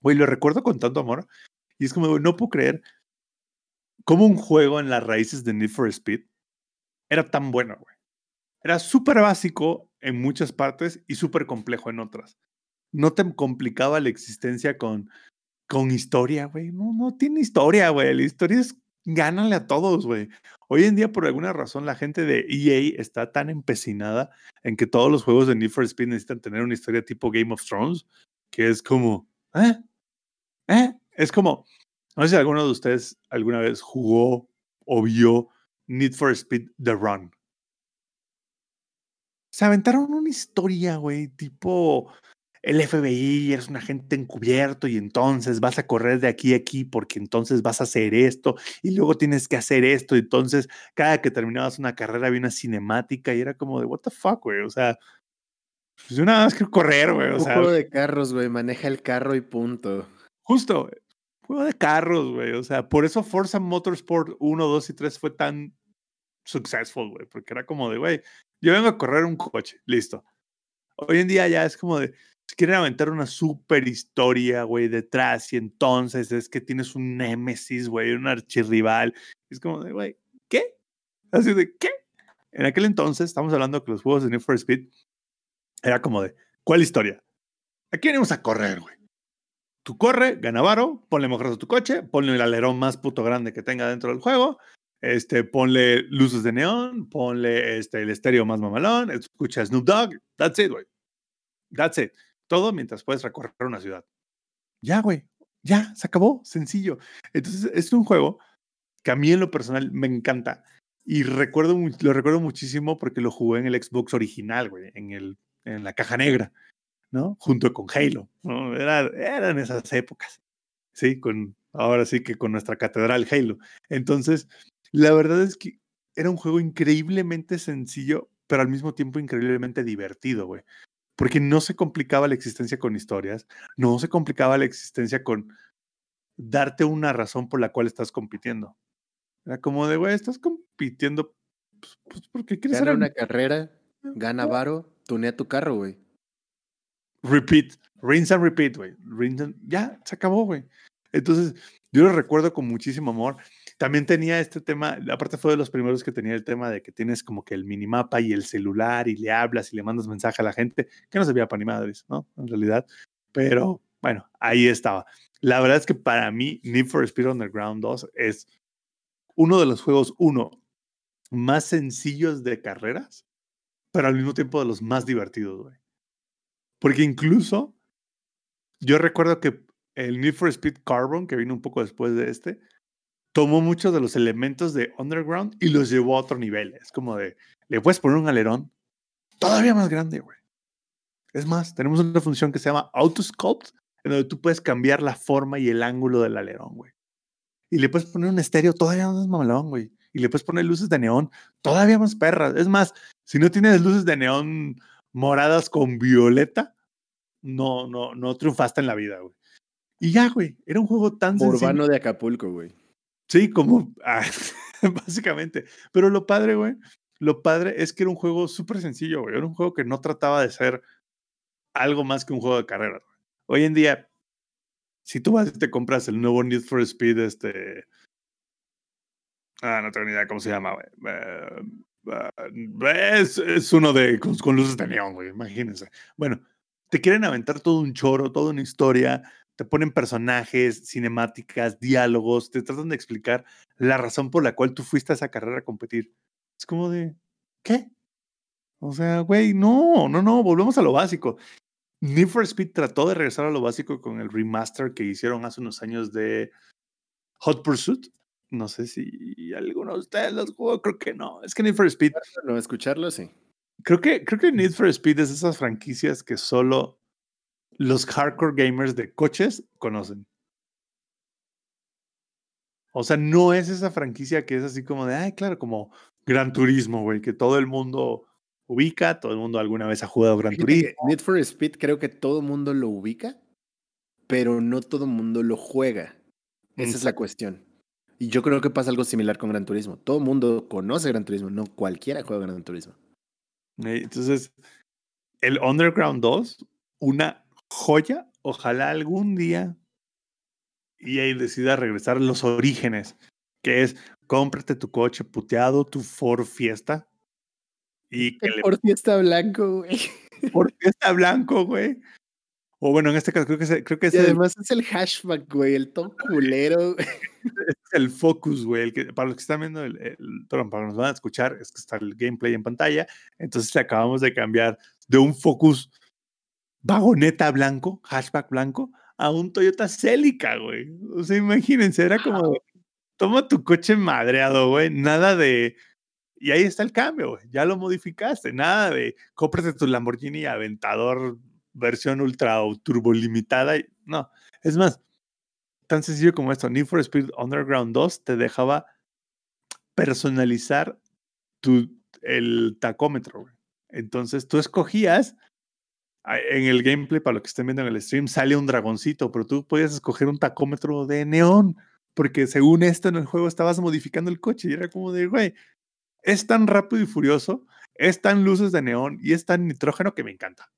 Güey, lo recuerdo con tanto amor. Y es como, no puedo creer cómo un juego en las raíces de Need for Speed era tan bueno, güey. Era súper básico en muchas partes y súper complejo en otras. No te complicaba la existencia con, con historia, güey. No, no tiene historia, güey. La historia es gánale a todos, güey. Hoy en día, por alguna razón, la gente de EA está tan empecinada en que todos los juegos de Need for Speed necesitan tener una historia tipo Game of Thrones, que es como, ¿eh? ¿Eh? Es como, no sé si alguno de ustedes alguna vez jugó o vio Need for Speed The Run. Se aventaron una historia, güey, tipo el FBI, eres un agente encubierto y entonces vas a correr de aquí a aquí porque entonces vas a hacer esto y luego tienes que hacer esto. Entonces, cada que terminabas una carrera había una cinemática y era como de, what the fuck, güey. O sea, pues yo nada más quiero correr, güey. O un juego de carros, güey. Maneja el carro y punto. Justo, juego de carros, güey. O sea, por eso Forza Motorsport 1, 2 y 3 fue tan successful, güey. Porque era como de, güey, yo vengo a correr un coche, listo. Hoy en día ya es como de, quieren aventar una super historia, güey, detrás y entonces es que tienes un némesis, güey, un archirrival. Es como de, güey, ¿qué? Así de, ¿qué? En aquel entonces, estamos hablando que los juegos de Need for Speed era como de, ¿cuál historia? Aquí venimos a correr, güey. Tú corre, gana varo, ponle mojados a tu coche, ponle el alerón más puto grande que tenga dentro del juego, este, ponle luces de neón, ponle este, el estéreo más mamalón, escucha Snoop Dogg, that's it, güey. That's it. Todo mientras puedes recorrer una ciudad. Ya, güey. Ya, se acabó. Sencillo. Entonces, es un juego que a mí en lo personal me encanta. Y recuerdo, lo recuerdo muchísimo porque lo jugué en el Xbox original, güey, en, el, en la caja negra, ¿no? Junto con Halo, ¿no? Era, eran esas épocas, ¿sí? Con, ahora sí que con nuestra catedral Halo. Entonces, la verdad es que era un juego increíblemente sencillo, pero al mismo tiempo increíblemente divertido, güey porque no se complicaba la existencia con historias, no se complicaba la existencia con darte una razón por la cual estás compitiendo. Era como de, güey, estás compitiendo pues, pues porque quieres hacer una carrera, gana varo, tunea tu carro, güey. Repeat, rinse and repeat, güey. Ya, se acabó, güey. Entonces, yo lo recuerdo con muchísimo amor. También tenía este tema, aparte fue de los primeros que tenía el tema de que tienes como que el minimapa y el celular y le hablas y le mandas mensaje a la gente, que no se veía para ni madres, ¿no? En realidad. Pero bueno, ahí estaba. La verdad es que para mí Need for Speed Underground 2 es uno de los juegos, uno, más sencillos de carreras, pero al mismo tiempo de los más divertidos, güey. Porque incluso yo recuerdo que el Need for Speed Carbon, que vino un poco después de este, tomó muchos de los elementos de Underground y los llevó a otro nivel. Es como de, le puedes poner un alerón todavía más grande, güey. Es más, tenemos una función que se llama Autosculpt, en donde tú puedes cambiar la forma y el ángulo del alerón, güey. Y le puedes poner un estéreo todavía más mamalón, güey. Y le puedes poner luces de neón todavía más perras. Es más, si no tienes luces de neón moradas con violeta, no, no, no triunfaste en la vida, güey. Y ya, güey, era un juego tan Urbano de Acapulco, güey. Sí, como ah, (laughs) básicamente. Pero lo padre, güey, lo padre es que era un juego súper sencillo, güey. Era un juego que no trataba de ser algo más que un juego de carreras. Hoy en día, si tú vas y te compras el nuevo Need for Speed, este. Ah, no tengo ni idea cómo se llama, güey. Eh, es, es uno de con, con luces de neón, güey. Imagínense. Bueno, te quieren aventar todo un choro, toda una historia. Te ponen personajes, cinemáticas, diálogos, te tratan de explicar la razón por la cual tú fuiste a esa carrera a competir. Es como de, ¿qué? O sea, güey, no, no, no, volvemos a lo básico. Need for Speed trató de regresar a lo básico con el remaster que hicieron hace unos años de Hot Pursuit. No sé si alguno de ustedes los jugó, creo que no. Es que Need for Speed, No, escucharlo, sí. creo que, creo que Need for Speed es esas franquicias que solo los hardcore gamers de coches conocen. O sea, no es esa franquicia que es así como de, ay, claro, como Gran Turismo, güey, que todo el mundo ubica, todo el mundo alguna vez ha jugado Gran Turismo. Need for Speed creo que todo mundo lo ubica, pero no todo mundo lo juega. Esa es la cuestión. Y yo creo que pasa algo similar con Gran Turismo. Todo mundo conoce Gran Turismo, no cualquiera juega Gran Turismo. Eh, Entonces, el Underground 2, una joya, ojalá algún día EA decida regresar a los orígenes, que es cómprate tu coche puteado, tu Ford Fiesta, y que le Por fiesta blanco, güey. Ford Fiesta blanco, güey. O bueno, en este caso creo que es, creo que es Y el- además es el hashback, güey, el todo culero. es el Focus, güey. el que- para los que están viendo, el, el- perdón, para los que nos van a escuchar, es que está el gameplay en pantalla. Entonces le acabamos de cambiar de un Focus vagoneta blanco, hatchback blanco, a un Toyota Celica, güey. O sea, imagínense, era como, toma tu coche madreado, güey. Nada de... Y ahí está el cambio, güey. Ya lo modificaste. Nada de cómprate tu Lamborghini Aventador versión ultra o turbo limitada. y- No, es más, tan sencillo como esto. Need for Speed Underground 2 te dejaba personalizar tu, el tacómetro. güey. Entonces tú escogías, en el gameplay, para lo que estén viendo en el stream, sale un dragoncito, pero tú podías escoger un tacómetro de neón, porque según esto en el juego estabas modificando el coche y era como de, güey, es tan rápido y furioso, es tan luces de neón y es tan nitrógeno que me encanta.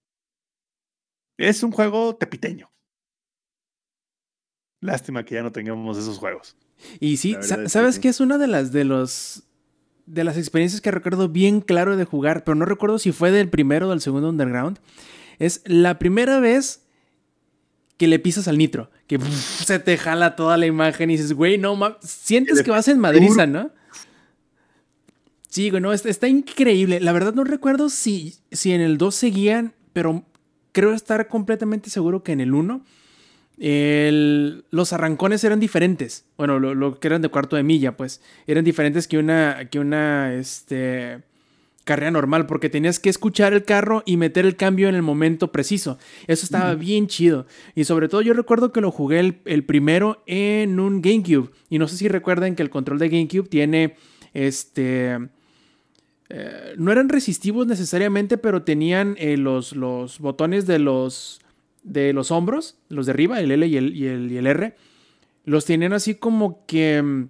Es un juego tepiteño. Lástima que ya no tengamos esos juegos. Y sí, La sa- verdad es que ¿sabes? Es una de las de los de las experiencias que recuerdo bien claro de jugar, pero no recuerdo si fue del primero o del segundo Underground. Es la primera vez que le pisas al nitro, que pff, se te jala toda la imagen y dices, güey, no mames, sientes que vas en Madriza, ¿no? Sí, güey, no, está, está increíble. La verdad no recuerdo si, si en el 2 seguían, pero creo estar completamente seguro que en el 1 el- los arrancones eran diferentes. Bueno, lo, lo que eran de cuarto de milla, pues, eran diferentes que una, que una, este, carrera normal, porque tenías que escuchar el carro y meter el cambio en el momento preciso. Eso estaba bien chido. Y sobre todo yo recuerdo que lo jugué el, el primero en un GameCube. Y no sé si recuerdan que el control de GameCube tiene, este... eh, no eran resistivos necesariamente, pero tenían eh, los, los botones de los, de los hombros, los de arriba, el L y el, y el, y el R, los tenían así como que mm,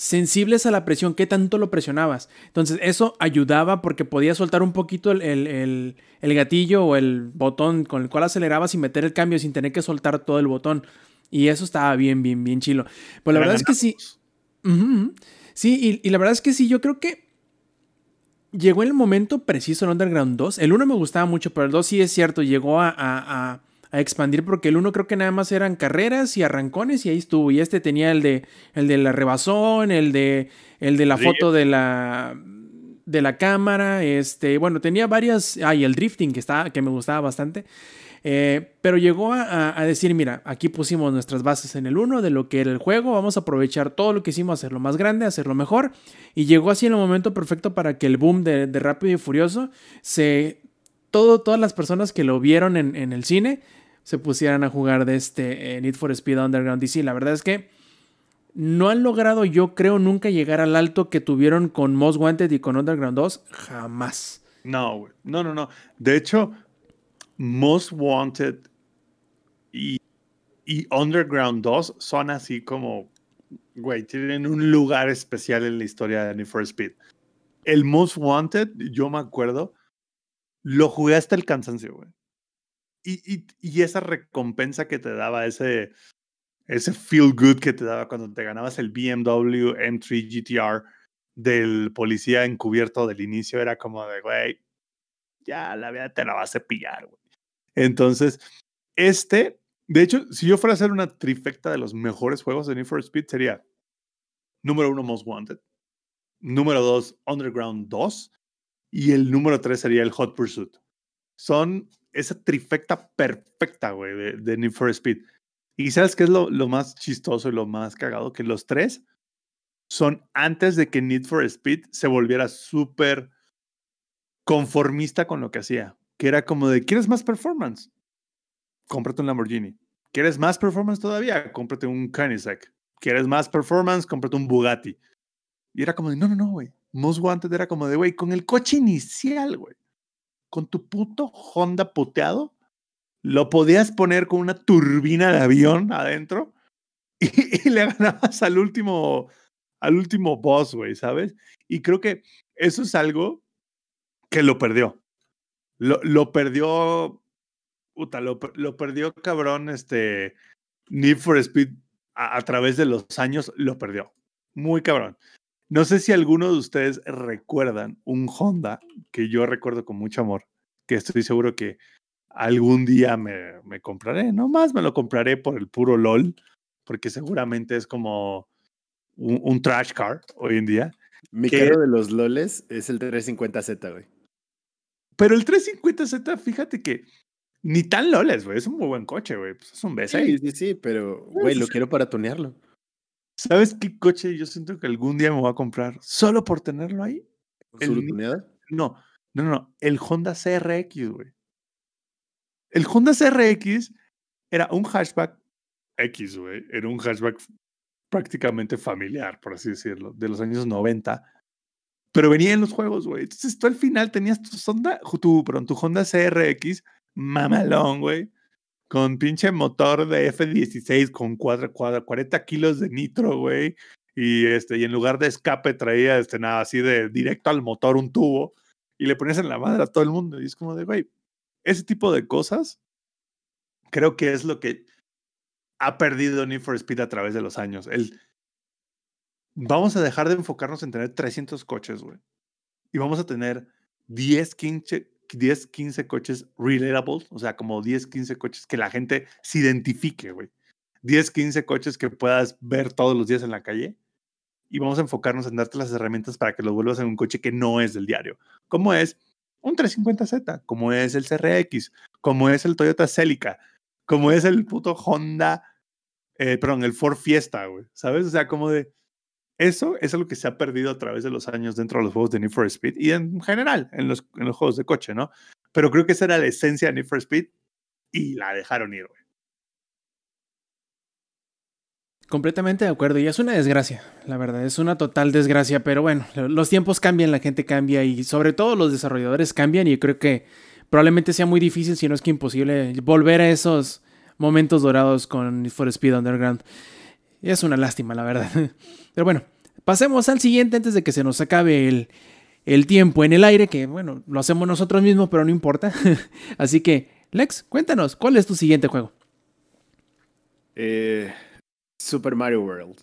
sensibles a la presión, qué tanto lo presionabas. Entonces eso ayudaba porque podías soltar un poquito el, el- el- el gatillo o el botón con el cual acelerabas y meter el cambio sin tener que soltar todo el botón. Y eso estaba bien, bien, bien chilo. Pues la verdad es que sí. Sí, y, y la verdad es que sí, yo creo que llegó en el momento preciso el Underground 2. El 1 me gustaba mucho, pero el 2 sí es cierto, llegó a, a- a- a expandir porque el uno creo que nada más eran carreras y arrancones y ahí estuvo. Y este tenía el de el de la rebasón, el de el de la foto de la de la cámara, este, bueno, tenía varias, ah, y el drifting que estaba que me gustaba bastante. Eh, pero llegó a decir, mira, aquí pusimos nuestras bases en el 1 de lo que era el juego, vamos a aprovechar todo lo que hicimos, hacerlo más grande, hacerlo mejor, y llegó así en el momento perfecto para que el boom de, de Rápido y Furioso, se, todo, todas las personas que lo vieron en, en el cine, se pusieran a jugar de este eh, Need for Speed Underground DC. La verdad es que no han logrado, yo creo, nunca llegar al alto que tuvieron con Most Wanted y con Underground 2, jamás. No. No, no, no. De hecho, Most Wanted y, y Underground 2 son así como, güey, tienen un lugar especial en la historia de Need for Speed. El Most Wanted, yo me acuerdo, lo jugué hasta el cansancio, güey. Y, esa recompensa que te daba, ese, ese feel good que te daba cuando te ganabas el BMW M3 GTR del policía encubierto del inicio, era como de, güey, ya la vida te la vas a pillar, güey. Entonces, este, de hecho, si yo fuera a hacer una trifecta de los mejores juegos de Need for Speed, sería número uno, Most Wanted, número dos, Underground 2, y el número tres sería el Hot Pursuit. Son esa trifecta perfecta, güey, de, Need for Speed. Y ¿sabes qué es lo, lo más chistoso y lo más cagado? Que los tres son antes de que Need for Speed se volviera súper conformista con lo que hacía. Que era como de, ¿quieres más performance? Cómprate un Lamborghini. ¿Quieres más performance todavía? Cómprate un Koenigsegg. ¿Quieres más performance? Cómprate un Bugatti. Y era como de, no, no, no, güey. Most Wanted era como de, güey, con el coche inicial, güey. Con tu puto Honda puteado, lo podías poner con una turbina de avión adentro (laughs) y, le ganabas al último, al último boss, güey, ¿sabes? Y creo que eso es algo que lo perdió. Lo, lo perdió, puta, lo, lo perdió cabrón, este, Need for Speed a través de los años, lo perdió. Muy cabrón. No sé si alguno de ustedes recuerdan un Honda que yo recuerdo con mucho amor, que estoy seguro que algún día me, me compraré. No más me lo compraré por el puro LOL, porque seguramente es como un, un trash car hoy en día. Mi ¿Qué? carro de los loles es el 350Z, güey. Pero el 350Z, fíjate que ni tan loles, güey. Es un muy buen coche, güey. Pues es un V6. Sí, sí, sí, pero, güey, lo quiero para tunearlo. ¿Sabes qué coche yo siento que algún día me voy a comprar solo por tenerlo ahí? ¿Con El su no, no, no. El Honda CRX, güey. El Honda CRX era un hatchback X, güey. Era un hatchback prácticamente familiar, por así decirlo, de los años 90. Pero venía en los juegos, güey. Entonces tú al final tenías tu Honda, tu, perdón, tu Honda CRX mamalón, güey. Con pinche motor de F16 con cuadra- cuadra- 40 kilos de nitro, güey. Y, este, y en lugar de escape traía este, nada así de directo al motor un tubo. Y le ponías en la madre a todo el mundo. Y es como de, güey, ese tipo de cosas creo que es lo que ha perdido Need for Speed a través de los años. El, vamos a dejar de enfocarnos en tener 300 coches, güey. Y vamos a tener 10, 15, 10, 15 coches relatables, o sea, como 10, 15 coches que la gente se identifique, güey. 10, 15 coches que puedas ver todos los días en la calle. Y vamos a enfocarnos en darte las herramientas para que los vuelvas en un coche que no es del diario. Como es un 350Z, como es el CRX, como es el Toyota Celica, como es el puto Honda, eh, perdón, el Ford Fiesta, güey. ¿Sabes? O sea, como de. Eso es algo que se ha perdido a través de los años dentro de los juegos de Need for Speed y en general en los, en los juegos de coche, ¿no? Pero creo que esa era la esencia de Need for Speed y la dejaron ir, güey. Completamente de acuerdo, y es una desgracia, la verdad, es una total desgracia, pero bueno, lo- los tiempos cambian, la gente cambia y sobre todo los desarrolladores cambian y creo que probablemente sea muy difícil, si no es que imposible, volver a esos momentos dorados con Need for Speed Underground. Es una lástima, la verdad. (laughs) Pero bueno, pasemos al siguiente antes de que se nos acabe el, el tiempo en el aire, que bueno, lo hacemos nosotros mismos, pero no importa. (laughs) Así que, Lex, cuéntanos, ¿cuál es tu siguiente juego? Eh, Super Mario World.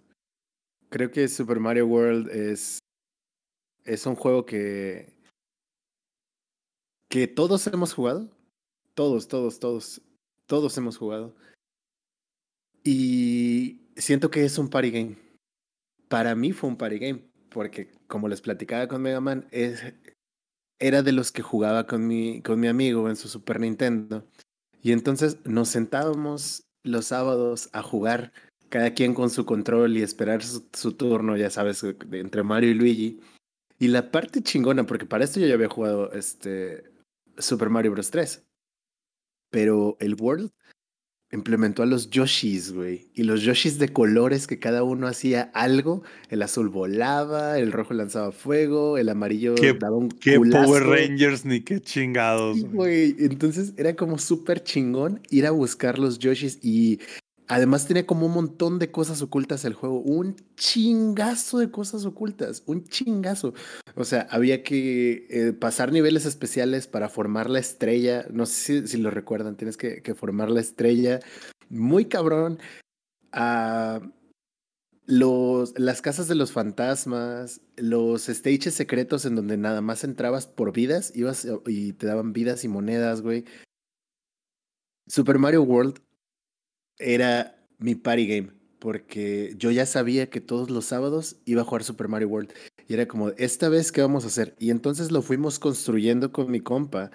Creo que Super Mario World es, es un juego que, que todos hemos jugado. Todos, todos, todos. todos hemos jugado. Y siento que es un party game. Para mí fue un party game, porque como les platicaba con Mega Man, es, era de los que jugaba con mi, con mi amigo en su Super Nintendo. Y entonces nos sentábamos los sábados a jugar, cada quien con su control y esperar su, turno, ya sabes, entre Mario y Luigi. Y la parte chingona, porque para esto yo ya había jugado este Super Mario Bros. 3. Pero el World implementó a los Yoshis, güey. Y los Yoshis de colores que cada uno hacía algo. El azul volaba, el rojo lanzaba fuego, el amarillo Qué- daba un Qué culazo. Power Rangers ni qué chingados. Sí, güey. güey. Entonces era como súper chingón ir a buscar los Yoshis y además tenía como un montón de cosas ocultas el juego. Un chingazo de cosas ocultas. Un chingazo. O sea, había que eh, pasar niveles especiales para formar la estrella. No sé si, lo recuerdan. Tienes que, formar la estrella. Muy cabrón. Ah, los, las casas de los fantasmas, los stages secretos en donde nada más entrabas por vidas, ibas y te daban vidas y monedas, güey. Super Mario World era mi party game, porque yo ya sabía que todos los sábados iba a jugar Super Mario World. Y era como, esta vez, ¿qué vamos a hacer? Y entonces lo fuimos construyendo con mi compa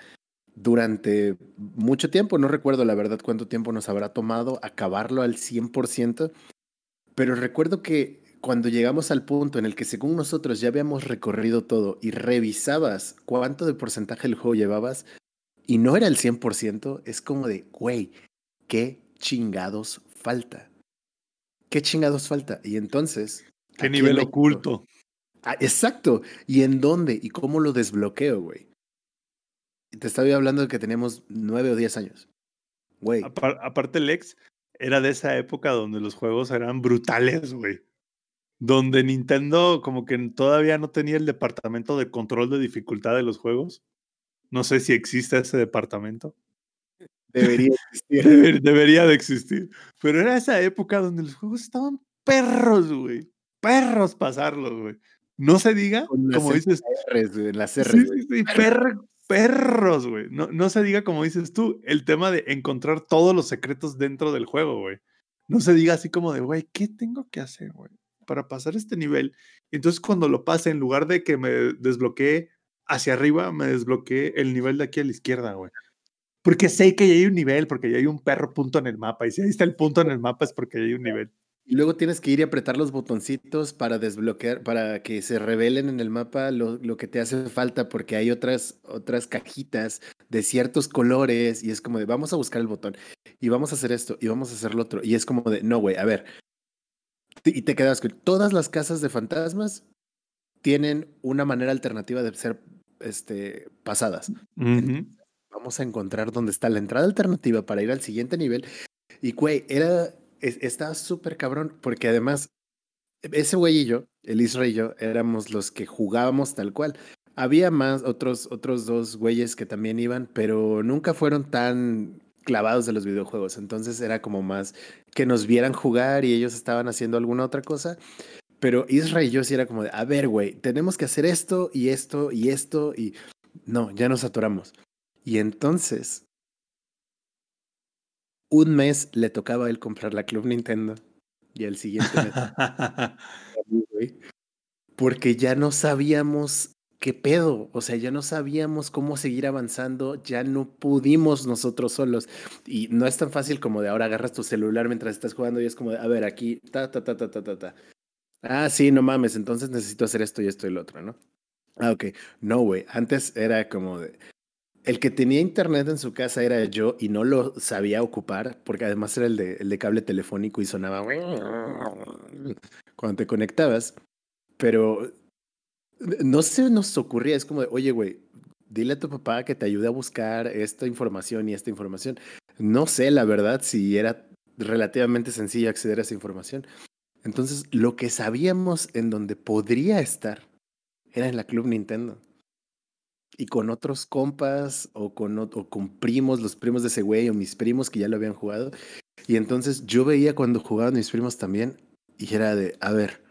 durante mucho tiempo. No recuerdo la verdad cuánto tiempo nos habrá tomado acabarlo al 100%. Pero recuerdo que cuando llegamos al punto en el que según nosotros ya habíamos recorrido todo y revisabas cuánto de porcentaje del juego llevabas y no era el 100%, es como de, güey, ¿qué chingados falta? ¿Qué chingados falta? Y entonces... Qué nivel oculto. Ah, exacto. ¿Y en dónde? ¿Y cómo lo desbloqueo, güey? Te estaba hablando de que teníamos nueve o diez años. Güey, Apar- aparte, Lex era de esa época donde los juegos eran brutales, güey. Donde Nintendo como que todavía no tenía el departamento de control de dificultad de los juegos. No sé si existe ese departamento. Debería (laughs) existir. Deber- debería de existir. Pero era esa época donde los juegos estaban perros, güey. Perros pasarlos, güey. No se diga, como dices, R's, güey, las Sí, R's, güey. sí, sí, perr- perros, güey. No, no se diga como dices tú, el tema de encontrar todos los secretos dentro del juego, güey. No se diga así como de, güey, ¿qué tengo que hacer, güey? Para pasar este nivel. Entonces cuando lo pase, en lugar de que me desbloquee hacia arriba, me desbloquee el nivel de aquí a la izquierda, güey. Porque sé que ya hay un nivel, porque ya hay un perro punto en el mapa. Y si ahí está el punto en el mapa es porque ya hay un nivel. Y luego tienes que ir y apretar los botoncitos para desbloquear, para que se revelen en el mapa lo, lo que te hace falta, porque hay otras, otras cajitas de ciertos colores y es como de vamos a buscar el botón y vamos a hacer esto y vamos a hacer lo otro. Y es como de no, güey, a ver. Y te quedas con todas las casas de fantasmas tienen una manera alternativa de ser este, pasadas. Ujú. Vamos a encontrar dónde está la entrada alternativa para ir al siguiente nivel. Y, güey, era, es- estaba súper cabrón, porque además, ese güey y yo, el Isra y yo, éramos los que jugábamos tal cual. Había más, otros, otros dos güeyes que también iban, pero nunca fueron tan clavados de los videojuegos. Entonces era como más que nos vieran jugar y ellos estaban haciendo alguna otra cosa. Pero Isra y yo sí era como de, a ver, güey, tenemos que hacer esto y esto y esto y no, ya nos atoramos. Y entonces, un mes le tocaba a él comprar la Club Nintendo y el siguiente mes (laughs) porque ya no sabíamos qué pedo, o sea, ya no sabíamos cómo seguir avanzando, ya no pudimos nosotros solos. Y no es tan fácil como de ahora agarras tu celular mientras estás jugando y es como de, a ver, aquí, ta, ta, ta, ta, ta, ta, ta. Ah, sí, no mames, entonces necesito hacer esto y esto y lo otro, ¿no? Ah, ok. No, güey, antes era como de... El que tenía internet en su casa era yo y no lo sabía ocupar, porque además era el de, el de cable telefónico y sonaba cuando te conectabas. Pero no se nos ocurría, es como de, oye, güey, dile a tu papá que te ayude a buscar esta información y esta información. No sé, la verdad, si era relativamente sencillo acceder a esa información. Entonces, lo que sabíamos en donde podría estar era en la Club Nintendo. Y con otros compas o con, o con primos, los primos de ese güey o mis primos que ya lo habían jugado. Y entonces yo veía cuando jugaban mis primos también y era de, a ver,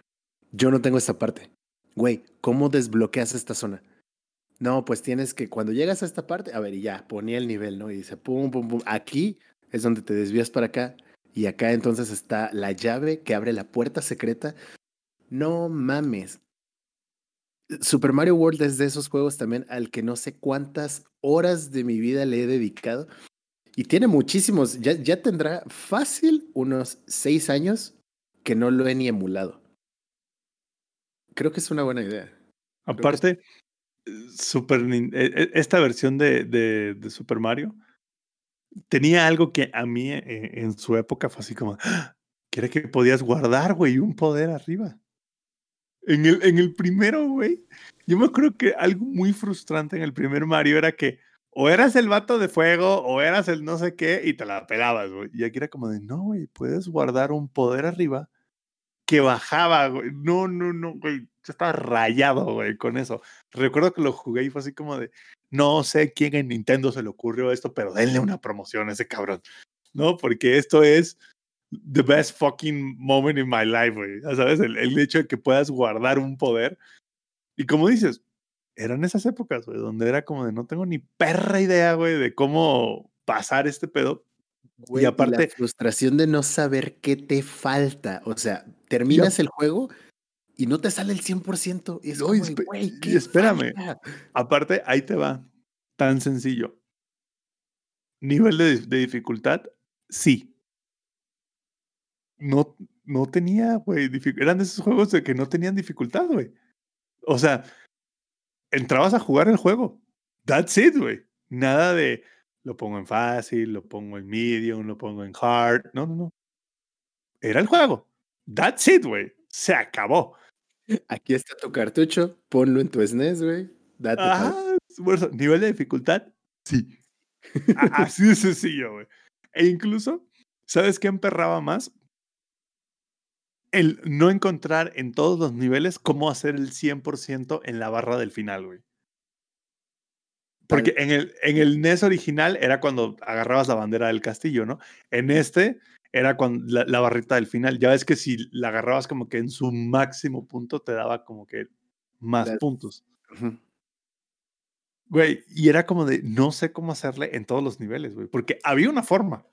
yo no tengo esta parte. Güey, ¿cómo desbloqueas esta zona? No, pues tienes que, cuando llegas a esta parte, a ver, y ya, ponía el nivel, ¿no? Y dice, pum, pum, pum, aquí es donde te desvías para acá y acá entonces está la llave que abre la puerta secreta. No mames. Super Mario World es de esos juegos también al que no sé cuántas horas de mi vida le he dedicado. Y tiene muchísimos, ya, tendrá fácil unos seis años que no lo he ni emulado. Creo que es una buena idea. Aparte, Super, Nin- e- e- esta versión de, de- Super Mario tenía algo que a mí eh, en su época fue así como, ¡Ah! que que podías guardar, güey, un poder arriba. En el, en el primero, güey, yo me acuerdo que algo muy frustrante en el primer Mario era que o eras el vato de fuego o eras el no sé qué y te la pelabas, güey. Y aquí era como de, no, güey, puedes guardar un poder arriba que bajaba, güey. No, no, no, güey. Yo estaba rayado, güey, con eso. Recuerdo que lo jugué y fue así como de, no sé quién en Nintendo se le ocurrió esto, pero denle una promoción a ese cabrón. No, porque esto es the best fucking moment in my life, güey. Sabes, el, el hecho de que puedas guardar un poder. Y como dices, eran esas épocas, güey, donde era como de no tengo ni perra idea, güey, de cómo pasar este pedo. Güey, la aparte- frustración de no saber qué te falta. O sea, terminas el juego y no te sale el 100%. Y es No, como y güey, y ¿qué espérame. falta? Aparte, ahí te va. Tan sencillo. Nivel de, de dificultad, sí. No, no tenía, güey. Eran de esos juegos de que no tenían dificultad, güey. O sea, entrabas a jugar el juego. That's it, güey. Nada de lo pongo en fácil, lo pongo en medium, lo pongo en hard. No, no, no. Era el juego. That's it, güey. Se acabó. Aquí está tu cartucho, ponlo en tu SNES, güey. Date Ajá, eso, nivel de dificultad, sí. (laughs) Así de sencillo, güey. E incluso, ¿sabes qué emperraba más? El no encontrar en todos los niveles cómo hacer el 100% en la barra del final, güey. Porque en el, en el NES original era cuando agarrabas la bandera del castillo, ¿no? En este era cuando la, la barrita del final. Ya ves que si la agarrabas como que en su máximo punto te daba como que más puntos. Güey, y era como de, no sé cómo hacerle en todos los niveles, güey, porque había una forma.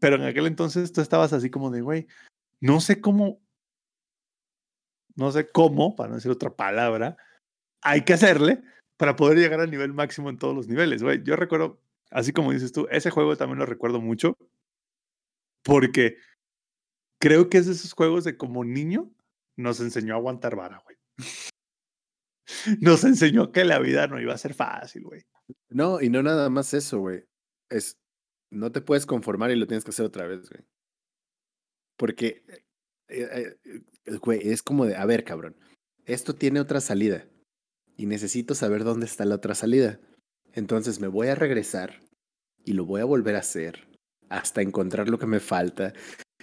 Pero en aquel entonces tú estabas así como de, güey, no sé cómo, no sé cómo, para no decir otra palabra, hay que hacerle para poder llegar al nivel máximo en todos los niveles, güey. Yo recuerdo, así como dices tú, ese juego también lo recuerdo mucho, porque creo que es de esos juegos de como niño nos enseñó a aguantar vara, güey. (laughs) Nos enseñó que la vida no iba a ser fácil, güey. No, y no nada más eso, güey. Es, no te puedes conformar y lo tienes que hacer otra vez, güey. Porque, eh, eh, eh, es como de, a ver, cabrón, esto tiene otra salida y necesito saber dónde está la otra salida. Entonces me voy a regresar y lo voy a volver a hacer hasta encontrar lo que me falta.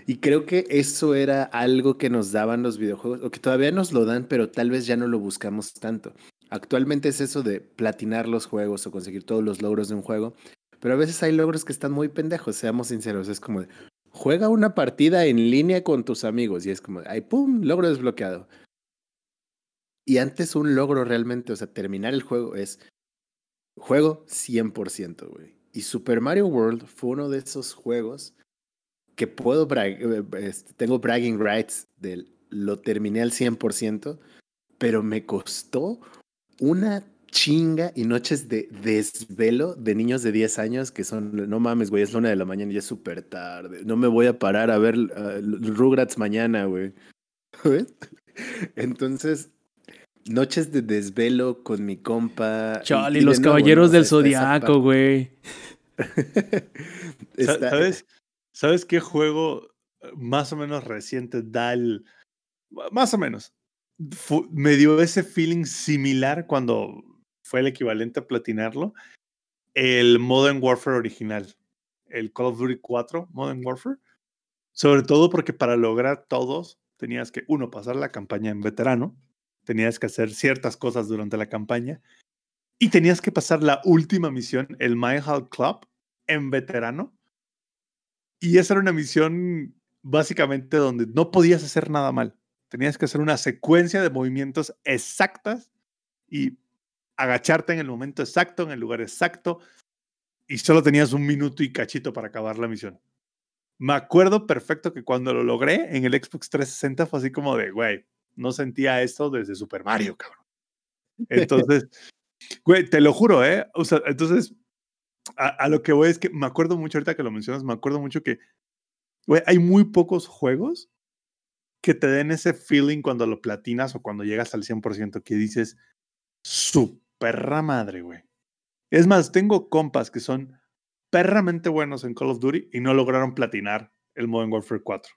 Y creo que eso era algo que nos daban los videojuegos, o que todavía nos lo dan, pero tal vez ya no lo buscamos tanto. Actualmente es eso de platinar los juegos o conseguir todos los logros de un juego, pero a veces hay logros que están muy pendejos, seamos sinceros, es como de, juega una partida en línea con tus amigos y es como, ay, pum, logro desbloqueado. Y antes un logro realmente, o sea, terminar el juego es juego 100%, güey. Y Super Mario World fue uno de esos juegos que puedo, eh, este, tengo bragging rights del, lo terminé al 100%, pero me costó una chinga y noches de desvelo de niños de 10 años que son, no mames, güey, es la una de la mañana y es súper tarde. No me voy a parar a ver uh, Rugrats mañana, güey. ¿Ves? (laughs) Entonces, noches de desvelo con mi compa. y- Chale, los caballeros del zodiaco, güey. (laughs) ¿Sabes? ¿Sabes qué juego eh, más o menos reciente da el... Más o menos. fu- me dio ese feeling similar cuando fue el equivalente a platinarlo. El Modern Warfare original. El Call of Duty 4 Modern Warfare. Sobre todo porque para lograr todos tenías que, uno, pasar la campaña en veterano. Tenías que hacer ciertas cosas durante la campaña. Y tenías que pasar la última misión, el Hall Club, en veterano. Y esa era una misión básicamente donde no podías hacer nada mal. Tenías que hacer una secuencia de movimientos exactas y agacharte en el momento exacto, en el lugar exacto. y solo tenías un minuto y cachito para acabar la misión. Me acuerdo perfecto que cuando lo logré en el Xbox 360 fue así como de, güey, no sentía esto desde Super Mario, cabrón. Entonces, (laughs) güey, te lo juro, ¿eh? O sea, entonces, a, a, lo que voy es que me acuerdo mucho, ahorita que lo mencionas, me acuerdo mucho que, güey, hay muy pocos juegos que te den ese feeling cuando lo platinas o cuando llegas al 100% que dices, su perra madre, güey. Es más, tengo compas que son perramente buenos en Call of Duty y no lograron platinar el Modern Warfare 4.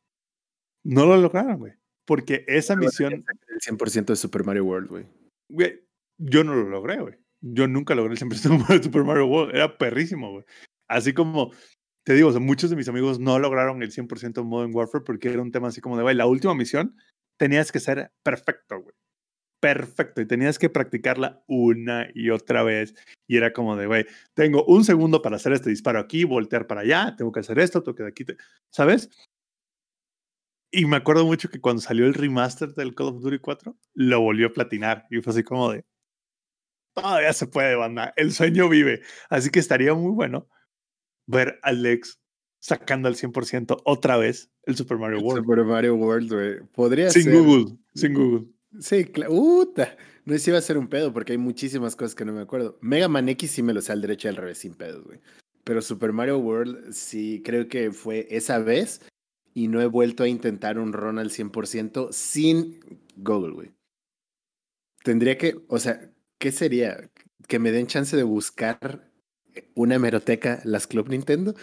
No lo lograron, güey. Porque esa misión... El 100% de Super Mario World, güey. Güey, yo no lo logré, güey. Yo nunca logré el 100% de Super Mario World. Era perrísimo, güey. Así como te digo, o sea, muchos de mis amigos no lograron el 100% Modern Warfare porque era un tema así como de, güey, la última misión tenías que ser perfecto, güey. Perfecto. Y tenías que practicarla una y otra vez. Y era como de, güey, tengo un segundo para hacer este disparo aquí, voltear para allá, tengo que hacer esto, tengo que de aquí, ¿sabes? Y me acuerdo mucho que cuando salió el remaster del Call of Duty 4, lo volvió a platinar. Y fue así como de, todavía se puede, banda. El sueño vive. Así que estaría muy bueno ver a Lex sacando al 100% otra vez el Super Mario World. Super Mario World, güey. Podría sin ser. Google, sin Google. Sí, claro. No sé si iba a ser un pedo porque hay muchísimas cosas que no me acuerdo. Mega Man X sí me lo sé al derecho y al revés sin pedos, güey. Pero Super Mario World sí creo que fue esa vez y no he vuelto a intentar un run al 100% sin Google, güey. Tendría que, o sea, ¿qué sería? Que me den chance de buscar una hemeroteca las Club Nintendo.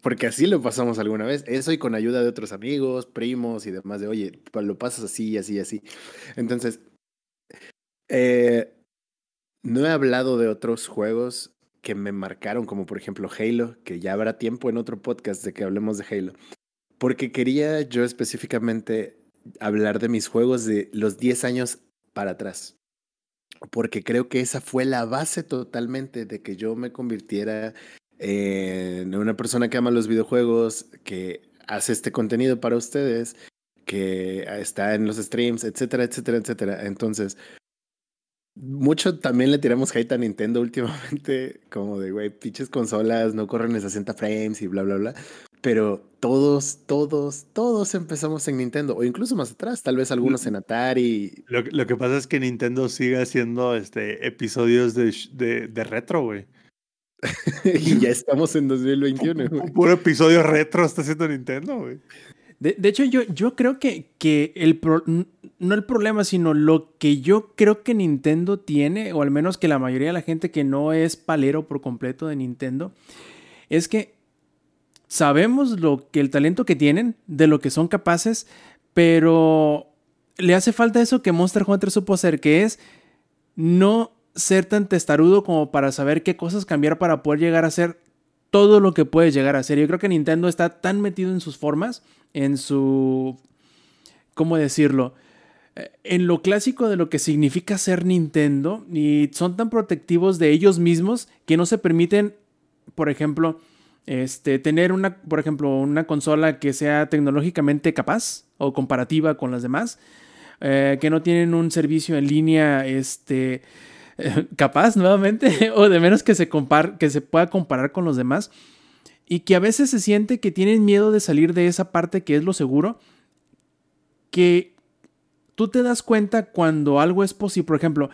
Porque así lo pasamos alguna vez. Eso y con ayuda de otros amigos, primos y demás, de oye, lo pasas así, así, así. Entonces, eh, no he hablado de otros juegos que me marcaron, como por ejemplo Halo, que ya habrá tiempo en otro podcast de que hablemos de Halo. Porque quería yo específicamente hablar de mis juegos de los 10 años para atrás porque creo que esa fue la base totalmente de que yo me convirtiera en una persona que ama los videojuegos, que hace este contenido para ustedes, que está en los streams, etcétera, etcétera, etcétera. Entonces, mucho también le tiramos hate a Nintendo (laughs) últimamente, como de, güey, pinches consolas no corren en 60 frames y bla, bla, bla. Pero todos, todos, todos empezamos en Nintendo, o incluso más atrás, tal vez algunos en Atari. Lo, lo que pasa es que Nintendo sigue haciendo este, episodios de, de, de retro, güey. (laughs) y ya estamos en 2021. Un, un puro episodio retro está haciendo Nintendo, güey. De, de, hecho, yo, yo creo que, que el pro, no el problema, sino lo que yo creo que Nintendo tiene, o al menos que la mayoría de la gente que no es palero por completo de Nintendo, es que sabemos lo que el talento que tienen, de lo que son capaces, pero le hace falta eso que Monster Hunter supo hacer, que es no ser tan testarudo como para saber qué cosas cambiar para poder llegar a ser todo lo que puedes llegar a ser. Yo creo que Nintendo está tan metido en sus formas, en su... ¿Cómo decirlo? En lo clásico de lo que significa ser Nintendo y son tan protectivos de ellos mismos que no se permiten, por ejemplo, este, tener una, por ejemplo, una consola que sea tecnológicamente capaz o comparativa con las demás, eh, que no tienen un servicio en línea este, (laughs) capaz nuevamente, (laughs) o de menos que se, que se pueda comparar con los demás, y que a veces se siente que tienen miedo de salir de esa parte que es lo seguro, que tú te das cuenta cuando algo es posible, por ejemplo,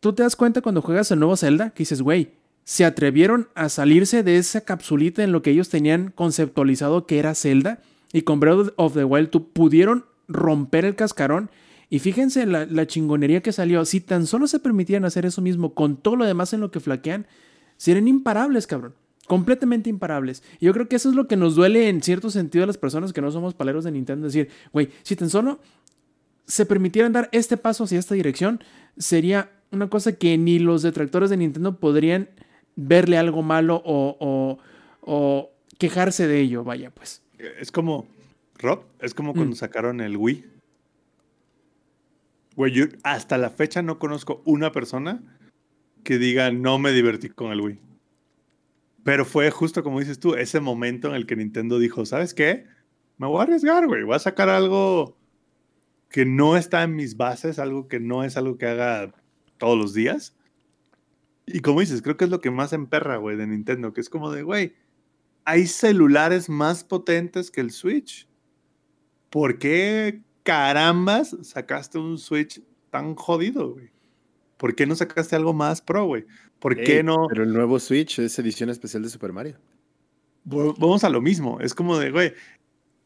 tú te das cuenta cuando juegas el nuevo Zelda, que dices, güey, se atrevieron a salirse de esa capsulita en lo que ellos tenían conceptualizado que era Zelda. Y con Breath of the Wild pudieron romper el cascarón. Y fíjense la, la, chingonería que salió. Si tan solo se permitían hacer eso mismo con todo lo demás en lo que flaquean, serían imparables, cabrón. Completamente imparables. Y yo creo que eso es lo que nos duele en cierto sentido a las personas que no somos paleros de Nintendo. Decir, güey, si tan solo se permitieran dar este paso hacia esta dirección, sería una cosa que ni los detractores de Nintendo podrían verle algo malo o, o, o, quejarse de ello, vaya, pues. Es como, Rob, es como cuando mm. sacaron el Wii. Güey, hasta la fecha no conozco una persona que diga no me divertí con el Wii. Pero fue justo como dices tú, ese momento en el que Nintendo dijo, ¿sabes qué? Me voy a arriesgar, güey. Voy a sacar algo que no está en mis bases, algo que no es algo que haga todos los días Y como dices, creo que es lo que más emperra, güey, de Nintendo, que es como de, güey, hay celulares más potentes que el Switch. ¿Por qué carambas sacaste un Switch tan jodido, güey? ¿Por qué no sacaste algo más pro, güey? ¿Por qué no? Pero el nuevo Switch es edición especial de Super Mario. Vamos a lo mismo. Es como de, güey,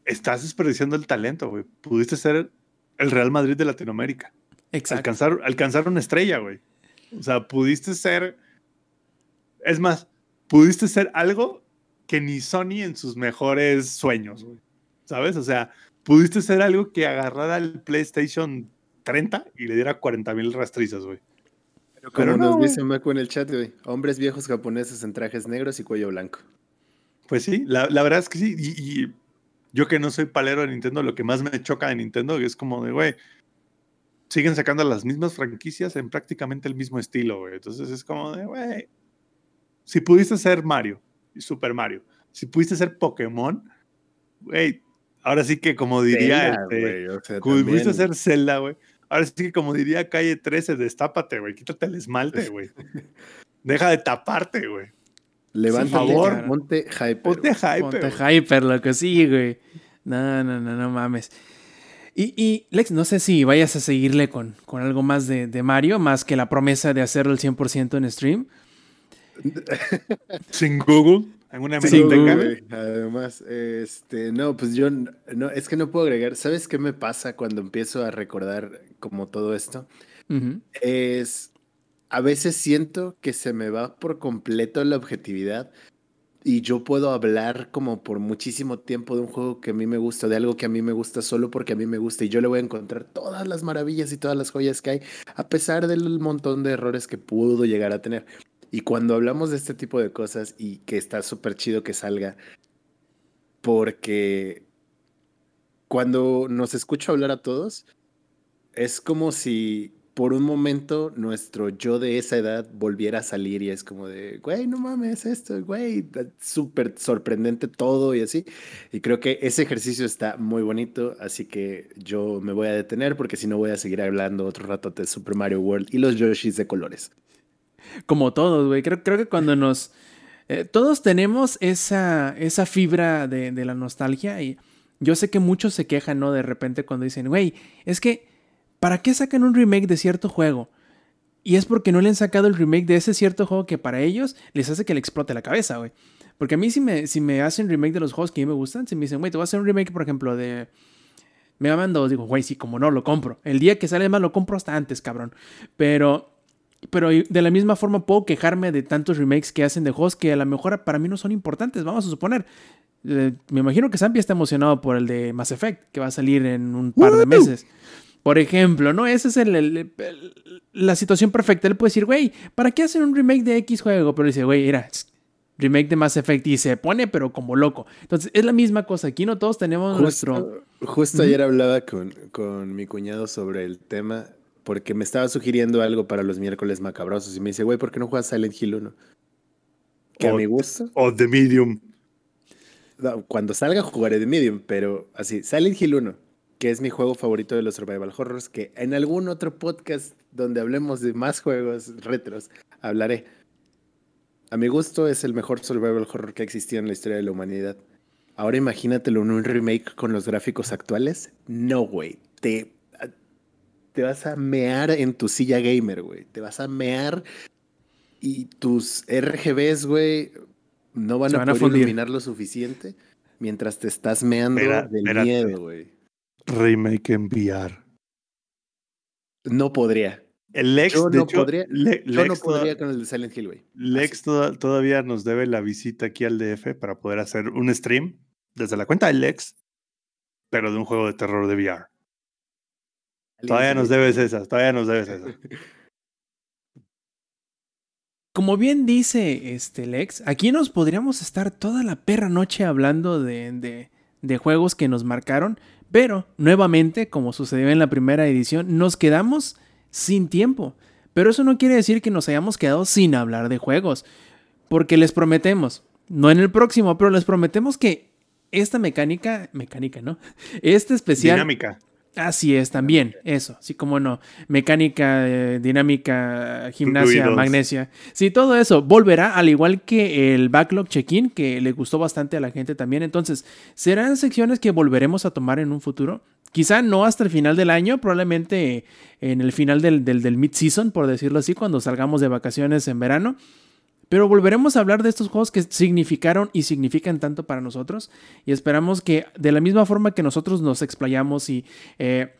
estás desperdiciando el talento, güey. Pudiste ser el Real Madrid de Latinoamérica. Exacto. Alcanzar, alcanzar una estrella, güey. O sea, pudiste ser. Es más, pudiste ser algo que ni Sony en sus mejores sueños, güey. ¿Sabes? O sea, pudiste ser algo que agarrara el PlayStation 30 y le diera 40 mil rastrizas, güey. Pero Pero como no, nos dice Maco en el chat, güey. Hombres viejos japoneses en trajes negros y cuello blanco. Pues sí, la, la verdad es que sí. Y, y yo que no soy palero de Nintendo, lo que más me choca de Nintendo es como de, güey, siguen sacando las mismas franquicias en prácticamente el mismo estilo, güey. Entonces es como de, güey, si pudiste ser Mario y Super Mario, si pudiste ser Pokémon, güey, ahora sí que como diría, Zelda, este, o sea, como también. ser Zelda, güey. Ahora sí que como diría Calle 13, destápate, güey, quítate el esmalte, güey. Deja de taparte, güey. Levántate, por favor. y ponte hyper. Ponte güey. hype, Ponte hyper, loco, sí, güey. No, no, no, no mames. Y, y, Lex, no sé si vayas a seguirle con, con algo más de, de Mario, más que la promesa de hacerlo el 100% en stream. (laughs) Sin Google, en una Sin hemeroteca. Google. güey. Además, este, no, pues yo no, es que no puedo agregar. ¿Sabes qué me pasa cuando empiezo a recordar como todo esto? Es a veces siento que se me va por completo la objetividad y yo puedo hablar como por muchísimo tiempo de un juego que a mí me gusta, de algo que a mí me gusta solo porque a mí me gusta y yo le voy a encontrar todas las maravillas y todas las joyas que hay, a pesar del montón de errores que pudo llegar a tener. Y cuando hablamos de este tipo de cosas y que está súper chido que salga, porque cuando nos escucho hablar a todos, es como si por un momento nuestro yo de esa edad volviera a salir y es como de, güey, no mames, esto, güey, súper sorprendente todo y así. Y creo que ese ejercicio está muy bonito, así que yo me voy a detener porque si no voy a seguir hablando otro rato de Super Mario World y los Yoshis de colores. Como todos, güey. Creo, creo que cuando nos... eh, todos tenemos esa, esa fibra de, de la nostalgia y yo sé que muchos se quejan, ¿no? De repente cuando dicen, güey, es que, ¿para qué sacan un remake de cierto juego? Y es porque no le han sacado el remake de ese cierto juego que para ellos les hace que le explote la cabeza, güey. Porque a mí si me, si me hacen remake de los juegos que a mí me gustan, si me dicen, güey, te voy a hacer un remake, por ejemplo, de Mega Man 2, digo, güey, sí, como no, lo compro. El día que sale más lo compro hasta antes, cabrón. Pero pero de la misma forma puedo quejarme de tantos remakes que hacen de juegos que a lo mejor para mí no son importantes, vamos a suponer. Eh, me imagino que Zampi está emocionado por el de Mass Effect, que va a salir en un par de meses. Por ejemplo, ¿no? Esa es el- el- el- la situación perfecta. Él puede decir, güey, ¿para qué hacen un remake de X juego? Pero dice, güey, mira, tss, remake de Mass Effect y se pone, pero como loco. Entonces, es la misma cosa. Aquí no todos tenemos nuestro. Justo, justo ayer hablaba con, con mi cuñado sobre el tema porque me estaba sugiriendo algo para los miércoles macabrosos y me dice, güey, ¿por qué no juegas Silent Hill 1? Que a mi gusto, O The Medium. no, cuando salga jugaré de Medium, pero así, Silent Hill 1, que es mi juego favorito de los survival horrors, que en algún otro podcast donde hablemos de más juegos retros, hablaré. A mi gusto es el mejor survival horror que ha existido en la historia de la humanidad. Ahora imagínatelo en un remake con los gráficos actuales. No, güey. Te, te vas a mear en tu silla gamer, güey. Te vas a mear y tus RGBs, güey, no van a van a poder iluminar lo suficiente mientras te estás meando del espérate. miedo, güey. Remake en VR. No podría. El Lex, Yo de no hecho, podría, Le- Yo no Lex podría con el de Silent Hill, güey. Lex toda- todavía nos debe la visita aquí al DF para poder hacer un stream desde la cuenta de Lex, pero de un juego de terror de VR. Todavía nos debes esas, todavía nos debes esas. (laughs) Como bien dice este Lex, aquí nos podríamos estar toda la perra noche hablando de, de- de juegos que nos marcaron, pero nuevamente, como sucedió en la primera edición, nos quedamos sin tiempo. Pero eso no quiere decir que nos hayamos quedado sin hablar de juegos, porque les prometemos, no en el próximo, pero les prometemos que esta mecánica, mecánica, ¿no? (laughs) Este especial Dinámica. Así es, también, eso, sí, como no. Mecánica, eh, dinámica, gimnasia, magnesia. Sí, todo eso volverá, al igual que el backlog check-in, que le gustó bastante a la gente también. Entonces, serán secciones que volveremos a tomar en un futuro. Quizá no hasta el final del año, probablemente en el final del, del, del mid-season, por decirlo así, cuando salgamos de vacaciones en verano. Pero volveremos a hablar de estos juegos que significaron y significan tanto para nosotros. Y esperamos que de la misma forma que nosotros nos explayamos y eh,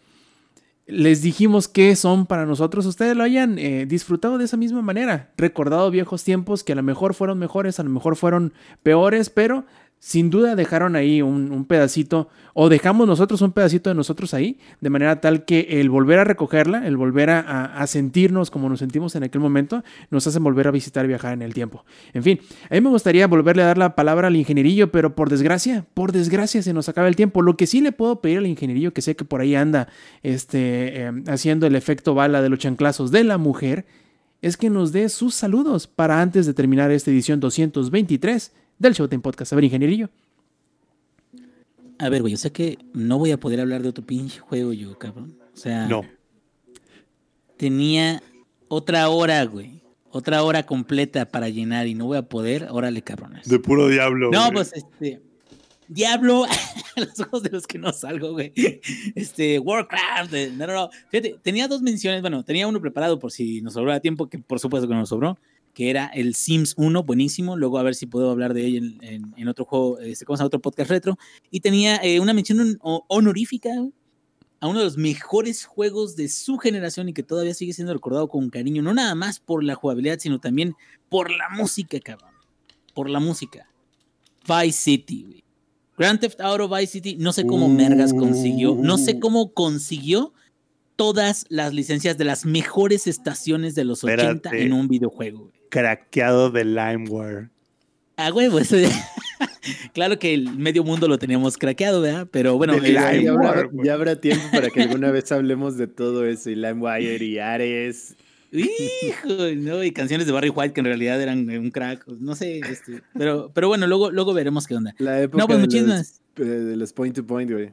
les dijimos qué son para nosotros, ustedes lo hayan eh, disfrutado de esa misma manera. Recordado viejos tiempos que a lo mejor fueron mejores, a lo mejor fueron peores, pero sin duda dejaron ahí un, pedacito, o dejamos nosotros un pedacito de nosotros ahí, de manera tal que el volver a recogerla, el volver a, a, sentirnos como nos sentimos en aquel momento, nos hace volver a visitar y viajar en el tiempo. En fin, a mí me gustaría volverle a dar la palabra al ingenierillo, pero por desgracia, por desgracia se nos acaba el tiempo. Lo que sí le puedo pedir al ingenierillo, que sé que por ahí anda este, eh, haciendo el efecto bala de los chanclazos de la mujer, es que nos dé sus saludos para antes de terminar esta edición 223 del Showtime Podcast. A ver, ingenierillo. A ver, güey, o sea que no voy a poder hablar de otro pinche juego yo, cabrón. O sea, No. tenía otra hora, güey. Otra hora completa para llenar y no voy a poder. Órale, cabrones. De puro diablo. No, güey. pues este. Diablo, (laughs) los ojos de los que no salgo, güey. Este, Warcraft, eh, no, no, no. Fíjate, tenía dos menciones, bueno, tenía uno preparado por si nos sobraba tiempo, que por supuesto que no nos sobró, que era el Sims 1, buenísimo. Luego a ver si puedo hablar de él en, en, en otro juego, este, ¿cómo se llama? Otro podcast retro. Y tenía eh, una mención honorífica a uno de los mejores juegos de su generación y que todavía sigue siendo recordado con cariño, no nada más por la jugabilidad, sino también por la música, cabrón. Por la música. Vice City, güey. Grand Theft Auto Vice City, no sé cómo Mergas consiguió, no sé cómo consiguió todas las licencias de las mejores estaciones de los 80 Espérate. en un videojuego. Güey. Craqueado de LimeWare. Ah, huevo, eso ya- (laughs) Claro que el medio mundo lo teníamos craqueado, ¿verdad? Pero bueno, eh, Ya, habrá, güey. ya habrá tiempo para que alguna vez hablemos de todo eso y LimeWire y Ares. Hijo, ¿no? Y canciones de Barry White que en realidad eran eh, un crack, no sé, este, pero, pero bueno, luego, luego veremos qué onda. La época No, pues de, muchísimas. eh, de los point to point, güey.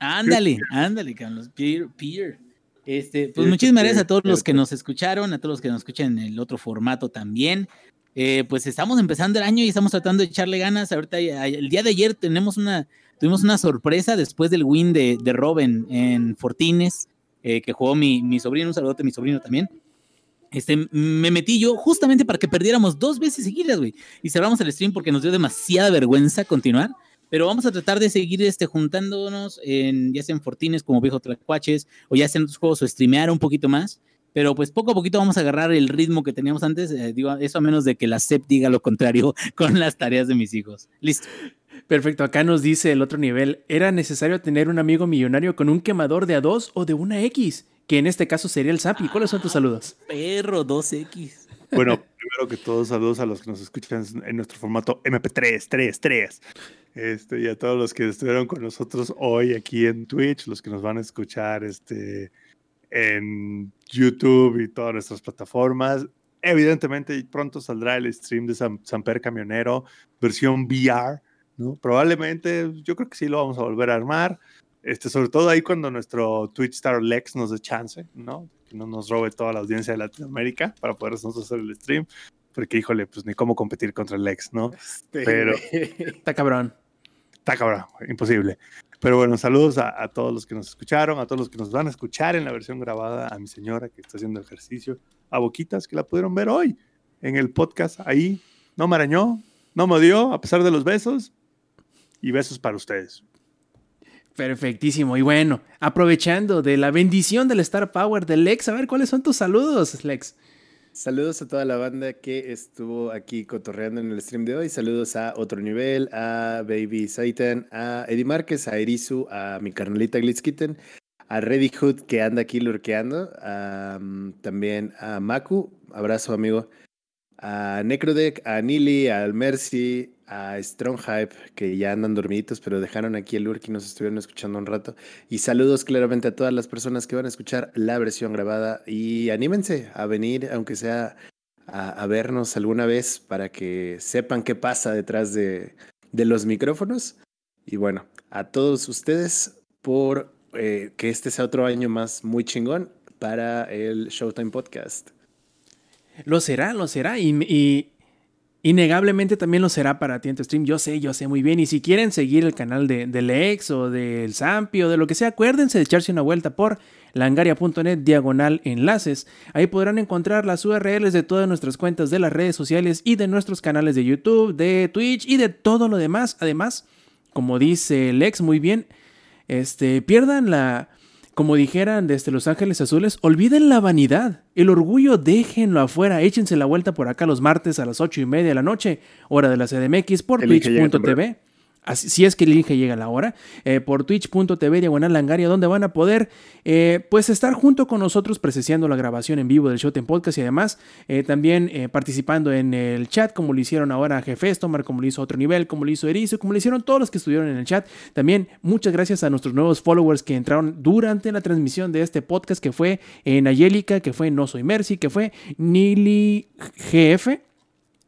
Ándale, ándale, Carlos. Peer, peer. Este, pues muchísimas gracias a todos los que nos escucharon, a todos los que nos escuchan en el otro formato también. Eh, pues estamos empezando el año y estamos tratando de echarle ganas. Ahorita, el día de ayer tenemos una, tuvimos una sorpresa después del win de, de Robin en Fortines, eh, que jugó mi, mi sobrino, un saludote a mi sobrino también. Este, me metí yo justamente para que perdiéramos dos veces seguidas, güey. Y cerramos el stream porque nos dio demasiada vergüenza continuar. Pero vamos a tratar de seguir este, juntándonos, en, ya sea en Fortines como Viejo Tlacuaches, o ya sea en otros juegos, o streamear un poquito más. Pero pues poco a poquito vamos a agarrar el ritmo que teníamos antes. eh, digo, eso a menos de que la SEP diga lo contrario (laughs) con las tareas de mis hijos. Listo. Perfecto, acá nos dice el otro nivel, era necesario tener un amigo millonario con un quemador de A2 o de una X, que en este caso sería el Zapi. ¿Cuáles son tus saludos? Perro 2X. Bueno, primero que todo, saludos a los que nos escuchan en nuestro formato MP3, 3, 3. Este, y a todos los que estuvieron con nosotros hoy aquí en Twitch, los que nos van a escuchar este, en YouTube y todas nuestras plataformas. Evidentemente, pronto saldrá el stream de Sam- Samper Camionero, versión VR, ¿no? Probablemente, yo creo que sí lo vamos a volver a armar. Este, sobre todo ahí cuando nuestro Twitch Star Lex nos dé chance, ¿no? Que no nos robe toda la audiencia de Latinoamérica para poder nosotros hacer el stream. Porque, híjole, pues ni cómo competir contra el Lex, ¿no? Este, Pero-. (laughs) Está cabrón. Está cabrón, imposible. Pero bueno, saludos a, a todos los que nos escucharon, a todos los que nos van a escuchar en la versión grabada, a mi señora que está haciendo ejercicio, a Boquitas que la pudieron ver hoy en el podcast ahí. No me arañó, no me odió, a pesar de los besos. Y besos para ustedes. Perfectísimo. Y bueno, aprovechando de la bendición del Star Power de Lex, a ver cuáles son tus saludos, Lex. Saludos a toda la banda que estuvo aquí cotorreando en el stream de hoy. Saludos a Otro Nivel, a Baby Satan, a Eddie Márquez, a Erizu, a mi carnalita Glitzkitten, a Reddy Hood que anda aquí lurqueando, mm, también a Maku, abrazo amigo, a Necrodeck, a Nili, al Mercy, a Strong Hype, que ya andan dormiditos, pero dejaron aquí el lurk y nos estuvieron escuchando un rato. Y saludos claramente a todas las personas que van a escuchar la versión grabada y anímense a venir, aunque sea a, vernos alguna vez para que sepan qué pasa detrás de, los micrófonos. Y bueno, a todos ustedes por eh, que este sea otro año más muy chingón para el Showtime Podcast. Lo será, lo será. Y innegablemente también lo será para Tiento Stream. Yo sé, yo sé muy bien. Y si quieren seguir el canal de, del Lex o del Zampi o de lo que sea, acuérdense de echarse una vuelta por langaria.net diagonal enlaces. Ahí podrán encontrar las URLs de todas nuestras cuentas de las redes sociales y de nuestros canales de YouTube, de Twitch y de todo lo demás. Además, como dice Lex muy bien, este, pierdan la, como dijeran desde Los Ángeles Azules, olviden la vanidad, el orgullo déjenlo afuera, échense la vuelta por acá los martes a las ocho y media de la noche, hora de la CDMX por twitch.tv si es que el llega a la hora, eh, por twitch.tv diagonal langaria, donde van a poder eh, pues estar junto con nosotros presenciando la grabación en vivo del show en podcast y además eh, también participando en el chat, como lo hicieron ahora Tomar, como lo hizo otro nivel, como lo hizo Erizo, como lo hicieron todos los que estuvieron en el chat. También muchas gracias a nuestros nuevos followers que entraron durante la transmisión de este podcast, que fue en Ayélica, que fue No Soy Mercy, que fue Nili GF.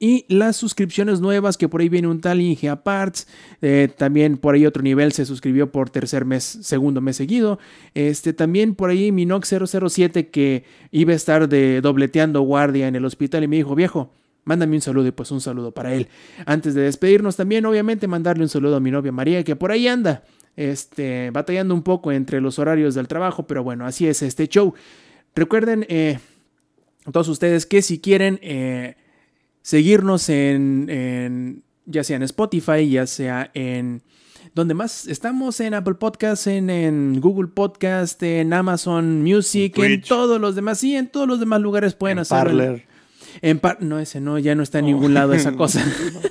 Y las suscripciones nuevas, que por ahí viene un tal Inge Aparts, eh, también por ahí otro nivel se suscribió por tercer mes, segundo mes seguido. Este, también por ahí Minox 007 que iba a estar dobleteando guardia en el hospital y me dijo, viejo, mándame un saludo y pues un saludo para él. Antes de despedirnos también, obviamente, mandarle un saludo a mi novia María, que por ahí anda, este, batallando un poco entre los horarios del trabajo, pero bueno, así es este show. Recuerden, eh, todos ustedes, que si quieren... Eh, seguirnos en, ya sea en Spotify, ya sea en donde más estamos en Apple Podcast, en, Google Podcast, en Amazon Music, en, todos los demás, sí, en todos los demás lugares pueden hacerlo. En no, ese no, ya no está en ningún lado esa (laughs) cosa.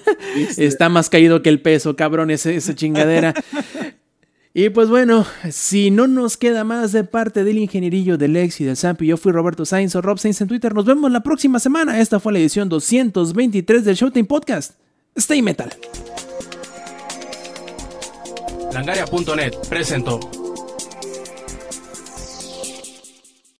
(laughs) está más caído que el peso, cabrón, esa chingadera. (laughs) Y pues bueno, si no nos queda más de parte del ingenierillo del Lex y del Zampi, yo fui Roberto Sainz o Rob Sainz en Twitter. Nos vemos la próxima semana. Esta fue la edición 223 del Showtime Podcast. Stay Metal. Langaria.net presentó.